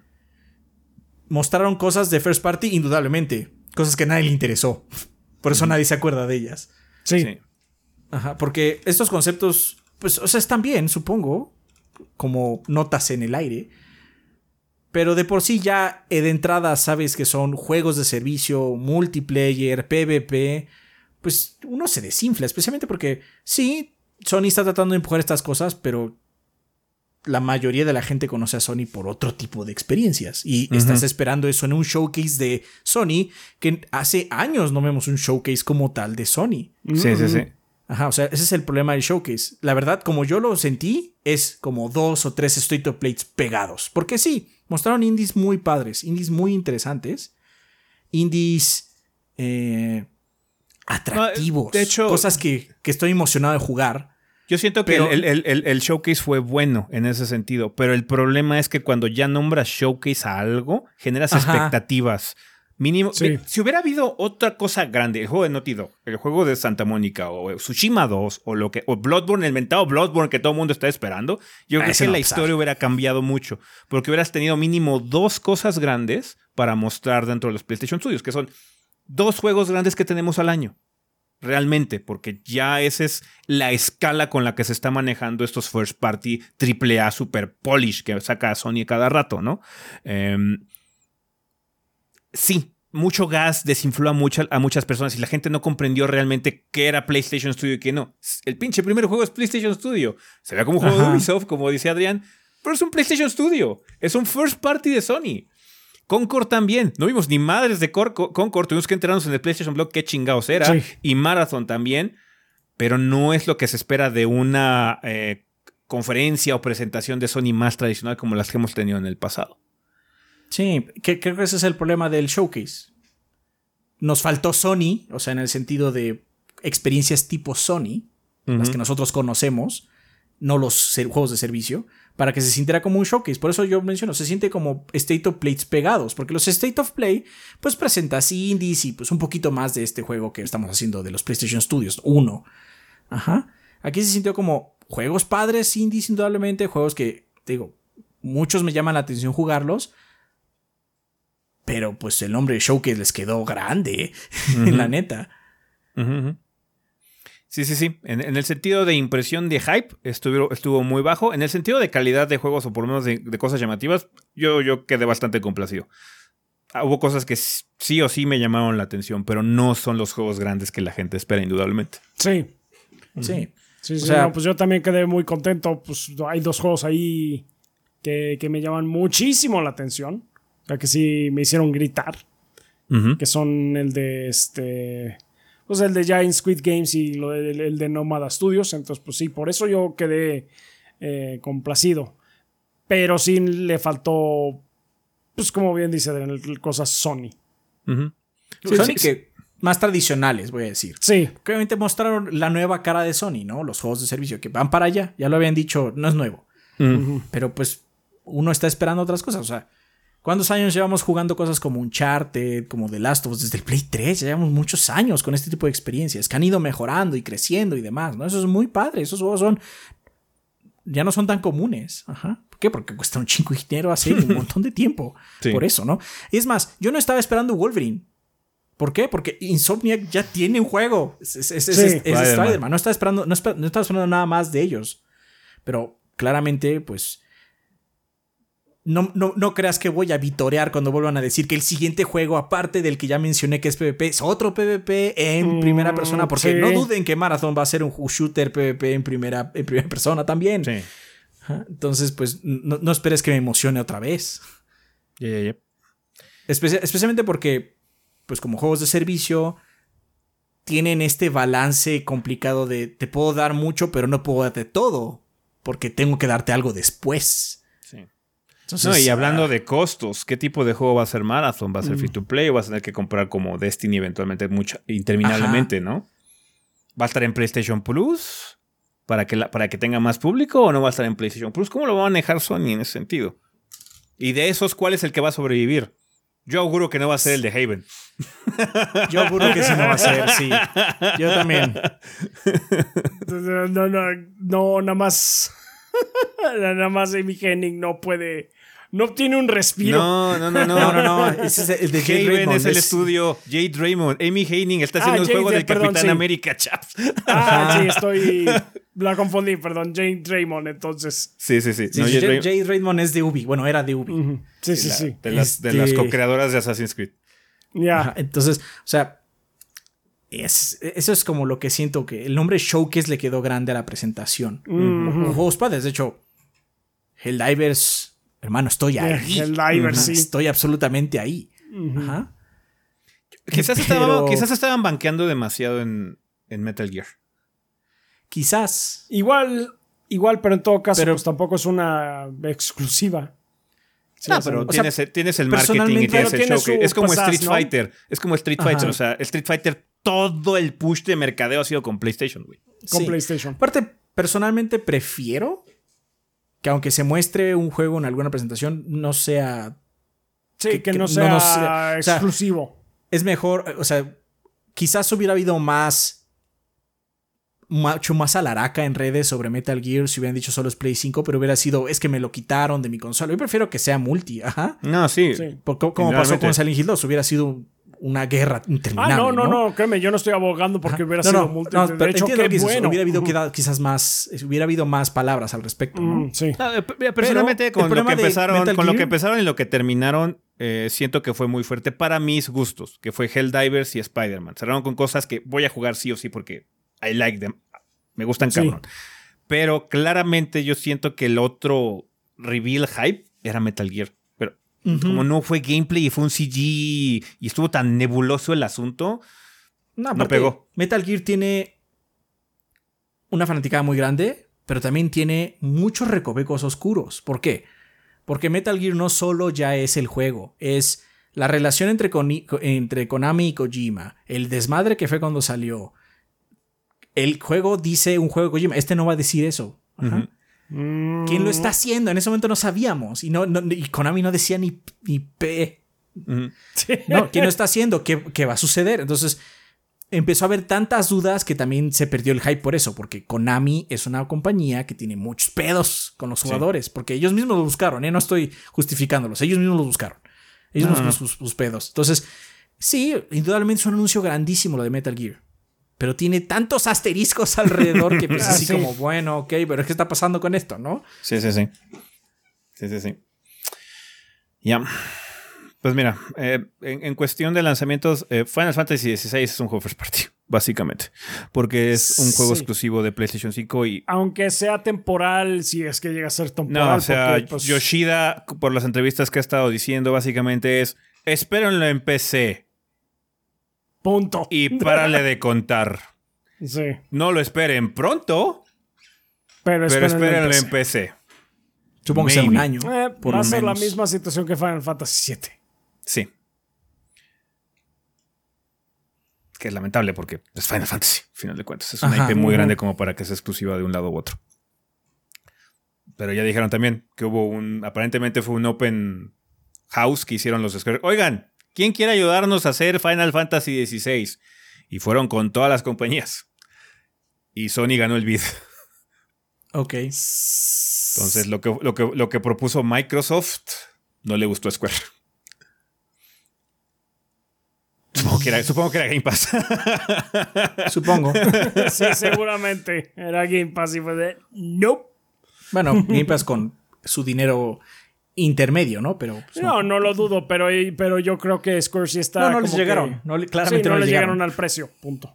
Mostraron cosas de First Party, indudablemente. Cosas que a nadie le interesó. Por eso nadie se acuerda de ellas. Sí. Sí. Ajá, porque estos conceptos, pues, o sea, están bien, supongo, como notas en el aire. Pero de por sí ya eh, de entrada sabes que son juegos de servicio, multiplayer, PvP. Pues uno se desinfla, especialmente porque sí, Sony está tratando de empujar estas cosas, pero la mayoría de la gente conoce a Sony por otro tipo de experiencias. Y estás esperando eso en un showcase de Sony, que hace años no vemos un showcase como tal de Sony. Sí, sí, sí. Ajá, o sea, ese es el problema del showcase. La verdad, como yo lo sentí, es como dos o tres State of Plates pegados. Porque sí, mostraron indies muy padres, indies muy interesantes, indies eh, atractivos. de hecho- cosas que, que estoy emocionado de jugar. Yo siento que el, el- el- el showcase fue bueno en ese sentido, pero el problema es que cuando ya nombras showcase a algo, generas Ajá. expectativas. Mínimo. Sí. Si hubiera habido otra cosa grande, el juego de Naughty Dog, el juego de Santa Mónica, o Tsushima 2, o lo que. O Bloodborne, el mentado Bloodborne que todo el mundo está esperando, yo Ah, creo que no la historia hubiera cambiado mucho. Porque hubieras tenido mínimo dos cosas grandes para mostrar dentro de los PlayStation Studios, que son dos juegos grandes que tenemos al año realmente, porque ya esa es la escala con la que se está manejando estos first party AAA super polish que saca Sony cada rato, ¿no? Em, sí, mucho gas desinfló a, mucha- a muchas personas y la gente no comprendió realmente qué era PlayStation Studio y qué no. El pinche primer juego es PlayStation Studio. Se ve como un juego de. Ubisoft, como dice Adrián, pero es un PlayStation Studio. Es un first party de Sony. Concord también. No vimos ni madres de Cor- Co- Concord. Tuvimos que enterarnos en el PlayStation Blog qué chingados era. Sí. Y Marathon también. Pero no es lo que se espera de una eh, conferencia o presentación de Sony más tradicional como las que hemos tenido en el pasado. Sí, que, creo que ese es el problema del showcase. Nos faltó Sony, o sea, en el sentido de experiencias tipo Sony, las que nosotros conocemos, no los juegos de servicio, para que se sintiera como un showcase. Por eso yo menciono, se siente como State of Plays pegados, porque los State of Play, pues presentas indies y pues un poquito más de este juego que estamos haciendo de los PlayStation Studios 1. Ajá. Aquí se sintió como juegos padres, indies indudablemente, juegos que, digo, muchos me llaman la atención jugarlos, pero pues el nombre de showcase les quedó grande, la neta. Ujú. Sí, sí, sí. En, en el sentido de impresión de hype, estuvo, estuvo muy bajo. En el sentido de calidad de juegos o por lo menos de, de cosas llamativas, yo, yo quedé bastante complacido. Ah, Hubo cosas que sí o sí me llamaron la atención, pero no son los juegos grandes que la gente espera, indudablemente. Sí. Sí. Sí, sí, sea- no, pues yo también quedé muy contento. Pues hay dos juegos ahí que, que me llaman muchísimo la atención. O sea, que sí me hicieron gritar. Que son el de este. Pues el de Giant Squid Games y lo de- el, el de Nomada Studios. Entonces, pues sí, por eso yo quedé eh, complacido. Pero sí le faltó. Pues como bien dice cosas Sony. Sony sí, que más tradicionales, voy a decir. Sí, Que obviamente mostraron la nueva cara de Sony, ¿no? Los juegos de servicio que van para allá. Ya lo habían dicho, no es nuevo. Pero pues uno está esperando otras cosas. O sea, ¿Cuántos años llevamos jugando cosas como Uncharted, como The Last of Us? Desde el Play 3, ya llevamos muchos años con este tipo de experiencias que han ido mejorando y creciendo y demás, ¿no? Eso es muy padre. Esos juegos son. Ya no son tan comunes. Ajá. ¿Por qué? Porque cuesta un chingo de dinero hace un montón de tiempo. Sí. Por eso, ¿no? Y es más, yo no estaba esperando Wolverine. ¿Por qué? Porque Insomniac ya tiene un juego. Es, es- es- es- Sí. es Spider-Man. Spider-Man. No estaba esperando, no, esper- no estaba esperando nada más de ellos. Pero claramente, pues. No, no, no creas que voy a vitorear cuando vuelvan a decir que el siguiente juego, aparte del que ya mencioné que es PvP, es otro PvP en Mm, primera persona. Porque sí. no duden que Marathon va a ser un shooter PvP en primera, en primera persona también. Sí. Entonces, pues no, no esperes que me emocione otra vez. Espe- especialmente porque, pues como juegos de servicio, tienen este balance complicado de te puedo dar mucho, pero no puedo darte todo, porque tengo que darte algo después. Entonces, No, y ah, hablando de costos, ¿qué tipo de juego va a ser Marathon? ¿Va a ser free to play o vas a tener que comprar como Destiny eventualmente mucha, interminablemente, no? ¿Va a estar en PlayStation Plus? ¿Para que, la- ¿Para que tenga más público o no va a estar en PlayStation Plus? ¿Cómo lo va a manejar Sony en ese sentido? Y de esos, ¿cuál es el que va a sobrevivir? Yo auguro que no va a ser el de Haven. yo auguro que sí no va a ser, sí. Yo también. No, no, no, no, nada más. nada más Amy Henning no puede. No obtiene un respiro. No, no, no, no. No, no. Ese es el de Jade Haven Raymond, es el es- estudio. Jade Raymond. Amy Heining está haciendo Ah, un Jade, juego del perdón, Capitán sí. América, chaps. Ah, sí, estoy. La confundí, perdón. Jane Draymond, entonces. Sí, sí, sí. Sí, No, Jade Jade, Raymond- Jade Raymond es de Ubi. Bueno, era de Ubi. Sí, sí, la- sí. De las, de Este- las co-creadoras de Assassin's Creed. Ya. Entonces, o sea, es- eso es como lo que siento que el nombre Showcase le quedó grande a la presentación. Ujú. Juegos padres, de hecho, Helldivers, hermano, estoy ahí. Helldivers, Ajá, sí. Estoy absolutamente ahí. Ajá. Quizás, Pero- estaban, quizás estaban banqueando demasiado en, en Metal Gear. Quizás. Igual, igual, pero en todo caso, Pero- pues tampoco es una exclusiva. Sí, no, pero o sea, tienes, el- tienes el marketing y tienes el tiene su Es como Street ¿no? Fighter. Es como Street Ajá. Fighter. O sea, Street Fighter, todo el push de mercadeo ha sido con PlayStation, güey. con Sí. PlayStation. Aparte, personalmente prefiero que aunque se muestre un juego en alguna presentación, no sea Sí, que, que- no no sea nos- o sea, exclusivo. es mejor, o sea, quizás hubiera habido más, mucho más alaraca en redes sobre Metal Gear si hubieran dicho solo es Play 5, pero hubiera sido, es que me lo quitaron de mi consola. Yo prefiero que sea multi, ajá. No, sí. Sí. Por- co- como pasó con Silent Hill 2, hubiera sido una guerra interminable. Ah, no, no, no, créeme, yo no estoy abogando porque hubiera No, sido no, multi. no, de pero hecho, entiendo qué que bueno. Hubiera habido quizás más, hubiera habido más palabras al respecto, ¿no? Mm, sí. No, eh, p- personalmente, con, lo que, empezaron, con lo que empezaron y lo que terminaron, eh, siento que fue muy fuerte para mis gustos, que fue Helldivers y Spider-Man. Cerraron con cosas que voy a jugar sí o sí porque I like them. Me gustan Sí. cabrón. Pero claramente yo siento que el otro reveal hype era Metal Gear. Como no fue gameplay y fue un CG y estuvo tan nebuloso el asunto, No, aparte, pegó. Metal Gear tiene una fanaticada muy grande, pero también tiene muchos recovecos oscuros. ¿Por qué? Porque Metal Gear no solo ya es el juego, es la relación entre, Koni- entre Konami y Kojima, el desmadre que fue cuando salió. El juego dice un juego de Kojima, este no va a decir eso. Ajá. Mm, ¿Quién lo está haciendo? En ese momento no sabíamos. Y, no, no- y Konami no decía ni, ni P. No, ¿quién lo está haciendo? ¿Qué, qué va a suceder? Entonces empezó a haber tantas dudas que también se perdió el hype por eso, porque Konami es una compañía que tiene muchos pedos con los jugadores, porque ellos mismos lo buscaron, ¿eh? no estoy justificándolos, ellos mismos lo buscaron. Ellos No, mismos no. sus, sus pedos. Entonces, sí, indudablemente es un anuncio grandísimo lo de Metal Gear. Pero tiene tantos asteriscos alrededor que pues Ah, así sí. como, bueno, ok, pero ¿qué está pasando con esto, no? Sí, sí, sí. Sí, sí, sí. Ya. Pues mira, eh, en, en cuestión de lanzamientos, eh, Final Fantasy XVI es un juego first party, básicamente. Porque es un juego Sí. exclusivo de PlayStation 5 y. Aunque sea temporal, si es que llega a ser temporal. No, o sea, porque, pues, Yoshida, por las entrevistas que ha estado diciendo, básicamente es: espérenlo en PC Punto. y párale de contar. Sí. No lo esperen pronto, Pero, pero espérenlo en PC. PC. Supongo que sea un año. Eh, por va a lo ser la misma situación que Final Fantasy VII. Sí. Que es lamentable porque es Final Fantasy, al final de cuentas. Es una Ajá. IP muy grande como para que sea exclusiva de un lado u otro. Pero ya dijeron también que hubo un. Aparentemente fue un open. House que hicieron los Square. Oigan, ¿quién quiere ayudarnos a hacer Final Fantasy XVI? Y fueron con todas las compañías. Y Sony ganó el bid. Ok. Entonces, lo que, lo que, lo que propuso Microsoft no le gustó a Square. Supongo que era, supongo que era Game Pass. Supongo. Sí, seguramente. Era Game Pass y fue de. Nope. Bueno, Game Pass con su dinero intermedio, ¿no? Pero pues, No, no lo dudo, pero, pero yo creo que Square sí está. No, no les que- llegaron. No, Sí, claramente no, no, le les llegaron. llegaron. al precio. Punto.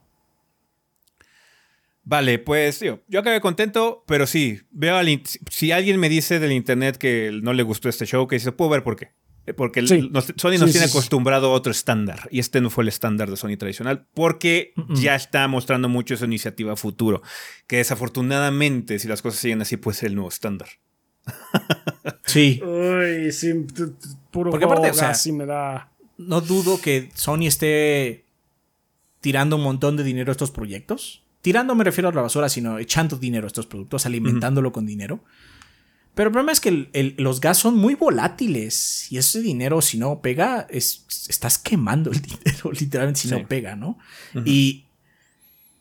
Vale, pues tío, yo acabé contento, pero sí, veo al si alguien me dice del internet que no le gustó este show, que dice, puedo ver por qué. Eh, Porque el- Sí. nos- Sony nos sí, tiene sí. acostumbrado a otro estándar, y este no fue el estándar de Sony tradicional, porque ya está mostrando mucho esa iniciativa futuro, que desafortunadamente, si las cosas siguen así, puede ser el nuevo estándar. Sí. Uy, sí, puro Porque aparte, o sea, sí me da. No dudo que Sony esté tirando un montón de dinero a estos proyectos. Tirando me refiero a la basura, sino echando dinero a estos productos, alimentándolo con dinero. Pero el problema es que el- el- los gas son muy volátiles y ese dinero, si no pega, es, estás quemando el dinero, literalmente, si Sí. no pega, ¿no? Y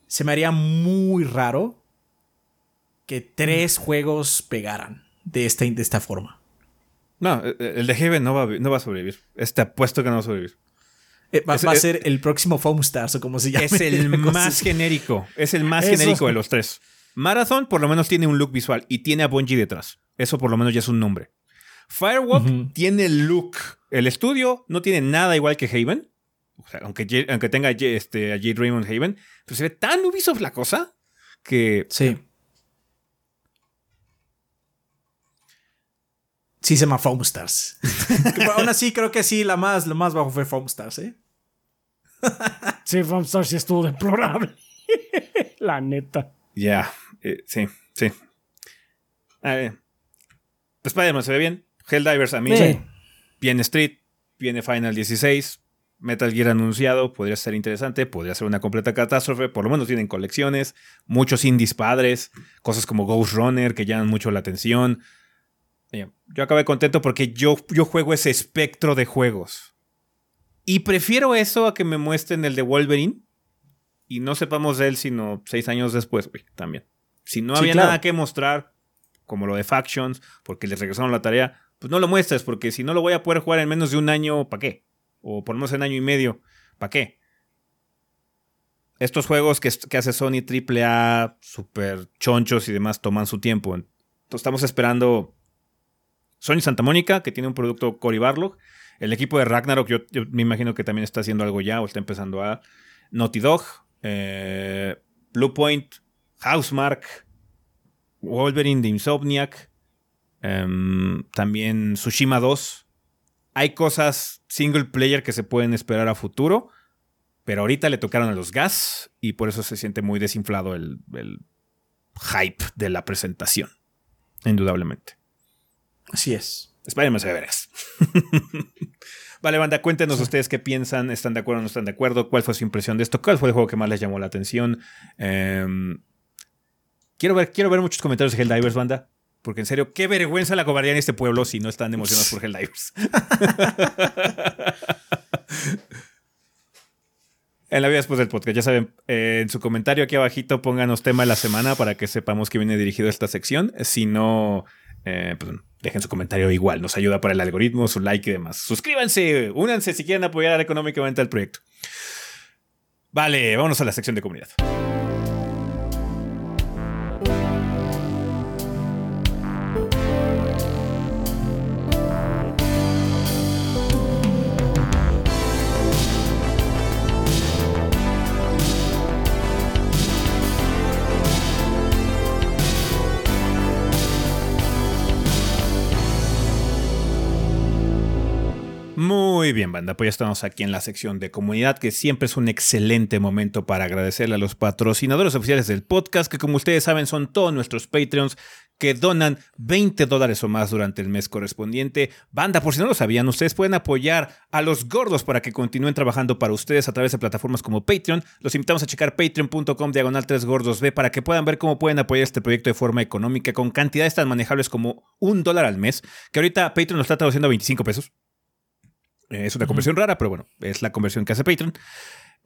se me haría muy raro que tres juegos pegaran de esta, de esta forma. No, eh, el de Heaven no va, no va a sobrevivir. Está puesto que no va a sobrevivir. Eh, va, Es- va a ser el próximo Foam Stars o como se llama. Es el más genérico. Es el más Eso. genérico de los tres. Marathon por lo menos tiene un look visual y tiene a Bungie detrás. Eso por lo menos ya es un nombre. Firewalk tiene look. El estudio no tiene nada igual que Haven. O sea, aunque, J- aunque tenga a J- este, a Jade Raymond Haven. Pero se ve tan Ubisoft la cosa que Sí. Sí se llama Foam Stars. Pero aún así creo que sí, la más, lo más bajo fue Foam Stars, ¿eh? Sí, Famstar sí estuvo deplorable. la neta. Ya, eh, sí, sí. A ver. Spider-Man se ve bien. Helldivers a mí. Sí. Viene Street, viene Final 16. Metal Gear anunciado, podría ser interesante, podría ser una completa catástrofe, por lo menos tienen colecciones, muchos indies padres, cosas como Ghost Runner que llaman mucho la atención. Yo acabé contento porque yo, yo juego ese espectro de juegos. Y prefiero eso a que me muestren el de Wolverine y no sepamos de él sino seis años después, güey, también. Si no Sí, había claro. nada que mostrar, como lo de Factions, porque les regresaron la tarea, pues no lo muestres, porque si no lo voy a poder jugar en menos de un año, ¿para qué? O por lo menos en año y medio, ¿para qué? Estos juegos que, que hace Sony AAA, super chonchos y demás, toman su tiempo. Entonces estamos esperando Sony Santa Mónica, que tiene un producto Cory Barlog. El equipo de Ragnarok, yo, me imagino que también está haciendo algo ya o está empezando a. Naughty Dog, eh, Bluepoint, Housemark, Wolverine de Insomniac, em, también Tsushima 2. Hay cosas single player que se pueden esperar a futuro, pero ahorita le tocaron a los gas y por eso se siente muy desinflado el hype de la presentación. Indudablemente. Así es. Spider-Man se ve vale, banda, cuéntenos ustedes qué piensan, están de acuerdo o no están de acuerdo, cuál fue su impresión de esto, cuál fue el juego que más les llamó la atención. Em, quiero, ver, quiero ver muchos comentarios de Helldivers, banda, porque en serio, qué vergüenza la cobardía en este pueblo si no están emocionados por Helldivers. En la vida después del podcast, ya saben, eh, en su comentario aquí abajito pónganos tema de la semana para que sepamos que viene dirigido esta sección. Si no, eh, pues dejen su comentario igual, nos ayuda para el algoritmo, su like y demás. Suscríbanse, únanse si quieren apoyar económicamente al proyecto. Vale, vámonos a la sección de comunidad. Banda. Pues ya estamos aquí en la sección de comunidad, que siempre es un excelente momento para agradecerle a los patrocinadores oficiales del podcast, que como ustedes saben son todos nuestros Patreons que donan 20 dólares o más durante el mes correspondiente. Banda, por si no lo sabían, ustedes pueden apoyar a los gordos para que continúen trabajando para ustedes a través de plataformas como Patreon. Los invitamos a checar patreon.com diagonal 3 gordos B para que puedan ver cómo pueden apoyar este proyecto de forma económica con cantidades tan manejables como un dólar al mes, que ahorita Patreon lo está traduciendo a 25 pesos. Es una conversión rara, pero bueno, es la conversión que hace Patreon.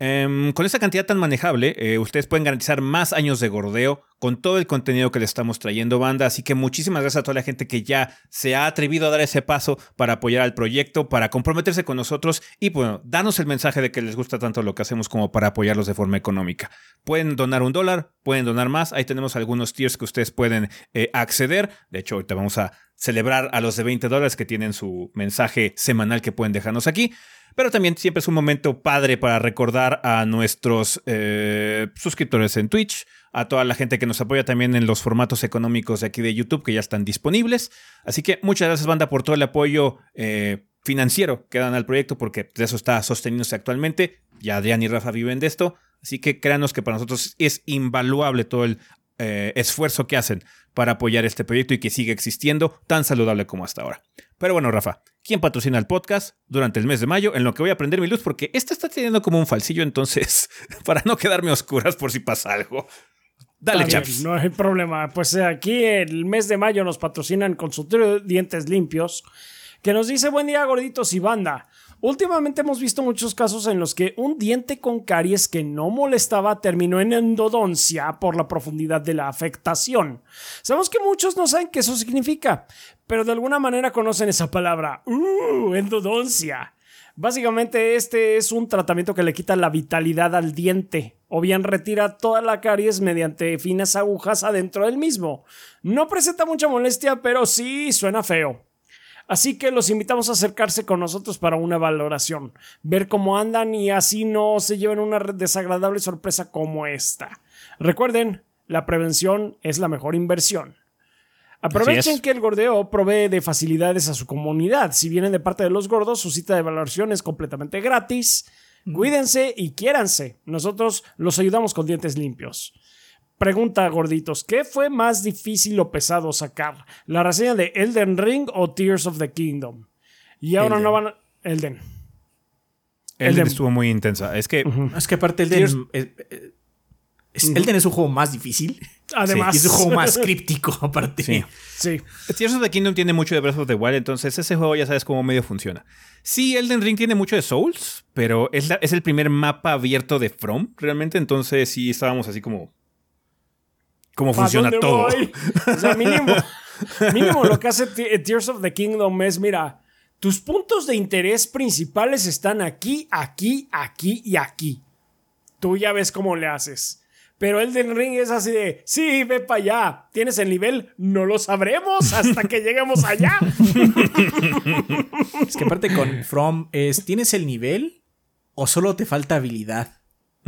Em, con esa cantidad tan manejable, eh, ustedes pueden garantizar más años de gordeo con todo el contenido que les estamos trayendo, banda. Así que muchísimas gracias a toda la gente que ya se ha atrevido a dar ese paso para apoyar al proyecto, para comprometerse con nosotros y, bueno, darnos el mensaje de que les gusta tanto lo que hacemos como para apoyarlos de forma económica. Pueden donar un dólar, pueden donar más. Ahí tenemos algunos tiers que ustedes pueden eh, acceder. De hecho, ahorita vamos a celebrar a los de 20 dólares que tienen su mensaje semanal que pueden dejarnos aquí. Pero también siempre es un momento padre para recordar a nuestros eh, suscriptores en Twitch, a toda la gente que nos apoya también en los formatos económicos de aquí de YouTube que ya están disponibles. Así que muchas gracias, banda, por todo el apoyo eh, financiero que dan al proyecto, porque de eso está sosteniéndose actualmente. Ya Adrián y Rafa viven de esto. Así que créanos que para nosotros es invaluable todo el eh, esfuerzo que hacen para apoyar este proyecto y que siga existiendo tan saludable como hasta ahora. Pero bueno, Rafa, ¿quién patrocina el podcast durante el mes de mayo? En lo que voy a prender mi luz, porque este está teniendo como un falsillo, entonces, para no quedarme a oscuras por si pasa algo. Dale, chaps. No hay problema. Pues eh, aquí el mes de mayo nos patrocinan Consultorio de Dientes Limpios, que nos dice buen día gorditos y banda. Últimamente hemos visto muchos casos en los que un diente con caries que no molestaba terminó en endodoncia por la profundidad de la afectación. Sabemos que muchos no saben qué eso significa, pero de alguna manera conocen esa palabra. ¡Uh! Endodoncia. Básicamente este es un tratamiento que le quita la vitalidad al diente o bien retira toda la caries mediante finas agujas adentro del mismo. No presenta mucha molestia, pero sí suena feo. Así que los invitamos a acercarse con nosotros para una valoración, ver cómo andan y así no se lleven una desagradable sorpresa como esta. Recuerden, la prevención es la mejor inversión. Aprovechen que el gordeo provee de facilidades a su comunidad. Si vienen de parte de los gordos, su cita de valoración es completamente gratis. Cuídense y quiéranse. Nosotros los ayudamos con dientes limpios. Pregunta, gorditos, ¿qué fue más difícil o pesado sacar? ¿La reseña de Elden Ring o Tears of the Kingdom? Y ahora no van a... Elden. Elden, estuvo muy intensa. Es que... Es que aparte Elden... Eh, eh, Elden es un juego más difícil. Además. es un juego más críptico, aparte. Sí. sí. Tears of the Kingdom tiene mucho de Breath of the Wild, entonces ese juego ya sabes cómo medio funciona. Sí, Elden Ring tiene mucho de Souls, pero es, es el primer mapa abierto de From, realmente. Entonces sí estábamos así como cómo funciona todo. O sea, mínimo, mínimo lo que hace Tears of the Kingdom es, mira, tus puntos de interés principales están aquí, aquí, aquí y aquí. Tú ya ves cómo le haces. Pero Elden Ring es así de, sí, ve para allá. ¿Tienes el nivel? No lo sabremos hasta que lleguemos allá. es que aparte con From es, ¿tienes el nivel o solo te falta habilidad?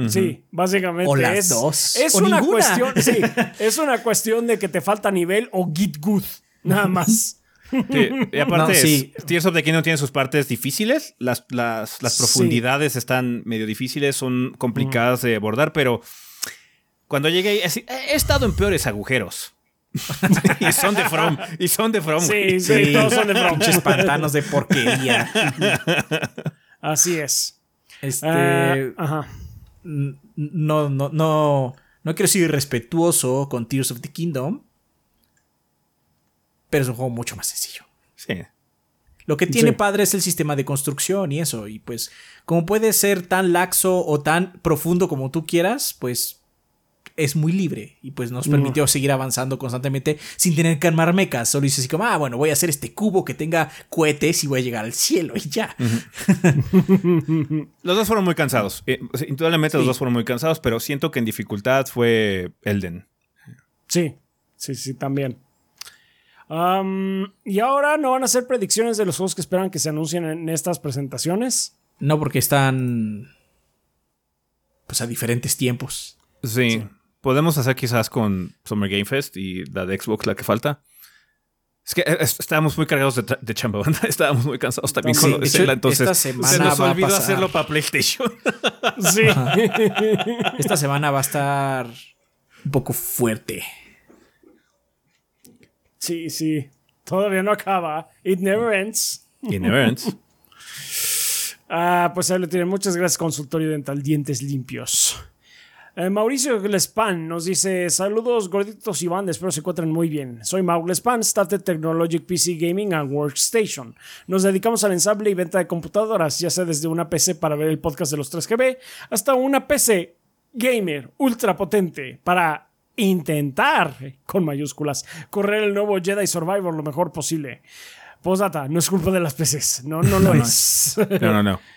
Sí, básicamente. O las es, dos. Es una cuestión. Sí, es una cuestión de que te falta nivel o git good. Nada más. y aparte, Tears of the Kingdom tiene sus partes difíciles. Las, las, profundidades están medio difíciles, son complicadas de abordar, pero cuando llegué ahí, he estado en peores agujeros. y son de From. Y son de From. Sí, sí, todos son de From. Pinches pantanos de porquería. Así es. Este. Ah, ajá no, no, no, no quiero ser irrespetuoso con Tears of the Kingdom, pero es un juego mucho más sencillo. Sí. Lo que tiene padre es el sistema de construcción y eso, y pues como puede ser tan laxo o tan profundo como tú quieras, pues es muy libre y pues nos permitió seguir avanzando constantemente sin tener que armar mecas. Solo dices así como, ah, bueno, voy a hacer este cubo que tenga cohetes y voy a llegar al cielo y ya. los dos fueron muy cansados. Eh, indudablemente los dos fueron muy cansados, pero siento que en dificultad fue Elden. Sí, sí, sí, también. y ahora no van a hacer predicciones de los juegos que esperan que se anuncien en estas presentaciones. No, porque están pues a diferentes tiempos. sí podemos hacer quizás con Summer Game Fest y la de Xbox la que falta. Es que eh, estábamos muy cargados de, de chamba, Estábamos muy cansados también con lo de Zelda, entonces se nos olvidó hacerlo para PlayStation. sí. Esta semana va a estar un poco fuerte. Sí, sí. Todavía no acaba. It never ends. It never ends. ah, pues ahí lo tienen. Muchas gracias, consultorio dental. Dientes limpios. Eh, Mauricio Glespan nos dice: Saludos gorditos y bandas, espero se encuentren muy bien. Soy Mau Glespan, staff de Technologic PC Gaming and Workstation. Nos dedicamos al ensamble y venta de computadoras, ya sea desde una PC para ver el podcast de los 3GB hasta una PC gamer ultra potente para intentar, con mayúsculas, correr el nuevo Jedi Survivor lo mejor posible. Postdata, no es culpa de las PCs, no, no lo es. No, no, no.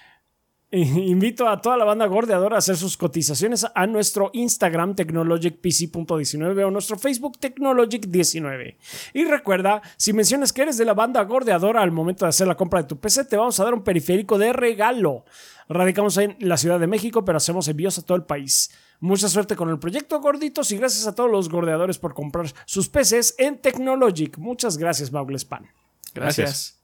Invito a toda la banda gordeadora a hacer sus cotizaciones a nuestro Instagram technologicpc.19 o nuestro Facebook technologic19. Y recuerda, si mencionas que eres de la banda gordeadora al momento de hacer la compra de tu PC, te vamos a dar un periférico de regalo. Radicamos en la Ciudad de México, pero hacemos envíos a todo el país. Mucha suerte con el proyecto gorditos y gracias a todos los gordeadores por comprar sus PCs en Technologic. Muchas gracias, Maulespan. Gracias.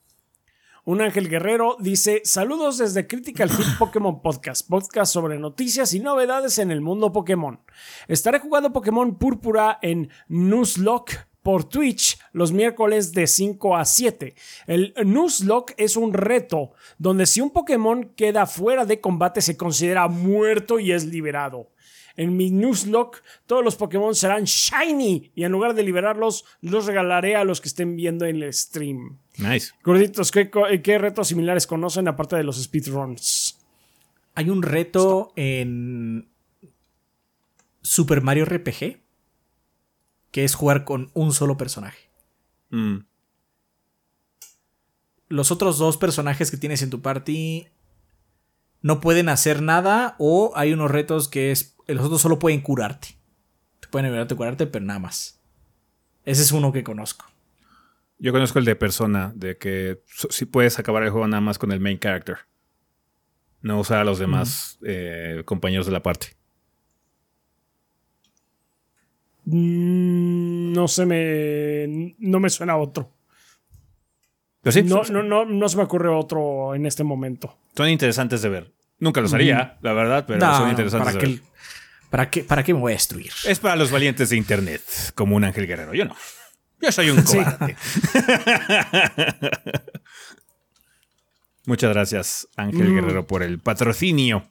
Un ángel guerrero dice: Saludos desde Critical Hit Pokémon Podcast, podcast sobre noticias y novedades en el mundo Pokémon. Estaré jugando Pokémon Púrpura en Nuzlocke por Twitch los miércoles de 5 a 7. El Nuzlocke es un reto donde si un Pokémon queda fuera de combate se considera muerto y es liberado. En mi Nuzlocke todos los Pokémon serán shiny y en lugar de liberarlos los regalaré a los que estén viendo en el stream. Nice. Gorditos, ¿qué, qué retos similares conocen aparte de los speedruns? Hay un reto en Super Mario RPG que es jugar con un solo personaje. Mm. Los otros dos personajes que tienes en tu party no pueden hacer nada o hay unos retos que es los otros solo pueden curarte. Te pueden ayudarte a curarte, pero nada más. Ese es uno que conozco. Yo conozco el de Persona, de que sí puedes acabar el juego nada más con el main character. No usar a los demás eh, compañeros de la parte. Mm, No se me. No me suena otro. Pero sí, No, no, no, no se me ocurre otro en este momento. son interesantes de ver. Nunca los haría, la verdad, pero No, son interesantes ¿para, de ver. para, qué, ¿Para qué me voy a destruir? Es para los valientes de internet, como un ángel guerrero. Yo no. Yo soy un Sí. cobarde. Muchas gracias, Ángel Mm. Guerrero, por el patrocinio.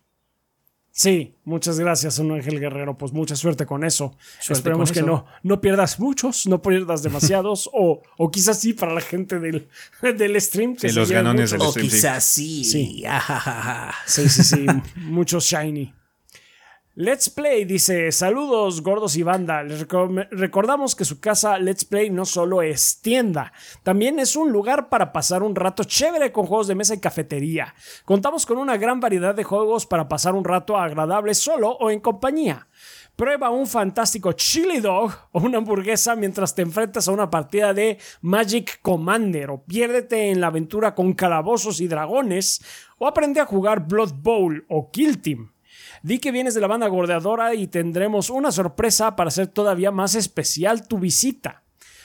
Sí, muchas gracias, un ángel guerrero. Pues mucha suerte con eso. Suerte Esperemos con que eso. no, no pierdas muchos, no pierdas demasiados, o, o quizás sí para la gente del, del stream. Que Sí, se los ganones muchos. del O stream, sí. quizás sí. Sí. Ajajaja. Sí, sí, sí. Mucho shiny. Let's Play dice: Saludos, gordos y banda. Les recordamos que su casa Let's Play no solo es tienda, también es un lugar para pasar un rato chévere con juegos de mesa y cafetería. Contamos con una gran variedad de juegos para pasar un rato agradable solo o en compañía. Prueba un fantástico chili dog o una hamburguesa mientras te enfrentas a una partida de Magic Commander o piérdete en la aventura con calabozos y dragones o aprende a jugar Blood Bowl o Kill Team. Di que vienes de la banda gordeadora y tendremos una sorpresa para hacer todavía más especial tu visita.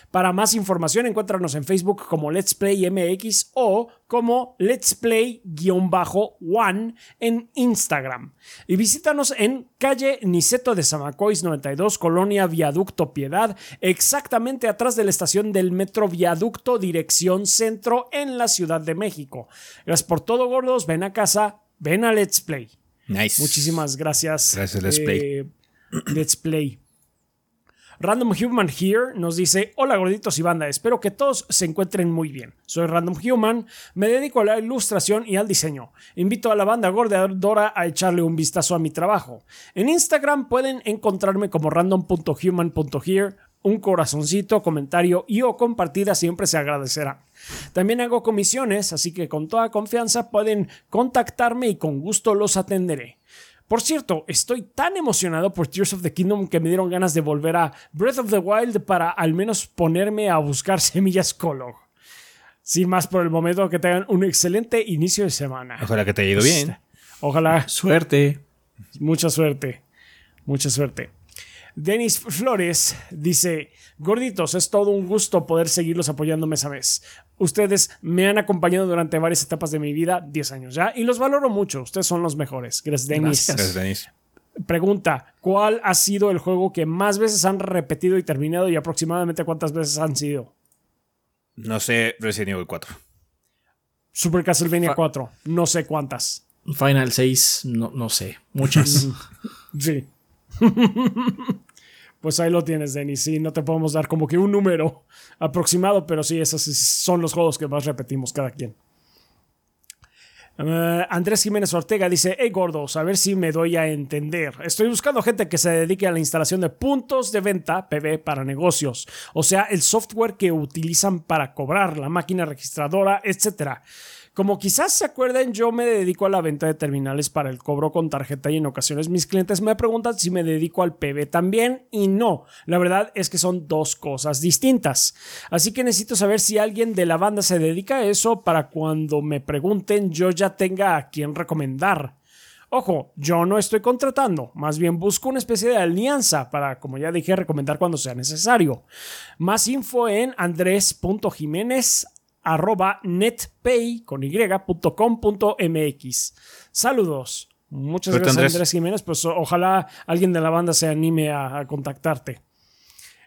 Para más información, encuéntranos en Facebook como Let's Play MX o como Let's Play-One en Instagram. Y visítanos en calle Niceto de Zamacois 92, Colonia Viaducto Piedad, exactamente atrás de la estación del Metro Viaducto, dirección centro en la Ciudad de México. Gracias por todo, gordos. Ven a casa, ven a Let's Play. Nice. Muchísimas gracias. Gracias, Let's Play. eh, Let's Play. Random Human Here nos dice: Hola gorditos y banda, espero que todos se encuentren muy bien. Soy Random Human, me dedico a la ilustración y al diseño. Invito a la banda gordeadora a echarle un vistazo a mi trabajo. En Instagram pueden encontrarme como random.human.here. Un corazoncito, comentario y o compartida siempre se agradecerá. También hago comisiones, así que con toda confianza pueden contactarme y con gusto los atenderé. Por cierto, estoy tan emocionado por Tears of the Kingdom que me dieron ganas de volver a Breath of the Wild para al menos ponerme a buscar semillas Color. Sin más por el momento, que tengan un excelente inicio de semana. Ojalá que te haya ido bien. Ojalá, Suerte. mucha suerte. Mucha suerte. Denis Flores dice, gorditos, es todo un gusto poder seguirlos apoyando mes a mes. Ustedes me han acompañado durante varias etapas de mi vida, 10 años ya, y los valoro mucho. Ustedes son los mejores. Gracias, Denis. Gracias. Denis. Pregunta, ¿cuál ha sido el juego que más veces han repetido y terminado y aproximadamente cuántas veces han sido? No sé, Resident Evil 4. Super Castlevania Fa- 4, no sé cuántas. Final 6, no, no sé. Muchas. Sí. Pues ahí lo tienes, Denis. Sí, no te podemos dar como que un número aproximado, pero sí, esos son los juegos que más repetimos cada quien. Uh, Andrés Jiménez Ortega dice, hey gordos, a ver si me doy a entender. Estoy buscando gente que se dedique a la instalación de puntos de venta PB para negocios, o sea, el software que utilizan para cobrar, la máquina registradora, etcétera. Como quizás se acuerden, yo me dedico a la venta de terminales para el cobro con tarjeta y en ocasiones mis clientes me preguntan si me dedico al PB también y no, la verdad es que son dos cosas distintas. Así que necesito saber si alguien de la banda se dedica a eso para cuando me pregunten yo ya tenga a quien recomendar. Ojo, yo no estoy contratando, más bien busco una especie de alianza para, como ya dije, recomendar cuando sea necesario. Más info en andrés.jiménez arroba netpay con y.com.mx. Saludos. Muchas gracias, Andrés. Jiménez. Pues ojalá alguien de la banda se anime a, contactarte.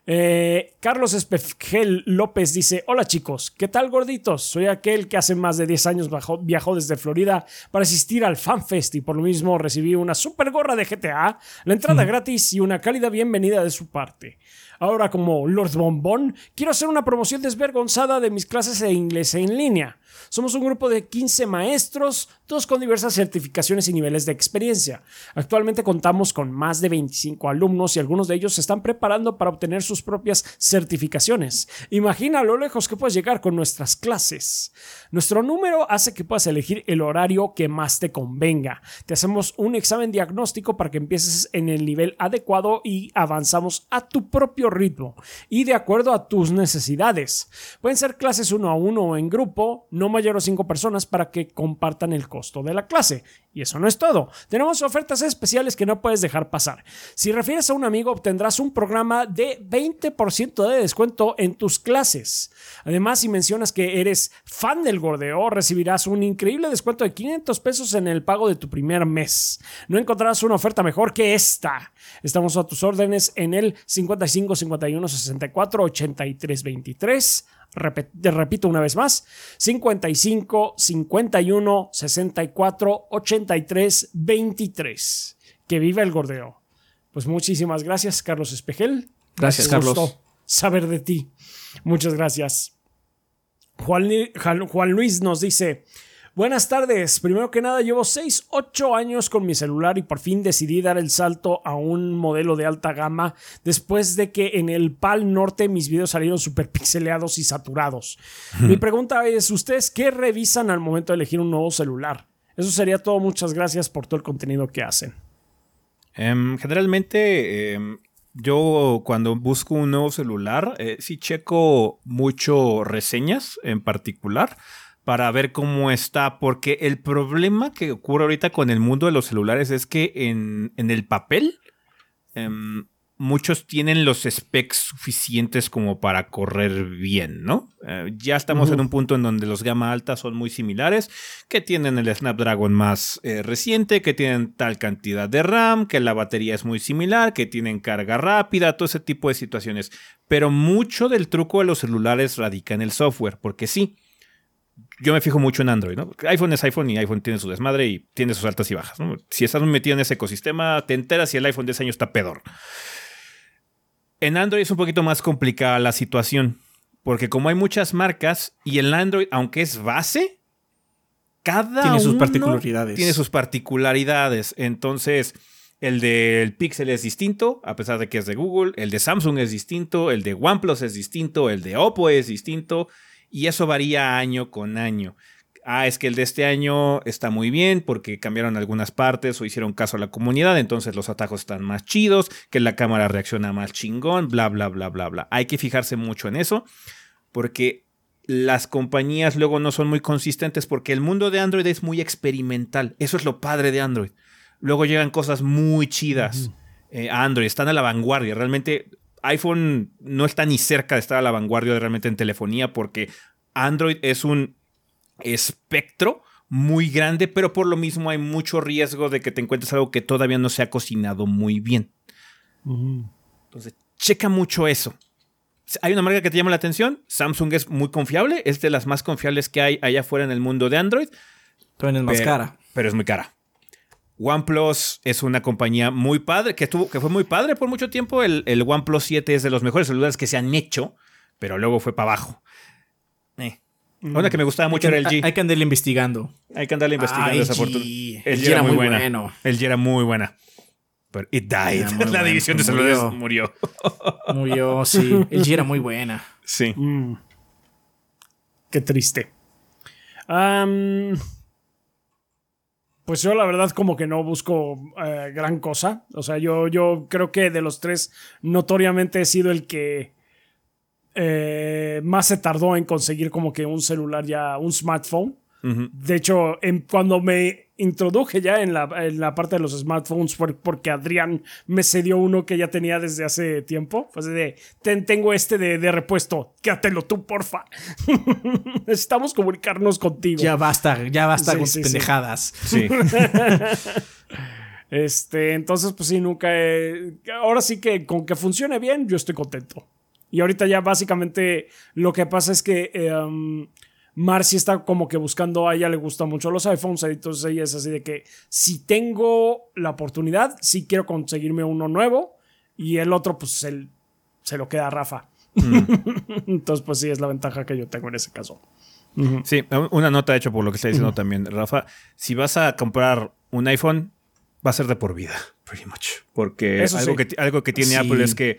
Eh, Carlos Espejel López dice: Hola chicos, ¿qué tal gorditos? Soy aquel que hace más de 10 años viajó desde Florida para asistir al FanFest y por lo mismo recibí una super gorra de GTA, la entrada gratis y una cálida bienvenida de su parte. Ahora como Lord Bombón, quiero hacer una promoción desvergonzada de mis clases de inglés en línea. Somos un grupo de 15 maestros, todos con diversas certificaciones y niveles de experiencia. Actualmente contamos con más de 25 alumnos y algunos de ellos se están preparando para obtener sus propias certificaciones. Imagina lo lejos que puedes llegar con nuestras clases. Nuestro número hace que puedas elegir el horario que más te convenga. Te hacemos un examen diagnóstico para que empieces en el nivel adecuado y avanzamos a tu propio ritmo y de acuerdo a tus necesidades. Pueden ser clases uno a uno o en grupo, mayor a cinco personas para que compartan el costo de la clase. Y eso no es todo. Tenemos ofertas especiales que no puedes dejar pasar. Si refieres a un amigo, obtendrás un programa de 20% de descuento en tus clases. Además, si mencionas que eres fan del gordeo, recibirás un increíble descuento de 500 pesos en el pago de tu primer mes. No encontrarás una oferta mejor que esta. Estamos a tus órdenes en el 55 51 64 83 23 repito una vez más, 55 51 64 83 23. Que viva el gordeo. Pues muchísimas gracias, Carlos Espejel. Gracias, Carlos. Saber de ti. Muchas gracias. Juan, Juan Luis nos dice, Buenas tardes. Primero que nada, llevo 6, 8 años con mi celular y por fin decidí dar el salto a un modelo de alta gama después de que en el PAL Norte mis videos salieron super pixeleados y saturados. Mi pregunta es, ¿ustedes qué revisan al momento de elegir un nuevo celular? Eso sería todo. Muchas gracias por todo el contenido que hacen. Em, generalmente, em, yo cuando busco un nuevo celular, eh, sí checo mucho reseñas en particular para ver cómo está, porque el problema que ocurre ahorita con el mundo de los celulares es que en, el papel em, muchos tienen los specs suficientes como para correr bien, ¿no? Eh, ya estamos en un punto en donde los gama alta son muy similares, que tienen el Snapdragon más eh, reciente, que tienen tal cantidad de RAM, que la batería es muy similar, que tienen carga rápida, todo ese tipo de situaciones. Pero mucho del truco de los celulares radica en el software, porque sí, yo me fijo mucho en Android, ¿no? iPhone es iPhone y iPhone tiene su desmadre y tiene sus altas y bajas, Si estás metido en ese ecosistema, te enteras si el iPhone de ese año está pedor. En Android es un poquito más complicada la situación, porque como hay muchas marcas y el Android, aunque es base, cada tiene sus particularidades. Tiene sus particularidades. Entonces, el del Pixel es distinto, a pesar de que es de Google. El de Samsung es distinto. El de OnePlus es distinto. El de Oppo es distinto y eso varía año con año. Ah, es que el de este año está muy bien porque cambiaron algunas partes o hicieron caso a la comunidad, entonces los atajos están más chidos, que la cámara reacciona más chingón, bla, bla, bla, bla, bla. Hay que fijarse mucho en eso porque las compañías luego no son muy consistentes porque el mundo de Android es muy experimental. Eso es lo padre de Android. Luego llegan cosas muy chidas eh, a Android, están a la vanguardia. Realmente iPhone no está ni cerca de estar a la vanguardia realmente en telefonía porque Android es un espectro muy grande, pero por lo mismo hay mucho riesgo de que te encuentres algo que todavía no se ha cocinado muy bien. Entonces, checa mucho eso. Hay una marca que te llama la atención. Samsung es muy confiable, es de las más confiables que hay allá afuera en el mundo de Android. También es más cara. Pero es muy cara. OnePlus es una compañía muy padre, que, tuvo, que fue muy padre por mucho tiempo. El, el OnePlus 7 es de los mejores celulares que se han hecho, pero luego fue para abajo. Eh. Una que me gustaba mucho era el G. Hay que andarle investigando. Hay que andarle investigando Ay, esa G. fortuna. El El G era muy buena. bueno. El G era muy buena. Pero it died. La bueno, división de murió. celulares murió. Murió, sí. El G era muy buena. Sí. Mm. Qué triste. Am, pues yo la verdad como que no busco eh, gran cosa. O sea, yo, yo creo que de los tres notoriamente he sido el que eh, más se tardó en conseguir como que un celular ya, un smartphone. De hecho, en- cuando me introduje ya en la, en la parte de los smartphones porque Adrián me cedió uno que ya tenía desde hace tiempo. Fue así de, "Ten- tengo este de, de repuesto, quédatelo tú, porfa. Necesitamos comunicarnos contigo. Ya basta, ya basta Sí, con sí, pendejadas. Sí. Este, entonces, pues sí, nunca he- Ahora sí que con que funcione bien, yo estoy contento. Y ahorita ya básicamente lo que pasa es que eh, um, Marcy está como que buscando, a ella le gustan mucho los iPhones, entonces ella es así de que si tengo la oportunidad, sí quiero conseguirme uno nuevo y el otro pues el- se lo queda a Rafa. entonces pues sí, es la ventaja que yo tengo en ese caso. Sí, una nota hecho por lo que está diciendo también Rafa. Si vas a comprar un iPhone, va a ser de por vida, pretty much. Porque Eso algo, sí. que, algo que tiene Sí. Apple es que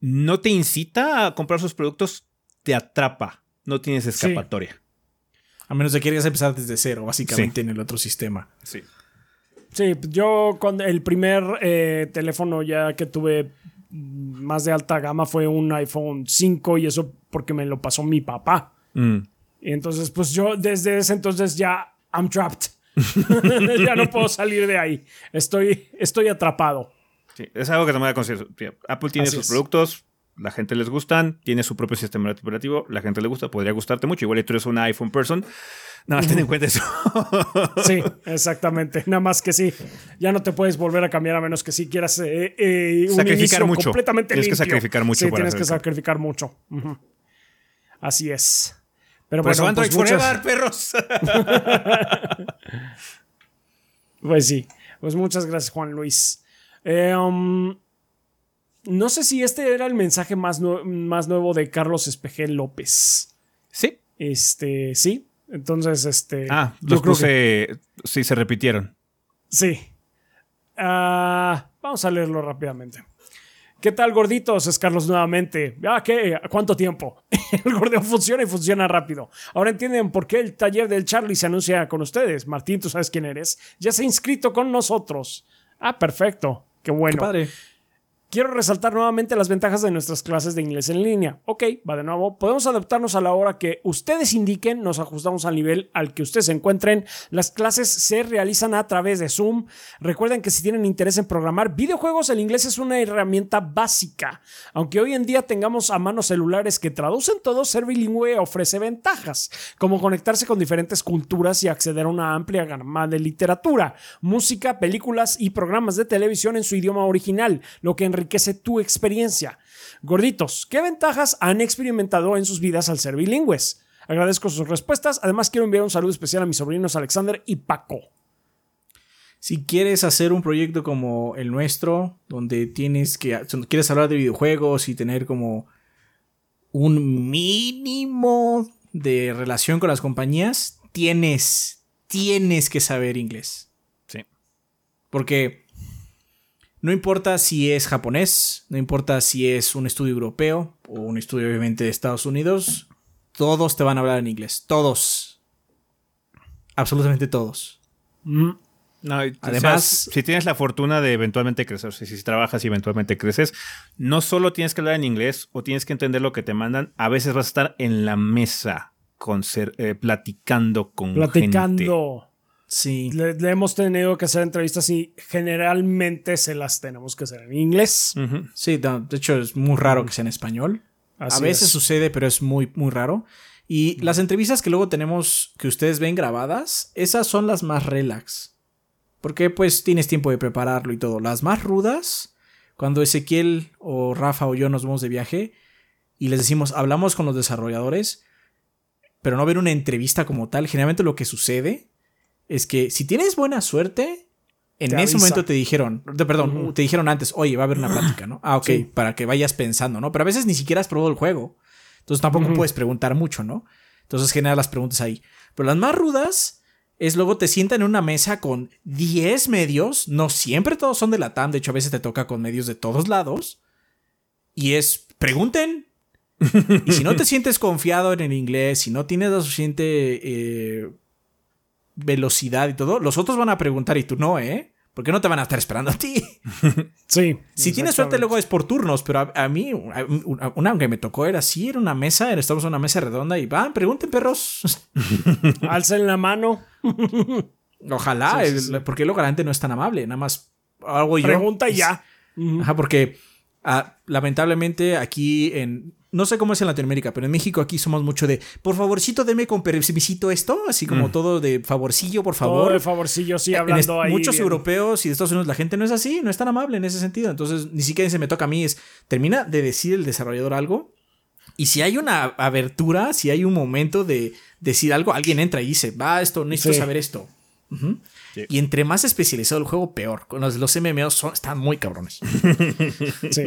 no te incita a comprar sus productos, te atrapa. No tienes escapatoria. A menos de que quieras empezar desde cero, básicamente, en el otro sistema. Sí. Sí, yo con el primer eh, teléfono ya que tuve más de alta gama fue un iPhone 5 y eso porque me lo pasó mi papá. Mm. Y entonces, pues yo desde ese entonces ya I'm trapped. ya no puedo salir de ahí. Estoy, estoy atrapado. Sí, es algo que tomar en consideración. Apple tiene Así sus es. productos, la gente les gustan, tiene su propio sistema operativo, la gente le gusta, podría gustarte mucho. Igual tú eres una iPhone person. Nada más ten en cuenta eso. Sí, exactamente. Nada más que sí. Ya no te puedes volver a cambiar a menos que sí quieras eh, eh, un Sacrificar mucho. completamente Tienes que limpio. sacrificar mucho Sí, para tienes que sacrificar mucho. Así es. Pero Por eso bueno, pues muchas- Forever, perros. Pues sí, pues muchas gracias Juan Luis. Eh, um, no sé si este era el mensaje más, nue- más nuevo de Carlos Espejel López. sí. Este, sí. Entonces, este. Ah, los que- puse. Sí, se repitieron. Sí. Ah, vamos a leerlo rápidamente. ¿Qué tal, gorditos? Es Carlos nuevamente. Ah, ¿qué? ¿Cuánto tiempo? El gordeo funciona y funciona rápido. Ahora entienden por qué el taller del Charlie se anuncia con ustedes. Martín, tú sabes quién eres. Ya se ha inscrito con nosotros. Ah, perfecto. Qué bueno. Qué padre. Quiero resaltar nuevamente las ventajas de nuestras clases de inglés en línea. Ok, va de nuevo. Podemos adaptarnos a la hora que ustedes indiquen, nos ajustamos al nivel al que ustedes se encuentren. Las clases se realizan a través de Zoom. Recuerden que si tienen interés en programar videojuegos, el inglés es una herramienta básica. Aunque hoy en día tengamos a mano celulares que traducen todo, ser bilingüe ofrece ventajas, como conectarse con diferentes culturas y acceder a una amplia gama de literatura, música, películas y programas de televisión en su idioma original, lo que enriquece tu experiencia. Gorditos, ¿qué ventajas han experimentado en sus vidas al ser bilingües? Agradezco sus respuestas. Además, quiero enviar un saludo especial a mis sobrinos Alexander y Paco. Si quieres hacer un proyecto como el nuestro, donde tienes que quieres hablar de videojuegos y tener como un mínimo de relación con las compañías, tienes tienes que saber inglés. Sí. Porque no importa si es japonés, no importa si es un estudio europeo o un estudio obviamente de Estados Unidos, todos te van a hablar en inglés, todos. Absolutamente todos. Mm, No, Además- o sea, si tienes la fortuna de eventualmente crecer, o sea, si trabajas y eventualmente creces, no solo tienes que hablar en inglés o tienes que entender lo que te mandan, a veces vas a estar en la mesa con ser, eh, platicando con gente. Platicando. Sí. Le, le hemos tenido que hacer entrevistas y generalmente se las tenemos que hacer en inglés. Ujú. Sí, no, de hecho es muy raro que sea en español. Así a veces es. sucede, pero es muy, muy raro. Y las entrevistas que luego tenemos, que ustedes ven grabadas, esas son las más relax. Porque pues tienes tiempo de prepararlo y todo. Las más rudas, cuando Ezequiel o Rafa o yo nos vamos de viaje y les decimos, hablamos con los desarrolladores, pero no ver una entrevista como tal, generalmente lo que sucede es que si tienes buena suerte, En ese avisa. momento te dijeron, perdón, te dijeron antes, oye, va a haber una plática, ¿no? Ah, ok, Sí. para que vayas pensando, ¿no? Pero a veces ni siquiera has probado el juego. Entonces tampoco puedes preguntar mucho, ¿no? Entonces genera las preguntas ahí. Pero las más rudas es luego te sientan en una mesa con 10 medios, no siempre todos son de la TAM, de hecho a veces te toca con medios de todos lados. Y es, pregunten. y si no te sientes confiado en el inglés, si no tienes la suficiente eh, velocidad y todo, los otros van a preguntar y tú no, ¿eh? Porque no te van a estar esperando a ti. Sí. Si tienes suerte, luego es por turnos, pero a, a mí, a- una, una que me tocó era así, era una mesa, estamos en una mesa redonda y van, pregunten, perros. Alcen la mano, Ojalá, Sí, sí, el- sí. porque luego la gente no es tan amable, nada más algo yo. pregunta y ya. Ajá, porque ah, lamentablemente aquí en. No sé cómo es en Latinoamérica, pero en México aquí somos mucho de. Por favorcito, deme con permisito esto. Así como todo de favorcillo, por Todo favor. de favorcillo, sí, hablando ahí. muchos bien. europeos y de Estados Unidos la gente no es así, no es tan amable en ese sentido. Entonces, ni siquiera se me toca a mí. Es termina de decir el desarrollador algo. Y si hay una abertura, si hay un momento de decir algo, alguien entra y dice, va, esto, necesito Sí. saber esto. Sí. Y entre más especializado el juego, peor. Los, los MMOs son, están muy cabrones. Sí.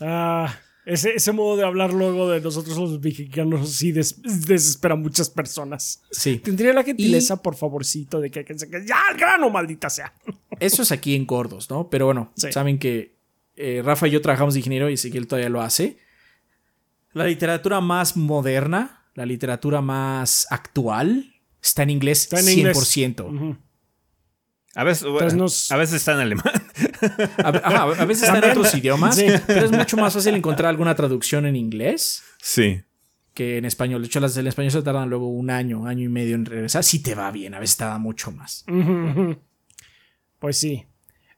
Ah, ese, ese modo de hablar luego de nosotros los mexicanos sí des- desespera a muchas personas. Sí. Tendría la gentileza, por favorcito, de que, que se- que- ya al grano, maldita sea. Eso es aquí en Gordos, ¿no? Pero bueno, Sí. saben que eh, Rafa y yo trabajamos de ingeniero y Ezequiel todavía lo hace. La literatura más moderna, la literatura más actual, está en inglés Está en inglés. 100%. Ujú. A veces, nos- a veces está en alemán. A, ajá, a veces está en otros idiomas, Sí. pero es mucho más fácil encontrar alguna traducción en inglés Sí. que en español. De hecho, las del español se tardan luego un año, año y medio en regresar. Si te va bien, a veces tarda mucho más. Pues sí.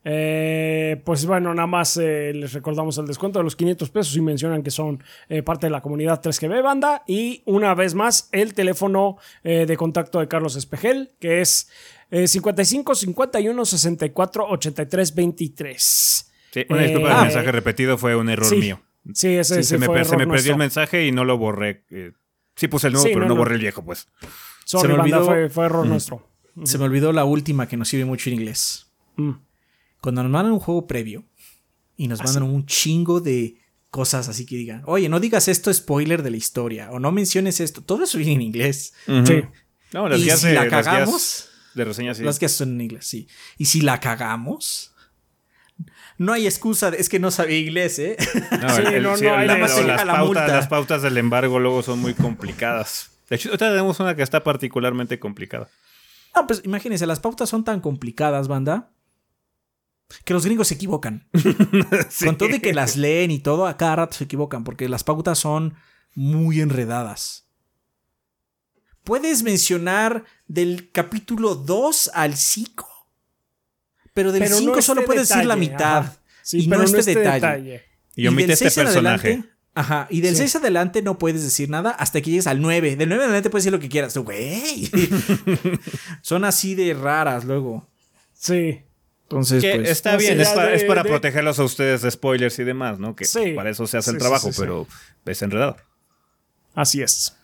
Eh, pues bueno, nada más eh, les recordamos el descuento de los 500 pesos y mencionan que son eh, parte de la comunidad 3GB Banda. Y una vez más, el teléfono eh, de contacto de Carlos Espejel, que es eh, 55 51 64 83 23. Sí, una Eh, disculpa, el ah, mensaje repetido fue un error sí. mío. Sí, ese, Sí, ese se me, per- se me error perdió el mensaje y no lo borré. eh, sí puse el nuevo, Sí, pero no, no, no. borré el viejo, pues. Sorry, Se me banda, olvidó- fue, fue error nuestro. Se me olvidó la última que nos sirve mucho en inglés. Mm. Cuando nos mandan un juego previo y nos mandan un chingo de cosas así que digan, oye, no digas esto spoiler de la historia o no menciones esto, todo eso viene en inglés. Sí. No, las Y guías si de, la las guías cagamos, de reseñas sí. las que son en inglés, sí. Y si la cagamos, no hay excusa, de- es que no sabía inglés, ¿eh? No, Sí, el- no, sí, no, el- se las, la pautas, multa. las pautas del embargo luego son muy complicadas. De hecho, ahorita tenemos una que está particularmente complicada. No, pues imagínense, las pautas son tan complicadas, banda, que los gringos se equivocan. Sí. Con todo de que las leen y todo, a cada rato se equivocan, porque las pautas son muy enredadas. Puedes mencionar del capítulo 2 al 5, pero del Pero no 5 solo este puedes decir la mitad. Sí, y pero no este, este detalle. detalle. Y omite este 6 en personaje. adelante- ajá, y del Sí. 6 adelante no puedes decir nada hasta que llegues al 9. Del 9 en adelante puedes decir lo que quieras. Güey. Son así de raras luego. Sí. Entonces, Que pues, está bien, es, para, de- es para de- protegerlos a ustedes de spoilers y demás, ¿no? Que Sí. para eso se hace el Sí, trabajo, sí, sí. pero es enredado. Así es.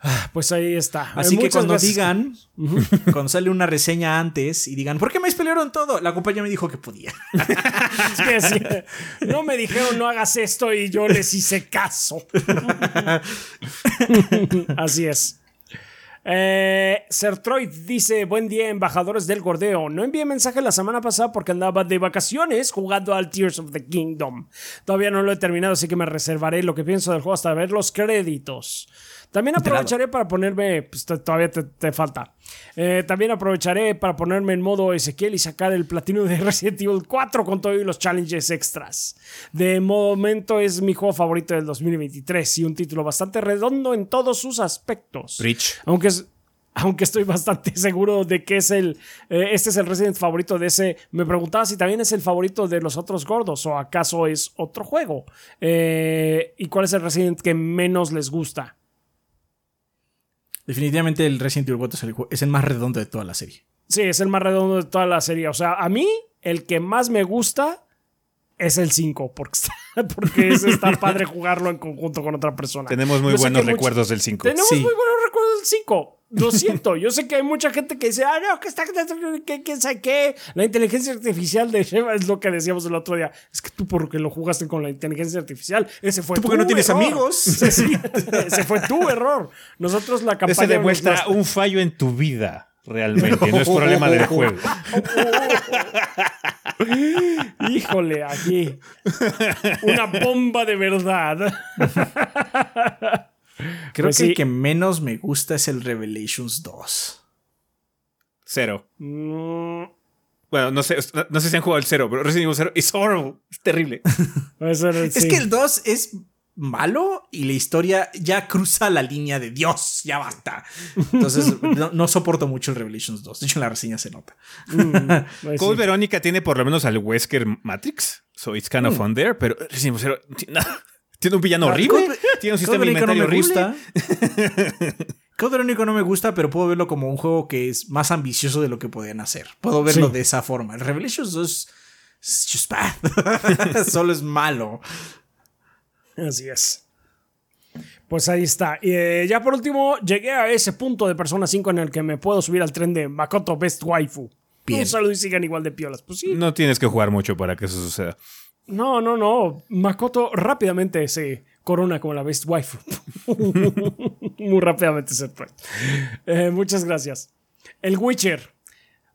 Ah, Pues ahí está. Así Eh, que cuando gracias. digan, cuando sale una reseña antes y digan, ¿por qué me spoilearon todo? La compañía me dijo que podía. Es que sí, no me dijeron no hagas esto y yo les hice caso. Así es. Eh, Sertroid dice: Buen día, embajadores del Gordeo. No envié mensaje la semana pasada porque andaba de vacaciones jugando al Tears of the Kingdom. Todavía no lo he terminado, así que me reservaré lo que pienso del juego hasta ver los créditos. También aprovecharé para ponerme. Pues todavía te, te falta. Eh, también aprovecharé para ponerme en modo Ezequiel y sacar el platino de Resident Evil 4 con todos los challenges extras. De momento es mi juego favorito del 2023 y un título bastante redondo en todos sus aspectos. Preach. Aunque es- Aunque estoy bastante seguro de que es el. eh, este es el Resident favorito de ese. Me preguntaba si también es el favorito de los otros gordos o acaso es otro juego. Eh, ¿Y cuál es el Resident que menos les gusta? Definitivamente el Resident Evil 4 es el, es el más redondo de toda la serie. Sí, es el más redondo de toda la serie. O sea, a mí, el que más me gusta es el 5, porque, está- porque es está padre jugarlo en conjunto con otra persona. Tenemos muy Yo buenos mucho- recuerdos del 5. Tenemos Sí. muy buenos recuerdos el 5. Lo siento, yo sé que hay mucha gente que dice, ah, no, que está, que, que, sabe qué. La inteligencia artificial de Sheva es lo que decíamos el otro día. Es que tú porque lo jugaste con la inteligencia artificial, ese fue ¿Tú tu porque no tienes error. amigos? Sí, sí, ese fue tu error. Nosotros la campaña... Ese demuestra nuestra- un fallo en tu vida, realmente. No es problema del juego. Híjole, aquí. Una bomba de verdad. Creo Pues que sí. el que menos me gusta es el Revelations 2. Cero. Mm, Bueno, no sé, no sé si han jugado el cero, pero Resident Evil 0 es horrible. Es terrible. Es que el 2 es malo y la historia ya cruza la línea de Dios, ya basta. Entonces, no, no soporto mucho el Revelations 2. De hecho, en la reseña se nota. Mm, pues sí. Verónica tiene por lo menos al Wesker Matrix, so it's kind of fun there, pero Resident Evil 0 tiene, un villano horrible, Code- tiene un sistema no alimentario me horrible. Code Verónica no me gusta, pero puedo verlo como un juego que es más ambicioso de lo que podían hacer. Puedo verlo Sí. de esa forma. El Revelations 2 es just bad. Solo es malo. Así es. Pues ahí está. Y, eh, ya por último, llegué a ese punto de Persona 5 en el que me puedo subir al tren de Makoto Best Waifu. Bien. Un saludo y sigan igual de piolas. Pues sí. No tienes que jugar mucho para que eso suceda. No, no, no. Makoto rápidamente se corona como la Best Waifu. Muy rápidamente se fue. Eh, muchas gracias. El Witcher.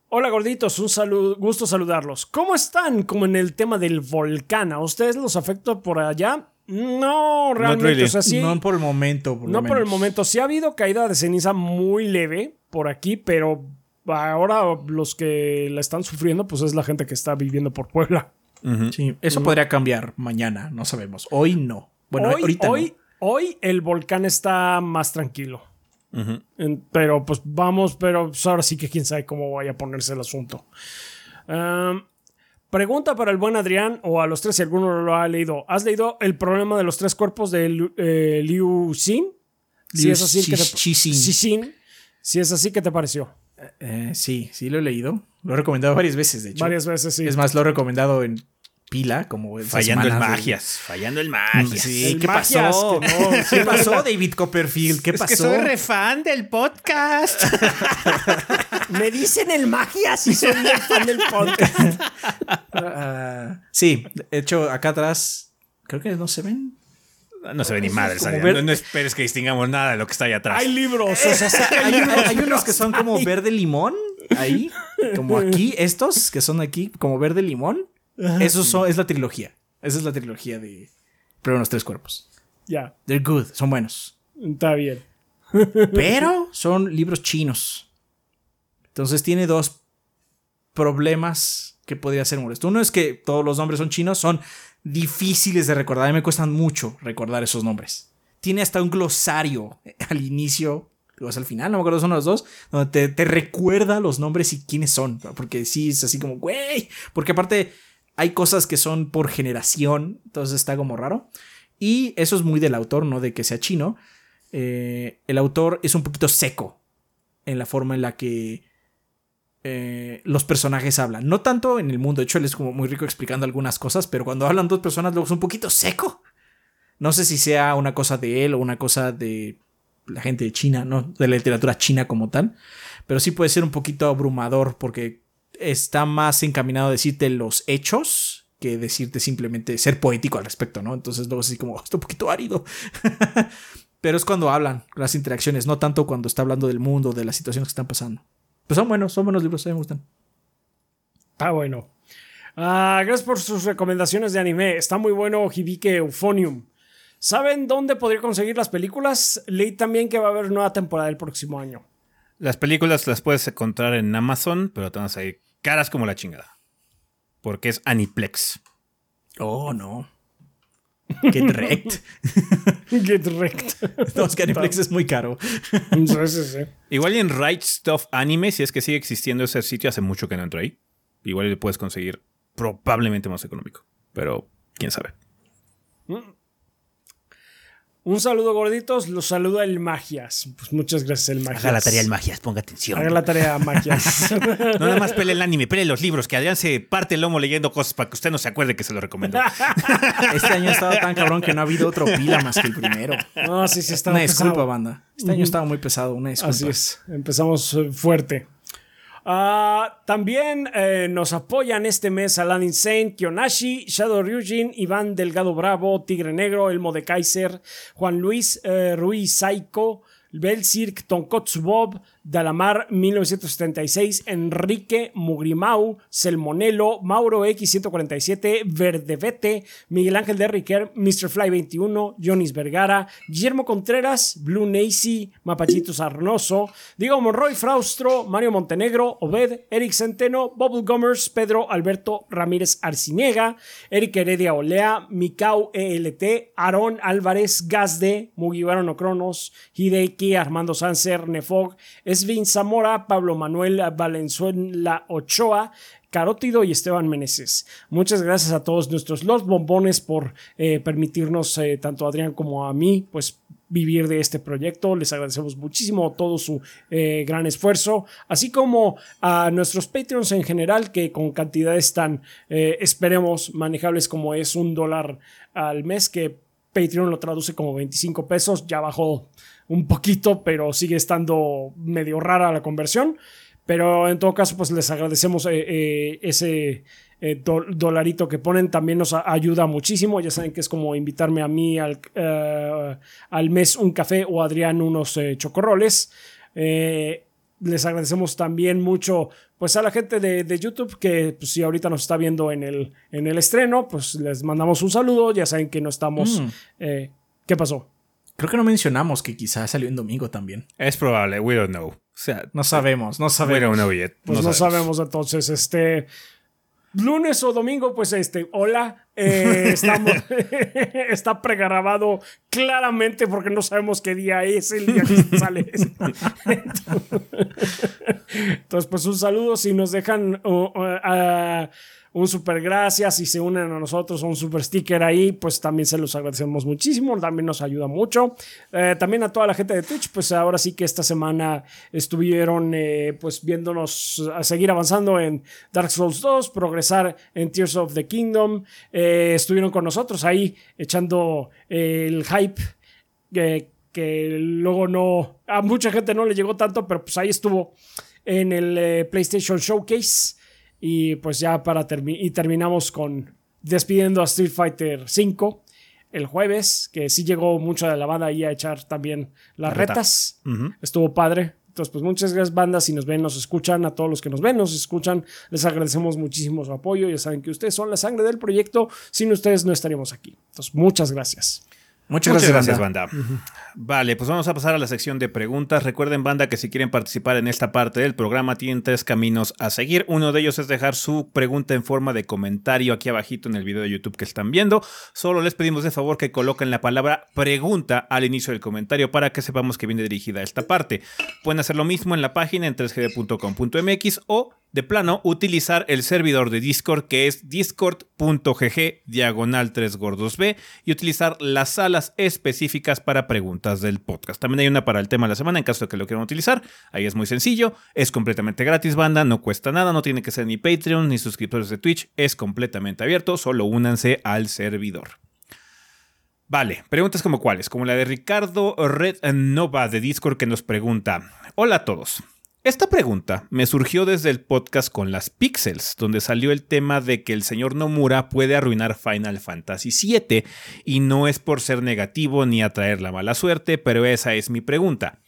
Hola gorditos, un saludo, gusto saludarlos. ¿Cómo están? Como en el tema del volcán. ¿A ustedes los afecta por allá? No, realmente. really. O sea, sí. No por el momento. Por lo No por el momento. Sí ha habido caída de ceniza muy leve por aquí, pero ahora los que la están sufriendo, pues es la gente que está viviendo por Puebla. Sí, eso podría cambiar mañana, no sabemos. Hoy no. Bueno, hoy, ahorita hoy, no. hoy el volcán está más tranquilo. En- pero pues vamos, pero pues, ahora sí que quién sabe cómo vaya a ponerse el asunto. Um, pregunta para el buen Adrián o a los tres si alguno lo ha leído. ¿Has leído el problema de los tres cuerpos de Liu, eh, Liu Xin? Si Liu es así, ¿qué te-. Si es así, ¿qué te pareció? Eh, sí, sí lo he leído. Lo he recomendado varias veces, de hecho. Varias veces, sí. Es más, lo he recomendado en pila, como Fallando en de- magias, fallando en magias. Sí, El ¿qué magias pasó? que no. ¿Qué pasó, David Copperfield? ¿Qué pasó? fan del podcast. Me dicen el magia si soy muy fan del podcast. Sí, de hecho, acá atrás, creo que no se ven. No se ve ni madre, No, no esperes que distingamos nada de lo que está ahí atrás. Hay libros, o sea, sí que hay Hay, libros. hay- hay unos que son como verde limón, ahí, como aquí, estos que son aquí, como verde limón. Esos son, es la trilogía. Esa es la trilogía de Pero los tres cuerpos. Ya, They're good, son buenos. está bien. Pero son libros chinos. Entonces tiene dos problemas que podría ser molesto. Uno es que todos los nombres son chinos, son difíciles de recordar. A mí me cuestan mucho recordar esos nombres. Tiene hasta un glosario al inicio, o sea, al final, no me acuerdo, son los dos, donde te, te recuerda los nombres y quiénes son. Porque sí, es así como, güey. Porque aparte hay cosas que son por generación, entonces está como raro. Y eso es muy del autor, no de que sea chino. Eh, el autor es un poquito seco en la forma en la que eh, los personajes hablan. No tanto en el mundo, de hecho él es como muy rico explicando algunas cosas, pero cuando hablan dos personas luego es un poquito seco. No sé si sea una cosa de él o una cosa de la gente de China, no de la literatura china como tal, pero sí puede ser un poquito abrumador porque está más encaminado a decirte los hechos que decirte simplemente ser poético al respecto, ¿no? Entonces luego es así como, está un poquito árido. Pero es cuando hablan, las interacciones, no tanto cuando está hablando del mundo, de las situaciones que están pasando. Pues son buenos, son buenos libros, a mí me gustan. Está bueno. Ah, gracias por sus recomendaciones de anime. Está muy bueno Hibike Euphonium. ¿Saben dónde podría conseguir las películas? Leí también que va a haber nueva temporada el próximo año. Las películas las puedes encontrar en Amazon, pero te van a salir caras como la chingada. Porque es Aniplex. Oh, no. Get wrecked. Get wrecked. no, es que Aniplex es muy caro. Sí, sí, sí. Igual y en Right Stuff Anime, si es que sigue existiendo ese sitio, hace mucho que no entro ahí. Igual le puedes conseguir probablemente más económico. Pero quién sabe. Un saludo, gorditos. Los saluda el Magias. Pues muchas gracias, el Magias. Haga la tarea el Magias, ponga atención. Haga la tarea, Magias. no nada más pele el anime, pele los libros, que Adrián se parte el lomo leyendo cosas para que usted no se acuerde que se lo recomendó. Este año ha estado tan cabrón que no ha habido otro pila más que el primero. No, sí, sí, está Una disculpa, banda. Este año estaba muy pesado, una disculpa. Así es, empezamos eh, fuerte. Ah, también eh, nos apoyan este mes Alan Insane, Kionashi, Shadow Ryujin, Iván Delgado Bravo, Tigre Negro, Elmo de Kaiser, Juan Luis eh, Ruiz Saiko, Belsirk, Tonkotsu Bob, Dalamar 1976, Enrique Mugrimau, Selmonelo, Mauro X147, Verdevete, Miguel Ángel de Riquer, Mr. Fly 21, Jonis Vergara, Guillermo Contreras, Blue Nacy, Mapachito Sarnoso, Diego Monroy Fraustro, Mario Montenegro, Obed, Eric Centeno, Bubble Gummers, Pedro Alberto Ramírez Arciniega, Eric Heredia Olea, Mikau ELT, Aarón Álvarez, Gazde, Mugiwara No Cronos, Hideki, Armando Sanser, Nefog, Esvin Zamora, Pablo Manuel Valenzuela Ochoa, Carótido y Esteban Meneses. Muchas gracias a todos nuestros los bombones por eh, permitirnos, eh, tanto a Adrián como a mí, pues vivir de este proyecto. Les agradecemos muchísimo todo su eh, gran esfuerzo, así como a nuestros Patreons en general, que con cantidades tan, esperemos, manejables como es un dólar al mes, que Patreon lo traduce como 25 pesos, ya bajó un poquito, pero sigue estando medio rara la conversión. Pero en todo caso, pues les agradecemos eh, eh, ese eh, do- dolarito que ponen. También nos ayuda muchísimo. Ya saben que es como invitarme a mí al, eh, al mes un café o a Adrián unos chocorroles. Les agradecemos también mucho pues a la gente de, de YouTube que pues, si ahorita nos está viendo en el, en el estreno, pues les mandamos un saludo. Ya saben que no estamos... Mm. ¿Qué pasó? Creo que no mencionamos que quizás salió en domingo también. Es probable, we don't know. O sea, No sabemos, no we sabemos. don't know yet. Pues no, sabemos. entonces, este lunes o domingo, pues este, hola, eh, estamos, está pregrabado claramente porque no sabemos qué día es el día que sale. Entonces, pues un saludo, si nos dejan uh, uh, uh, un super gracias y se unen a nosotros un super sticker ahí, pues también se los agradecemos muchísimo, también nos ayuda mucho. Eh, también a toda la gente de Twitch, pues ahora sí que esta semana estuvieron eh, pues viéndonos a seguir avanzando en Dark Souls 2, progresar en Tears of the Kingdom, eh, estuvieron con nosotros ahí echando el hype. que luego no, a mucha gente no le llegó tanto, pero pues ahí estuvo en el PlayStation Showcase. Y pues ya para terminar, y terminamos con despidiendo a Street Fighter 5 el jueves, que sí llegó mucho de la banda ahí a echar también las La reta. retas. Estuvo padre. Entonces, pues muchas gracias, bandas. Si nos ven, nos escuchan, a todos los que nos ven, nos escuchan, les agradecemos muchísimo su apoyo. Ya saben que ustedes son la sangre del proyecto. Sin ustedes no estaríamos aquí. Entonces, muchas gracias. Muchas, Muchas gracias, banda. Vale, pues vamos a pasar a la sección de preguntas. Recuerden, banda, que si quieren participar en esta parte del programa, tienen tres caminos a seguir. Uno de ellos es dejar su pregunta en forma de comentario aquí abajito en el video de YouTube que están viendo. Solo les pedimos de favor que coloquen la palabra pregunta al inicio del comentario para que sepamos que viene dirigida a esta parte. Pueden hacer lo mismo en la página en 3gd.com.mx o de plano utilizar el servidor de Discord que es discord.gg diagonal 3 gordos B y utilizar las específicas para preguntas del podcast. También hay una para el tema de la semana en caso de que lo quieran utilizar. Ahí es muy sencillo, es completamente gratis banda, no cuesta nada, no tiene que ser ni Patreon ni suscriptores de Twitch, es completamente abierto, solo únanse al servidor. Vale, preguntas como cuáles, como la de Ricardo Red Nova de Discord que nos pregunta, hola a todos. Esta pregunta me surgió desde el podcast con las Pixels, donde salió el tema de que el señor Nomura puede arruinar Final Fantasy VII, y no es por ser negativo ni atraer la mala suerte, pero esa es mi pregunta.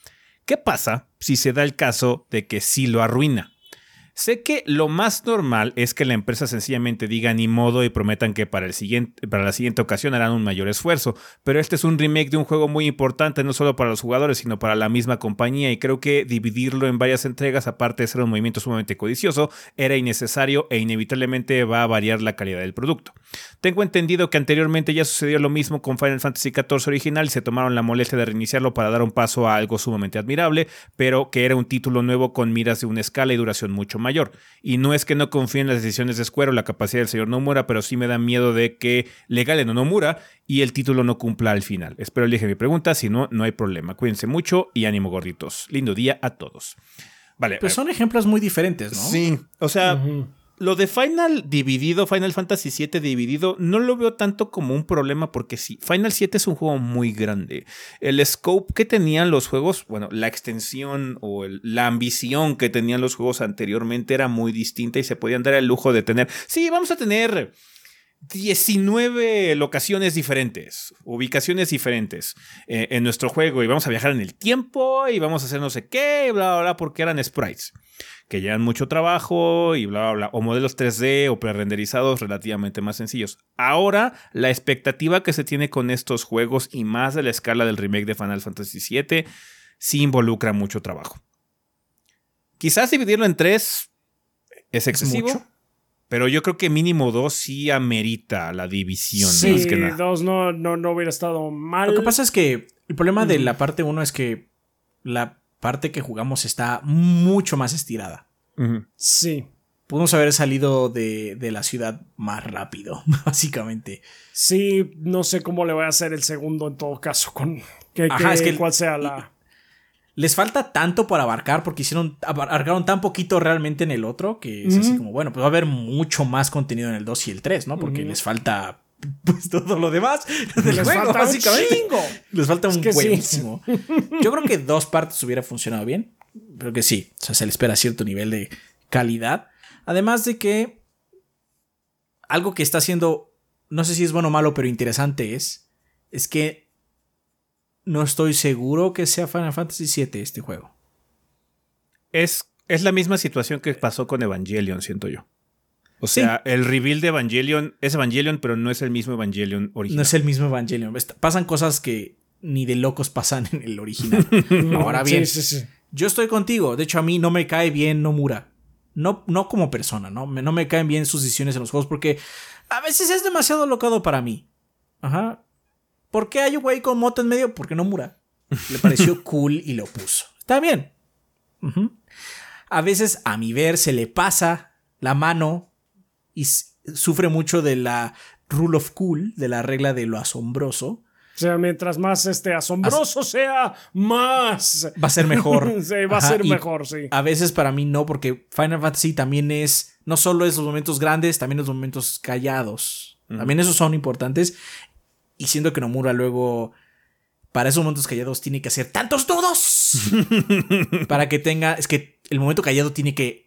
¿Qué pasa si se da el caso de que sí lo arruina? Sé que lo más normal es que la empresa sencillamente diga ni modo y prometan que para, el siguiente, para la siguiente ocasión harán un mayor esfuerzo, pero este es un remake de un juego muy importante no solo para los jugadores, sino para la misma compañía y creo que dividirlo en varias entregas, aparte de ser un movimiento sumamente codicioso, era innecesario e inevitablemente va a variar la calidad del producto. Tengo entendido que anteriormente ya sucedió lo mismo con Final Fantasy XIV original y se tomaron la molestia de reiniciarlo para dar un paso a algo sumamente admirable, pero que era un título nuevo con miras de una escala y duración mucho mayor. Y no es que no confíe en las decisiones de Square o la capacidad del señor Nomura, pero sí me da miedo de que le galen a Nomura y el título no cumpla al final. Espero elige mi pregunta, si no, no hay problema. Cuídense mucho y ánimo gorditos. Lindo día a todos. Vale. Pues son ejemplos muy diferentes, ¿no? Sí, o sea, lo de Final dividido, Final Fantasy VII dividido, no lo veo tanto como un problema porque sí, Final 7 es un juego muy grande. El scope que tenían los juegos, bueno, la extensión o la ambición que tenían los juegos anteriormente era muy distinta y se podían dar el lujo de tener, sí, vamos a tener 19 locaciones diferentes, ubicaciones diferentes eh, en nuestro juego y vamos a viajar en el tiempo y vamos a hacer no sé qué, bla, bla, bla, porque eran sprites que llevan mucho trabajo y bla, bla, bla, o modelos 3D o pre-renderizados relativamente más sencillos. Ahora, la expectativa que se tiene con estos juegos y más de la escala del remake de Final Fantasy VII, sí involucra mucho trabajo. Quizás dividirlo en tres es excesivo. Pero yo creo que mínimo dos sí amerita la división. Sí, dos no, no, no hubiera estado mal. Lo que pasa es que el problema de la parte uno es que la parte que jugamos está mucho más estirada. Sí. Pudimos haber salido de, la ciudad más rápido, básicamente. Sí, no sé cómo le voy a hacer el segundo en todo caso, con que, es que cuál sea la... Les falta tanto para abarcar porque hicieron abarcaron tan poquito realmente en el otro que es así como, bueno, pues va a haber mucho más contenido en el 2 y el 3, ¿no? Porque les falta pues todo lo demás les falta básicamente. Un Les falta un buenísimo. Yo creo que dos partes hubiera funcionado bien. Pero que sí, o sea, se le espera cierto nivel de calidad. Además de que algo que está haciendo, no sé si es bueno o malo, pero interesante es, es que no estoy seguro que sea Final Fantasy VII este juego. Es, es la misma situación que pasó con Evangelion, siento yo. O sea, el reveal de Evangelion es Evangelion, pero no es el mismo Evangelion original. No es el mismo Evangelion. Pasan cosas que ni de locos pasan en el original. Ahora bien, yo estoy contigo. De hecho, a mí no me cae bien Nomura. No, no como persona, ¿no? No me caen bien sus decisiones en los juegos porque a veces es demasiado locado para mí. Ajá. ¿Por qué hay un güey con moto en medio? Porque Nomura. Le pareció cool y lo puso. Está bien. A veces, a mi ver, se le pasa la mano y sufre mucho de la rule of cool, de la regla de lo asombroso. O sea, mientras más este asombroso sea, más va a ser mejor. sí, va a ser mejor, sí. A veces para mí no, porque Final Fantasy también es, no solo es los momentos grandes, también los momentos callados. También esos son importantes. Y siendo que Nomura luego, para esos momentos callados, tiene que hacer tantos dudos. para que tenga, es que el momento callado tiene que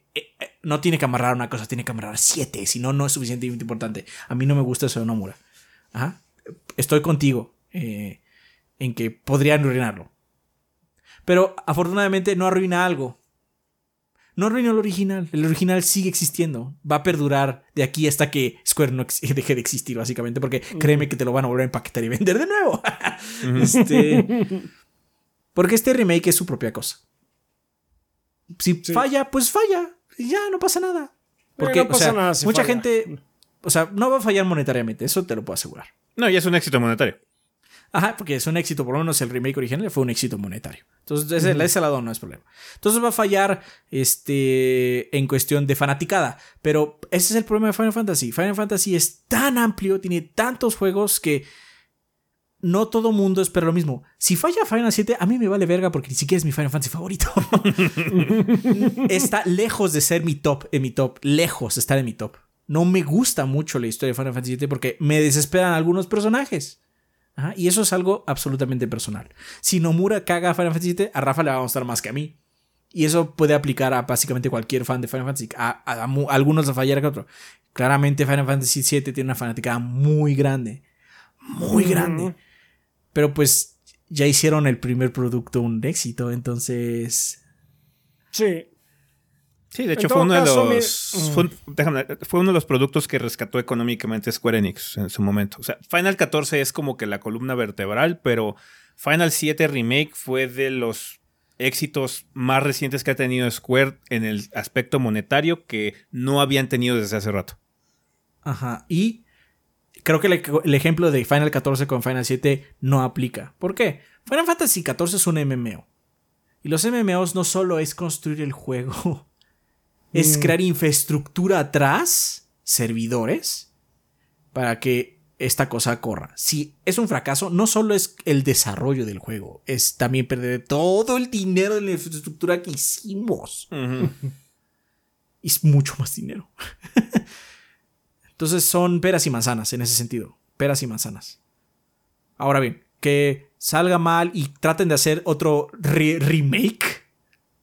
no tiene que amarrar una cosa, tiene que amarrar siete, si no, no es suficientemente importante. A mí no me gusta eso de Nomura. Estoy contigo eh, en que podrían arruinarlo. Pero afortunadamente no arruina algo. No arruina el original. El original sigue existiendo. Va a perdurar de aquí hasta que Square no deje de existir, básicamente. Porque créeme que te lo van a volver a empaquetar y vender de nuevo. este, porque este remake es su propia cosa. Si falla, pues falla ya no pasa nada. Porque, mucha gente, o sea, no va a fallar monetariamente, eso te lo puedo asegurar. No, ya es un éxito monetario. Ajá, porque es un éxito, por lo menos el remake original fue un éxito monetario. Entonces, ese, ese, lado no es problema. Entonces va a fallar este, en cuestión de fanaticada. Pero ese es el problema de Final Fantasy. Final Fantasy es tan amplio, tiene tantos juegos que no todo mundo espera lo mismo. Si falla Final 7, a mí me vale verga porque ni siquiera es mi Final Fantasy favorito. Está lejos de ser mi top en mi top. Lejos de estar en mi top. No me gusta mucho la historia de Final Fantasy 7 porque me desesperan algunos personajes. y eso es algo absolutamente personal. Si Nomura caga a Final Fantasy 7, a Rafa le va a gustar más que a mí. Y eso puede aplicar a básicamente cualquier fan de Final Fantasy. A, algunos a fallar que otro. Claramente Final Fantasy 7 tiene una fanática muy grande. Muy grande. Pero pues ya hicieron el primer producto un éxito, entonces... Sí. Sí, de hecho fue uno de los fue, uno de los productos que rescató económicamente Square Enix en su momento. O sea, Final 14 es como que la columna vertebral, pero Final 7 Remake fue de los éxitos más recientes que ha tenido Square en el aspecto monetario que no habían tenido desde hace rato. Ajá, y creo que el, ejemplo de Final 14 con Final 7 no aplica. ¿Por qué? Final Fantasy 14 es un MMO. Y los MMOs no solo es construir el juego, es crear infraestructura atrás, servidores, para que esta cosa corra. Si es un fracaso, no solo es el desarrollo del juego, es también perder todo el dinero de la infraestructura que hicimos. es mucho más dinero. Entonces son peras y manzanas en ese sentido. Peras y manzanas. Ahora bien, que salga mal y traten de hacer otro remake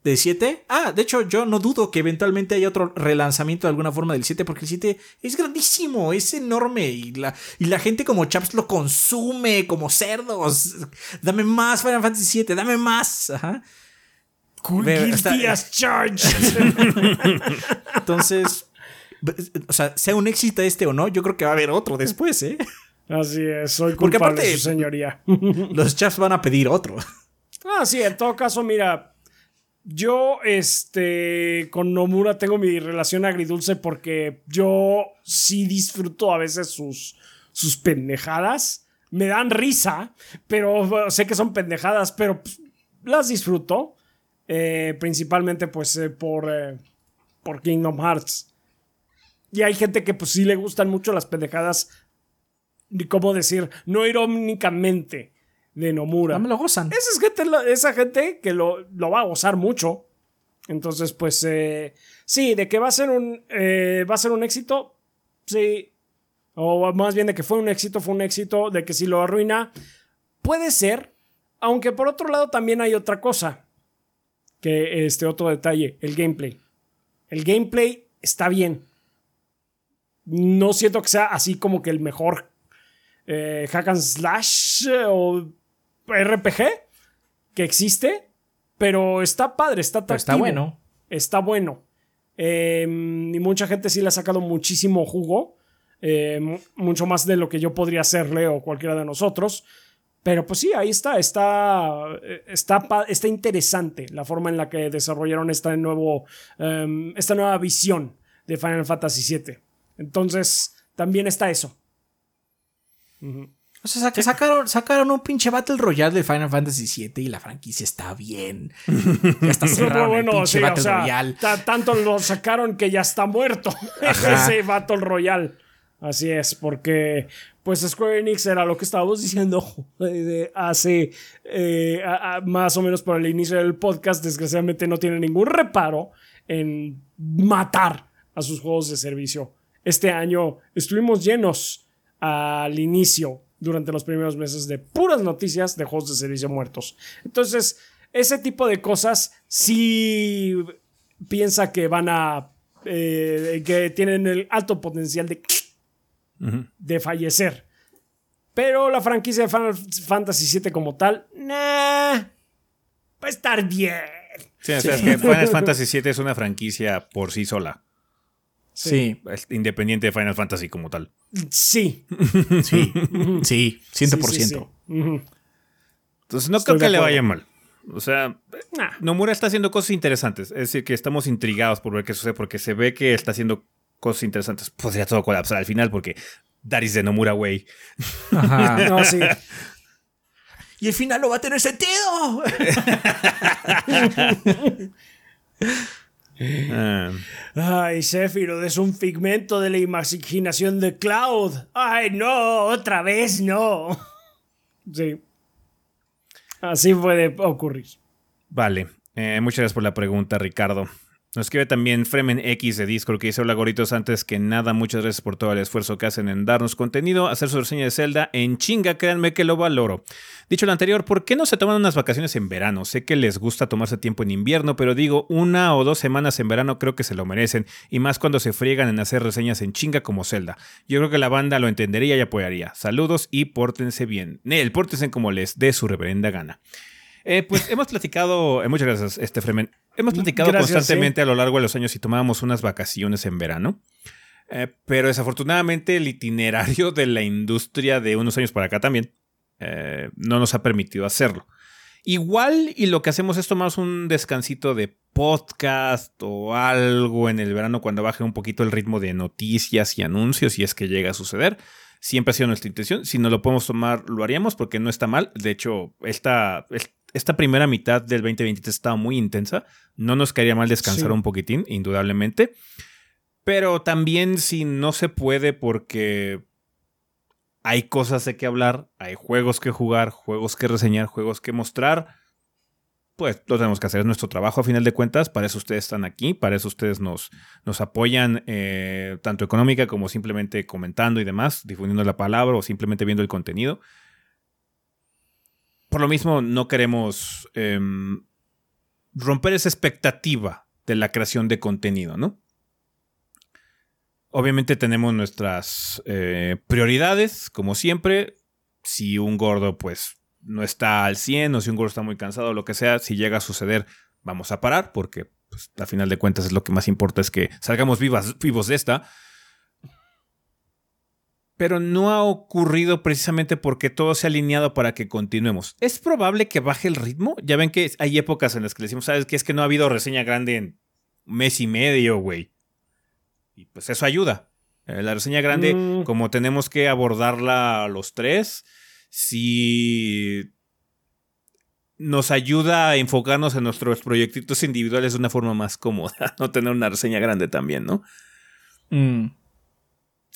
de 7. Ah, de hecho, yo no dudo que eventualmente haya otro relanzamiento de alguna forma del 7, porque el 7 es grandísimo, es enorme y la, y la gente como Chaps lo consume como cerdos. Dame más Final Fantasy 7, dame más. Ajá. Cool Charge. Entonces, o sea, sea un éxito este o no, yo creo que va a haber otro después, ¿eh? Así es, soy culpable, Porque aparte, su señoría. Los chaps van a pedir otro. Ah, sí, en todo caso, mira, yo, este, con Nomura tengo mi relación agridulce porque yo sí disfruto a veces sus, sus pendejadas. Me dan risa, pero sé que son pendejadas, pero pues, las disfruto. Eh, principalmente, pues, eh, por, eh, por Kingdom Hearts. Y hay gente que, pues, sí le gustan mucho las pendejadas. ¿Cómo decir? No irónicamente de Nomura. No me lo gozan. Esa, es gente, esa gente que lo, va a gozar mucho. Entonces, pues, eh, sí, de que va a ser un, eh, va a ser un éxito, sí. O más bien de que fue un éxito, fue un éxito. De que si lo arruina, puede ser. Aunque por otro lado también hay otra cosa. Que este otro detalle, el gameplay. El gameplay está bien. No siento que sea así como que el mejor eh, hack and slash o RPG que existe, pero está padre, está atractivo. está bueno. Está bueno. Em, y mucha gente sí le ha sacado muchísimo jugo. Em, mucho más de lo que yo podría hacerle o cualquiera de nosotros. Pero pues sí, ahí está, está, está, está interesante la forma en la que desarrollaron esta, nuevo, em, esta nueva visión de Final Fantasy VII. Entonces, también está eso. O sea, sacaron, sacaron un pinche Battle Royale de Final Fantasy VII y la franquicia está bien. Ya está cerrado el pinche Battle Royale. Tanto lo sacaron que ya está muerto ese Battle Royale. Así es, porque pues Square Enix era lo que estábamos diciendo hace eh, más o menos por el inicio del podcast. Desgraciadamente no tiene ningún reparo en matar a sus juegos de servicio. Este año estuvimos llenos al inicio durante los primeros meses de puras noticias de juegos de servicio muertos. Entonces, ese tipo de cosas sí piensa que van a... Eh, que tienen el alto potencial de... de fallecer. Pero la franquicia de Final Fantasy VII como tal, nah, va a estar bien. Sí, o sea, que Final Fantasy VII es una franquicia por sí sola. Sí. Independiente de Final Fantasy como tal. Sí. Sí. Sí, 100%. Entonces no creo que le vaya mal. O sea, Nomura está haciendo cosas interesantes. Es decir, que estamos intrigados por ver qué sucede porque se ve que está haciendo cosas interesantes. Podría todo colapsar al final porque Daris de Nomura, güey. Ajá. no, sí. Y el final no va a tener sentido. Ah. Ay, Sephiroth es un figmento de la imaginación de Cloud. Ay, no, otra vez no. Sí. Así puede ocurrir. Vale. Eh, muchas gracias por la pregunta, Ricardo. Nos escribe también Fremen X de Discord que dice: Hola goritos, antes que nada, muchas gracias por todo el esfuerzo que hacen en darnos contenido, hacer su reseña de Zelda en chinga, créanme que lo valoro. Dicho lo anterior, ¿por qué no se toman unas vacaciones en verano? Sé que les gusta tomarse tiempo en invierno, pero digo, una o dos semanas en verano creo que se lo merecen, y más cuando se friegan en hacer reseñas en chinga como Zelda. Yo creo que la banda lo entendería y apoyaría. Saludos y pórtense bien. Nel, pórtense como les dé su reverenda gana. Eh, pues hemos platicado, eh, muchas gracias, este Fremen. Hemos platicado constantemente a lo largo de los años si tomábamos unas vacaciones en verano. Eh, pero desafortunadamente el itinerario de la industria de unos años para acá también no nos ha permitido hacerlo. Igual y lo que hacemos es tomar un descansito de podcast o algo en el verano cuando baje un poquito el ritmo de noticias y anuncios si es que llega a suceder. Siempre ha sido nuestra intención. Si no lo podemos tomar, lo haríamos porque no está mal. De hecho, esta, esta primera mitad del 2023 estaba muy intensa. No nos quedaría mal descansar Sí. un poquitín, indudablemente. Pero también si no se puede porque hay cosas de qué hablar, hay juegos que jugar, juegos que reseñar, juegos que mostrar, pues lo tenemos que hacer, es nuestro trabajo a final de cuentas, para eso ustedes están aquí, para eso ustedes nos, nos apoyan eh, tanto económica como simplemente comentando y demás, difundiendo la palabra o simplemente viendo el contenido. Por lo mismo, no queremos em, romper esa expectativa de la creación de contenido, ¿no? Obviamente tenemos nuestras eh, prioridades, como siempre. Si un gordo, pues, no está al 100 o si un gordo está muy cansado o lo que sea, si llega a suceder, vamos a parar porque, pues, a final de cuentas, es lo que más importa es que salgamos vivas, vivos de esta. Pero no ha ocurrido precisamente porque todo se ha alineado para que continuemos. ¿Es probable que baje el ritmo? Ya ven que hay épocas en las que le decimos, ¿sabes qué? Es que no ha habido reseña grande en mes y medio, güey. Y pues eso ayuda. Eh, la reseña grande, Mm. como tenemos que abordarla los tres, sí nos ayuda a enfocarnos en nuestros proyectitos individuales de una forma más cómoda. No tener una reseña grande también, ¿no? Mm.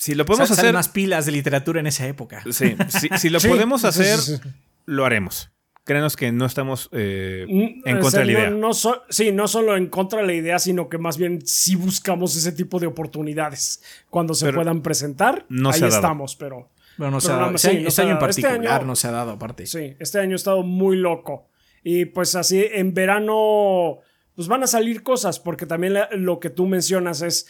Si lo podemos hacer. más pilas de literatura en esa época. Sí, si, si lo Sí, podemos hacer, sí, sí. lo haremos. Créanos que no estamos eh, Mm, en o contra sea, de la no- idea. No, so- sí, no solo en contra de la idea, sino que más bien sí buscamos ese tipo de oportunidades. Cuando se Pero puedan presentar, no ahí se ha dado. estamos, pero Bueno, no Pero se ha no, dado. sí, Este año- no este año en. Este particular año- no se ha dado, aparte. sí, este año ha estado muy loco. Y pues así, en verano, pues van a salir cosas, porque también lo que tú mencionas es,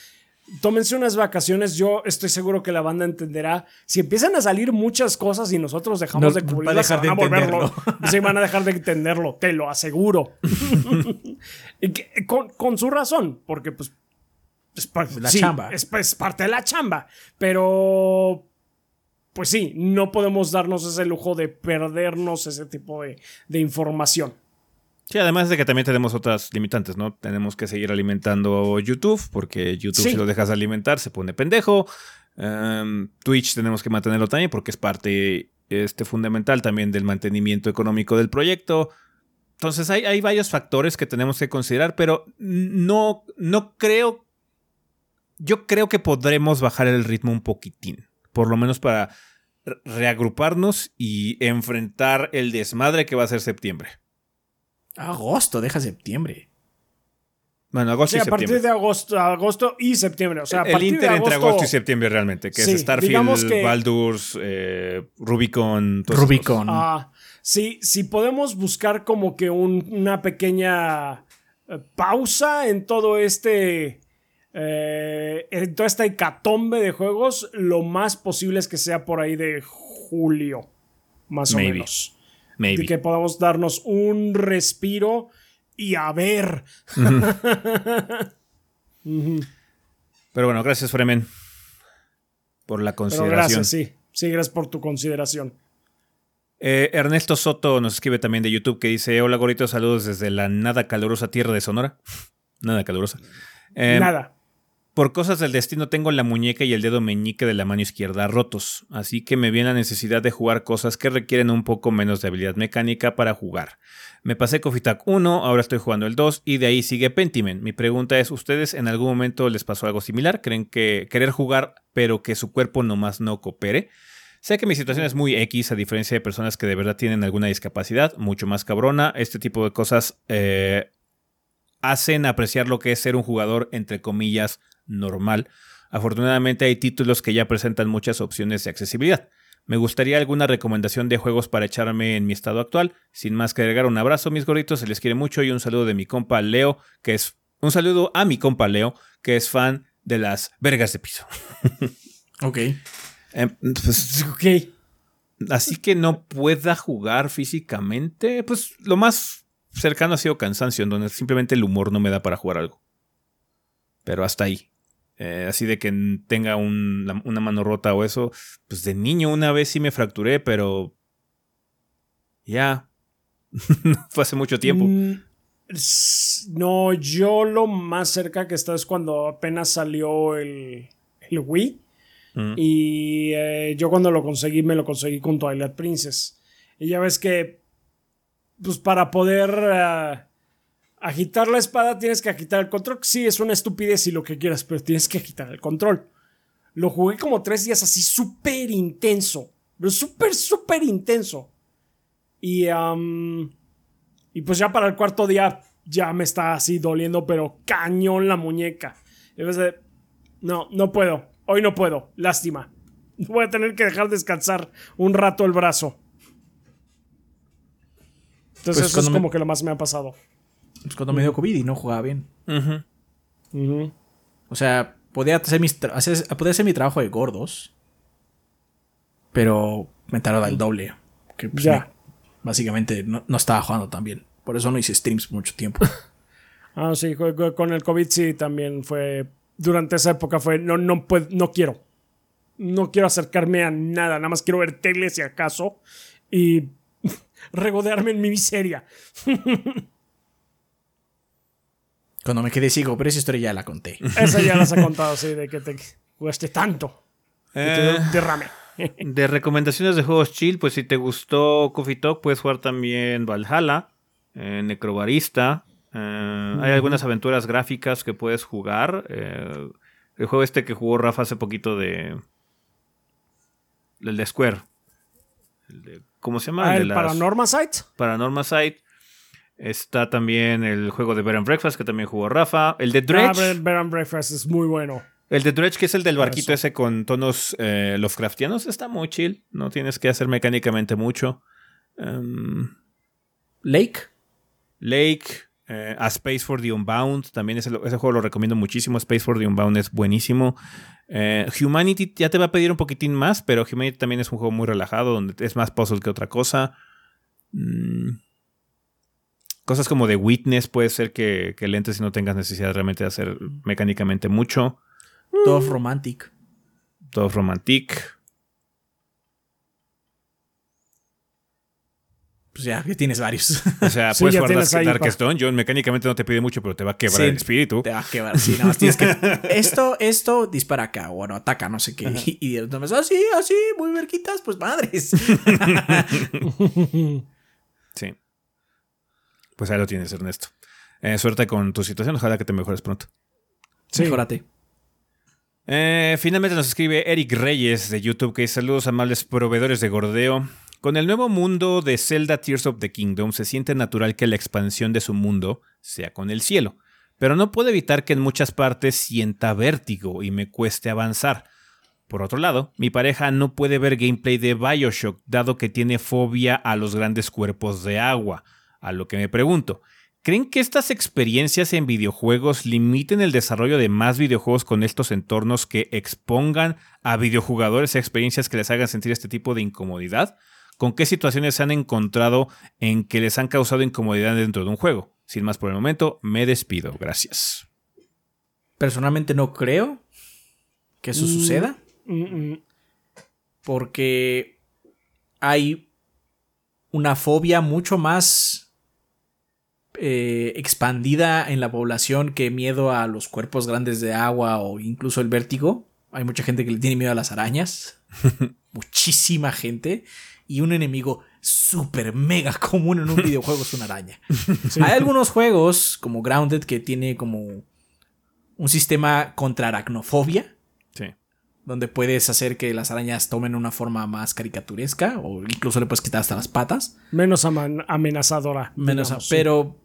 tómense unas vacaciones, yo estoy seguro que la banda entenderá. Si empiezan a salir muchas cosas y nosotros dejamos No, de cubrirlas, dejar se van de a volverlo. Sí, van a dejar de entenderlo, te lo aseguro. y que- con, con su razón, porque pues... Es, pa- La sí, chamba. Es, es parte de la chamba. Pero pues sí, no podemos darnos ese lujo de perdernos ese tipo de, de información. Sí, además de que también tenemos otras limitantes, ¿no? Tenemos que seguir alimentando YouTube, porque YouTube Sí. si lo dejas de alimentar se pone pendejo. Em, Twitch tenemos que mantenerlo también porque es parte este, fundamental también del mantenimiento económico del proyecto. Entonces hay, hay varios factores que tenemos que considerar, pero no, no creo... Yo creo que podremos bajar el ritmo un poquitín, por lo menos para re- reagruparnos y enfrentar el desmadre que va a ser septiembre. Agosto, deja septiembre. Bueno, agosto Sí, y a septiembre. partir de agosto, agosto y septiembre. O sea, a el partir inter de entre agosto, agosto y septiembre realmente, que Sí, es Starfield, que- Baldur's, eh, Rubicon, Rubicon. Ah, sí, si podemos buscar como que un- una pequeña eh, pausa en todo este. eh, en toda esta hecatombe de juegos, lo más posible es que sea por ahí de julio, más Maybe. o menos. Maybe. Que podamos darnos un respiro y a ver. Pero bueno, gracias Fremen por la Pero consideración. gracias, sí. Sí, gracias por tu consideración. Eh, Ernesto Soto nos escribe también de YouTube que dice, hola goritos, saludos desde la nada calurosa tierra de Sonora. nada calurosa. Eh, Nada. Por cosas del destino tengo la muñeca y el dedo meñique de la mano izquierda rotos, así que me viene la necesidad de jugar cosas que requieren un poco menos de habilidad mecánica para jugar. Me pasé Coffee Tag 1, ahora estoy jugando el 2 y de ahí sigue Pentiment. Mi pregunta es, ¿ustedes en algún momento les pasó algo similar? ¿Creen que querer jugar pero que su cuerpo nomás no coopere? Sé que mi situación es muy X, a diferencia de personas que de verdad tienen alguna discapacidad, mucho más cabrona. Este tipo de cosas eh, hacen apreciar lo que es ser un jugador, entre comillas, normal. Afortunadamente hay títulos que ya presentan muchas opciones de accesibilidad. Me gustaría alguna recomendación de juegos para echarme en mi estado actual. Sin más que agregar, un abrazo, mis gorritos, se les quiere mucho y un saludo de mi compa Leo, que es un saludo a mi compa Leo, que es fan de las vergas de piso. Ok. Eh, pues, Ok. así que no pueda jugar físicamente, pues lo más cercano ha sido cansancio, en donde simplemente el humor no me da para jugar algo. Pero hasta ahí. Eh, así de que tenga un- una mano rota o eso. Pues de niño una vez sí me fracturé, pero... Ya. Fue hace mucho tiempo. Mm, No, yo lo más cerca que está es cuando apenas salió el, el Wii. Mm. Y eh, yo cuando lo conseguí, me lo conseguí con Twilight Princess. Y ya ves que pues para poder eh, agitar la espada tienes que agitar el control. Sí, es una estupidez y lo que quieras, pero tienes que agitar el control. Lo jugué como tres días así súper intenso. Pero súper, súper intenso. Y, y pues ya para el cuarto día ya me está así doliendo, pero cañón la muñeca. Y vez de, no, no puedo. Hoy no puedo. Lástima. Voy a tener que dejar descansar un rato el brazo. Entonces Pues eso es me- como que lo más me ha pasado. Pues cuando me dio COVID y no jugaba bien. Ujú. Ujú. O sea, podía hacer, mis tra- hacer- podía hacer mi trabajo de gordos. Pero me tardaba el doble. Que pues, Ya. me- básicamente no, no estaba jugando tan bien. Por eso no hice streams por mucho tiempo. Ah, sí, co- co- con el COVID sí también fue. Durante esa época fue. No, no puedo, no quiero. No quiero acercarme a nada. Nada más quiero ver tele si acaso. Y regodearme en mi miseria. Cuando me quedé ciego, pero esa historia ya la conté. Esa ya las he contado, sí, de que te cueste tanto. Que te Eh, derrame. de recomendaciones de juegos chill, pues si te gustó Coffee Talk, puedes jugar también Valhalla, eh, Necrobarista. eh, Hay algunas aventuras gráficas que puedes jugar. eh, el juego este que jugó Rafa hace poquito de. El de Square. El de- ¿Cómo se llama? Ah, de el las- Paranormal Site. Paranormal Site. Está también el juego de Bed and Breakfast que también jugó Rafa. El de Ah, Dredge. Bed Bed and Breakfast es muy bueno. El de Dredge, que es el del barquito Eso. ese con tonos eh, Lovecraftianos, está muy chill. No tienes que hacer mecánicamente mucho. Em, Lake. Lake, eh, A Space for the Unbound, también ese, ese juego lo recomiendo muchísimo. Space for the Unbound es buenísimo. Eh, Humanity ya te va a pedir un poquitín más, pero Humanity también es un juego muy relajado, donde es más puzzle que otra cosa. Mm. Cosas como de Witness puede ser que, que lentes y no tengas necesidad realmente de hacer mecánicamente mucho. Dove Romantic. Dove Romantic. Pues ya, ya tienes varios. O sea, Sí, puedes ya jugar tienes ahí, Dark pa. Stone. Yo mecánicamente no te pide mucho, pero te va a quebrar Sí. el espíritu. Te va a quebrar. Sí, nada más tienes que. Esto, esto, dispara acá. O bueno, ataca, no sé qué. Y, y entonces, así, así, muy verquitas, pues madres. Sí. Pues ahí lo tienes, Ernesto. Eh, suerte con tu situación. Ojalá que te mejores pronto. Sí. Mejórate. Eh, finalmente nos escribe Eric Reyes de YouTube que dice saludos amables proveedores de gordeo. Con el nuevo mundo de Zelda Tears of the Kingdom se siente natural que la expansión de su mundo sea con el cielo, pero no puedo evitar que en muchas partes sienta vértigo y me cueste avanzar. Por otro lado, mi pareja no puede ver gameplay de Bioshock dado que tiene fobia a los grandes cuerpos de agua, a lo que me pregunto, ¿Creen que estas experiencias en videojuegos limiten el desarrollo de más videojuegos con estos entornos que expongan a videojugadores a experiencias que les hagan sentir este tipo de incomodidad? ¿Con qué situaciones se han encontrado en que les han causado incomodidad dentro de un juego? Sin más por el momento, me despido. Gracias. Personalmente no creo que eso Mm. suceda. Mm, mm. Porque hay una fobia mucho más eh, expandida en la población que miedo a los cuerpos grandes de agua o incluso el vértigo. Hay mucha gente que le tiene miedo a las arañas. Muchísima gente. Y un enemigo súper mega común en un videojuego es una araña. Hay algunos juegos como Grounded que tiene como un sistema contra aracnofobia. Donde puedes hacer que las arañas tomen una forma más caricaturesca o incluso le puedes quitar hasta las patas. Menos amenazadora. Menos, digamos, sí. pero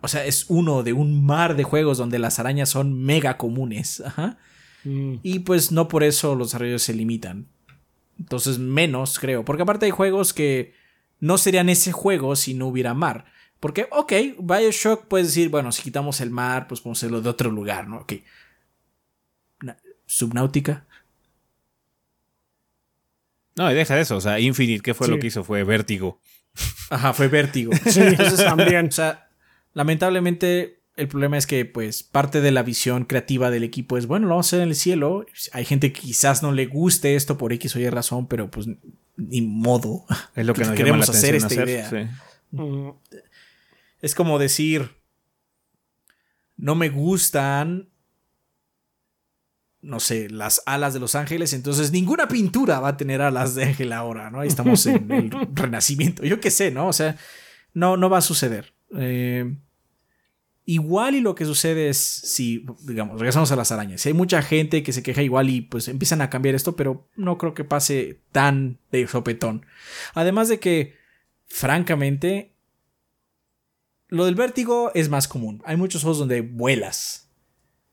o sea, es uno de un mar de juegos donde las arañas son mega comunes, ajá. Mm. Y pues no por eso los desarrollos se limitan. Entonces menos, creo, porque aparte hay juegos que no serían ese juego si no hubiera mar. Porque, ok, Bioshock puedes decir, bueno, si quitamos el mar, pues podemos hacerlo de otro lugar, ¿no? Ok. Subnáutica. No, y deja de eso. O sea, Infinite, ¿qué fue Sí. lo que hizo? Fue vértigo. Ajá, fue vértigo. Sí, Entonces, también. O sea, lamentablemente el problema es que pues parte de la visión creativa del equipo es, bueno, lo vamos a hacer en el cielo. Hay gente que quizás no le guste esto por X o Y razón, pero pues ni modo. Es lo que nos queremos llama la hacer esta hacer, idea. sí. Es como decir, no me gustan, no sé, las alas de los ángeles, entonces ninguna pintura va a tener alas de ángel ahora, ¿no? Ahí estamos en el renacimiento, yo qué sé, ¿no? O sea, No, no va a suceder. Eh, igual y lo que sucede es si, digamos, regresamos a las arañas. Si hay mucha gente que se queja igual y pues empiezan a cambiar esto, pero no creo que pase tan de sopetón. Además de que, francamente, lo del vértigo es más común. Hay muchos juegos donde vuelas.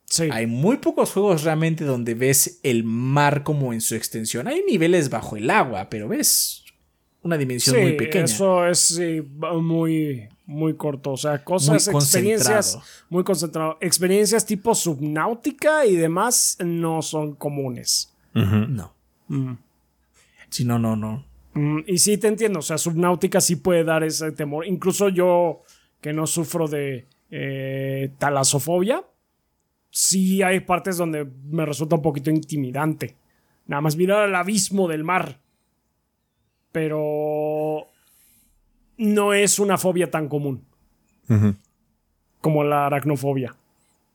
Sí. Hay muy pocos juegos realmente donde ves el mar como en su extensión. Hay niveles bajo el agua, pero ves una dimensión Sí, muy pequeña. Eso es sí, muy, muy corto. O sea, cosas, Muy experiencias muy concentrado. Experiencias tipo subnáutica y demás no son comunes. No. Mm. Si no, no, no. Mm, y sí te entiendo, o sea, subnáutica sí puede dar ese temor. Incluso yo, que no sufro de eh, talasofobia, sí hay partes donde me resulta un poquito intimidante. Nada más mirar al abismo del mar. Pero no es una fobia tan común como la aracnofobia.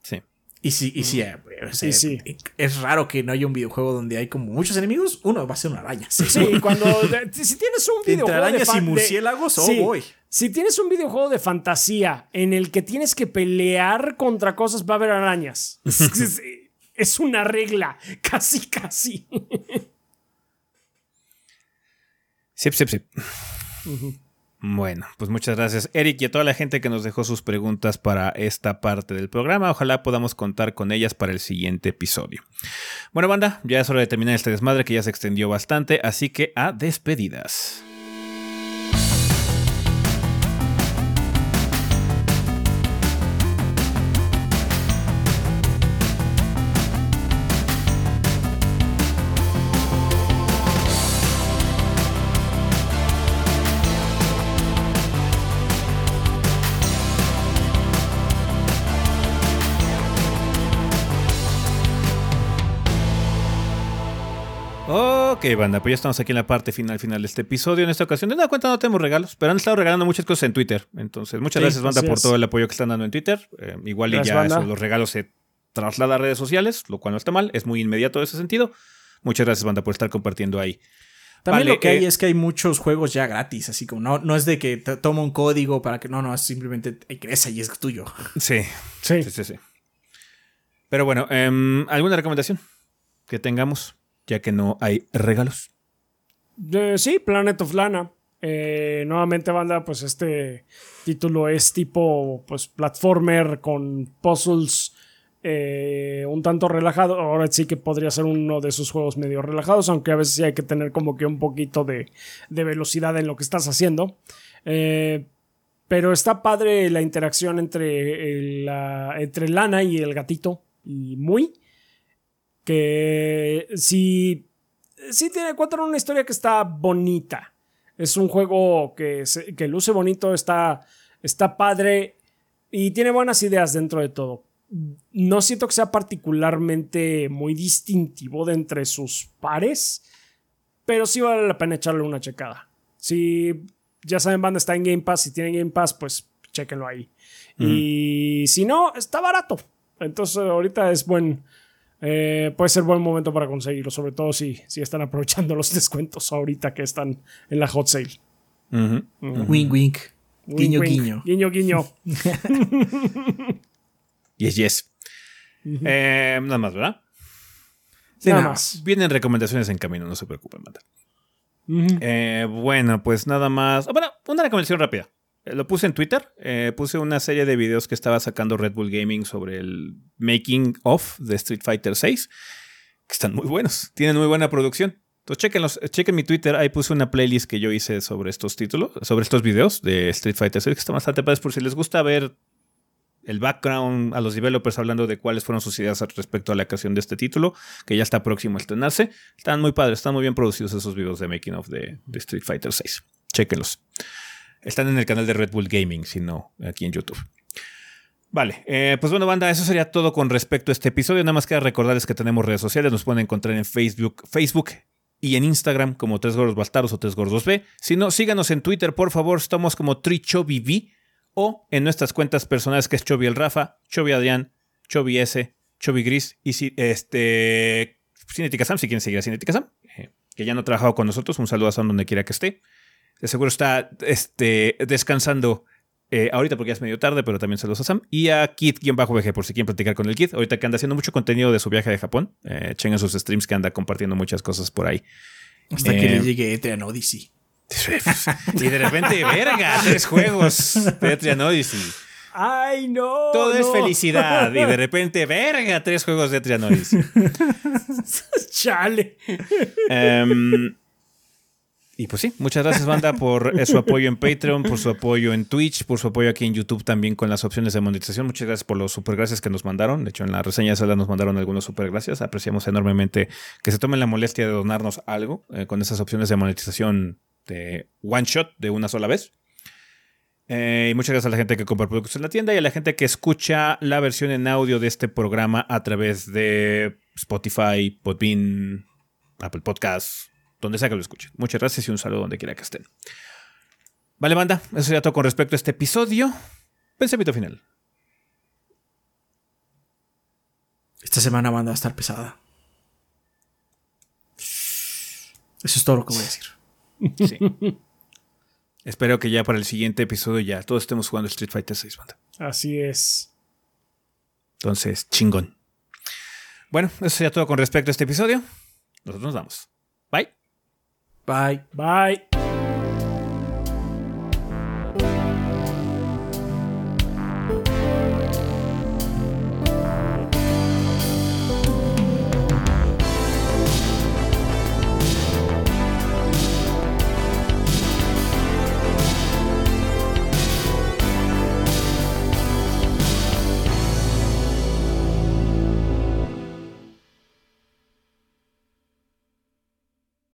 Sí. Y sí, y sí, eh, o sea, Y sí. es raro que no haya un videojuego donde hay como muchos enemigos. Uno va a ser una araña. Sí. Sí, cuando si tienes un Entre videojuego de arañas y de- murciélagos, oh, Sí. boy. Si tienes un videojuego de fantasía en el que tienes que pelear contra cosas, va a haber arañas. Es, una regla, casi, casi. Sip, sip, sip. Bueno, pues muchas gracias Eric y a toda la gente que nos dejó sus preguntas para esta parte del programa. Ojalá podamos contar con ellas para el siguiente episodio. Bueno, banda, ya es hora de terminar este desmadre que ya se extendió bastante, así que a despedidas. Ok, banda, pues ya estamos aquí en la parte final final de este episodio. En esta ocasión, de nada cuenta, no tenemos regalos, pero han estado regalando muchas cosas en Twitter. Entonces, muchas Sí, gracias, banda, por es. todo el apoyo que están dando en Twitter. Eh, igual y ya eso, los regalos se traslada a redes sociales, lo cual no está mal, es muy inmediato en ese sentido. Muchas gracias, banda, por estar compartiendo ahí. También Vale, lo que hay eh, es que hay muchos juegos ya gratis, así como no, no es de que toma un código para que no, no, es simplemente ingresa y es tuyo. Sí, Sí. sí, sí. sí. Pero bueno, em, ¿alguna recomendación que tengamos? Ya que no hay regalos. Eh, sí, Planet of Lana. Eh, nuevamente, banda, pues este título es tipo pues platformer con puzzles eh, un tanto relajado. Ahora sí que podría ser uno de esos juegos medio relajados, aunque a veces sí hay que tener como que un poquito de, de velocidad en lo que estás haciendo. Pero está padre la interacción entre, la, entre Lana y el gatito y Muy. Que sí sí tiene cuenta una historia que está bonita. Es un juego que, se- que luce bonito, está, está padre y tiene buenas ideas dentro de todo. No siento que sea particularmente muy distintivo de entre sus pares, pero sí vale la pena echarle una checada. Si ya saben, banda está en Game Pass, si tienen Game Pass, pues chéquenlo ahí. Y si no, está barato. Entonces ahorita es buen, eh, puede ser buen momento para conseguirlo, sobre todo si, si están aprovechando los descuentos ahorita que están en la hot sale. Ujú. Wink, wink. Guiño, Wink, wink. guiño. Guiño, guiño. Yes, yes. Eh, nada más, ¿verdad? Sí, Nada nada más. Vienen recomendaciones en camino, no se preocupen. Ujú. Eh, bueno, pues nada más. ah, Bueno, una recomendación rápida. Eh, Lo puse en Twitter. eh, puse una serie de videos que estaba sacando Red Bull Gaming sobre el making of de Street Fighter 6. Que están muy buenos. Tienen muy buena producción. Entonces, chequenlos. eh, Chequen mi Twitter. Ahí puse una playlist que yo hice sobre estos títulos, sobre estos videos de Street Fighter 6, que están bastante padres por si les gusta ver el background a los developers hablando de cuáles fueron sus ideas respecto a la creación de este título, que ya está próximo a estrenarse. Están muy padres, están muy bien producidos esos videos de making of de, de Street Fighter 6. Chéquenlos. Están en el canal de Red Bull Gaming, si no, aquí en YouTube. Vale, eh, pues bueno, banda, eso sería todo con respecto a este episodio. Nada más queda recordarles que tenemos redes sociales, nos pueden encontrar en Facebook, Facebook y en Instagram como Tres Gordos o Tres Gordos B. Si no, síganos en Twitter, por favor, estamos como TriChobiV o en nuestras cuentas personales que es Chobi el Rafa, Chobi Adrián, Chobi S, Chobi Gris y si, este si quieren seguir a Cinetica Sam, eh, que ya no ha trabajado con nosotros, un saludo a Sam donde quiera que esté. De seguro está este, descansando eh, ahorita porque ya es medio tarde, pero también saludos a Sam. Y a Kit-VG por si quieren platicar con el Kit. Ahorita que anda haciendo mucho contenido de su viaje de Japón. Eh, chequen sus streams que anda compartiendo muchas cosas por ahí. Hasta que Eh, le llegue Etrian Odyssey. y de repente, verga, tres juegos de Etrian Odyssey. ¡Ay, no! Todo es felicidad. Y de repente, verga, tres juegos de Etrian Odyssey. Chale. Em, y pues sí, muchas gracias, banda, por eh, su apoyo en Patreon, por su apoyo en Twitch, por su apoyo aquí en YouTube también con las opciones de monetización. Muchas gracias por los super gracias que nos mandaron. De hecho, en la reseña de Zelda nos mandaron algunos super gracias. Apreciamos enormemente que se tomen la molestia de donarnos algo eh, con esas opciones de monetización de one shot, de una sola vez. Eh, y muchas gracias a la gente que compra productos en la tienda y a la gente que escucha la versión en audio de este programa a través de Spotify, Podbean, Apple Podcasts, donde sea que lo escuchen. Muchas gracias y un saludo donde quiera que estén. Vale, banda, eso sería todo con respecto a este episodio. Pensamiento final. Esta semana banda va a estar pesada. Eso es todo lo que voy a decir. Sí. Espero que ya para el siguiente episodio ya todos estemos jugando Street Fighter 6, banda. Así es. Entonces, chingón. Bueno, eso sería todo con respecto a este episodio. Nosotros nos vamos. Bye. Bye. Bye.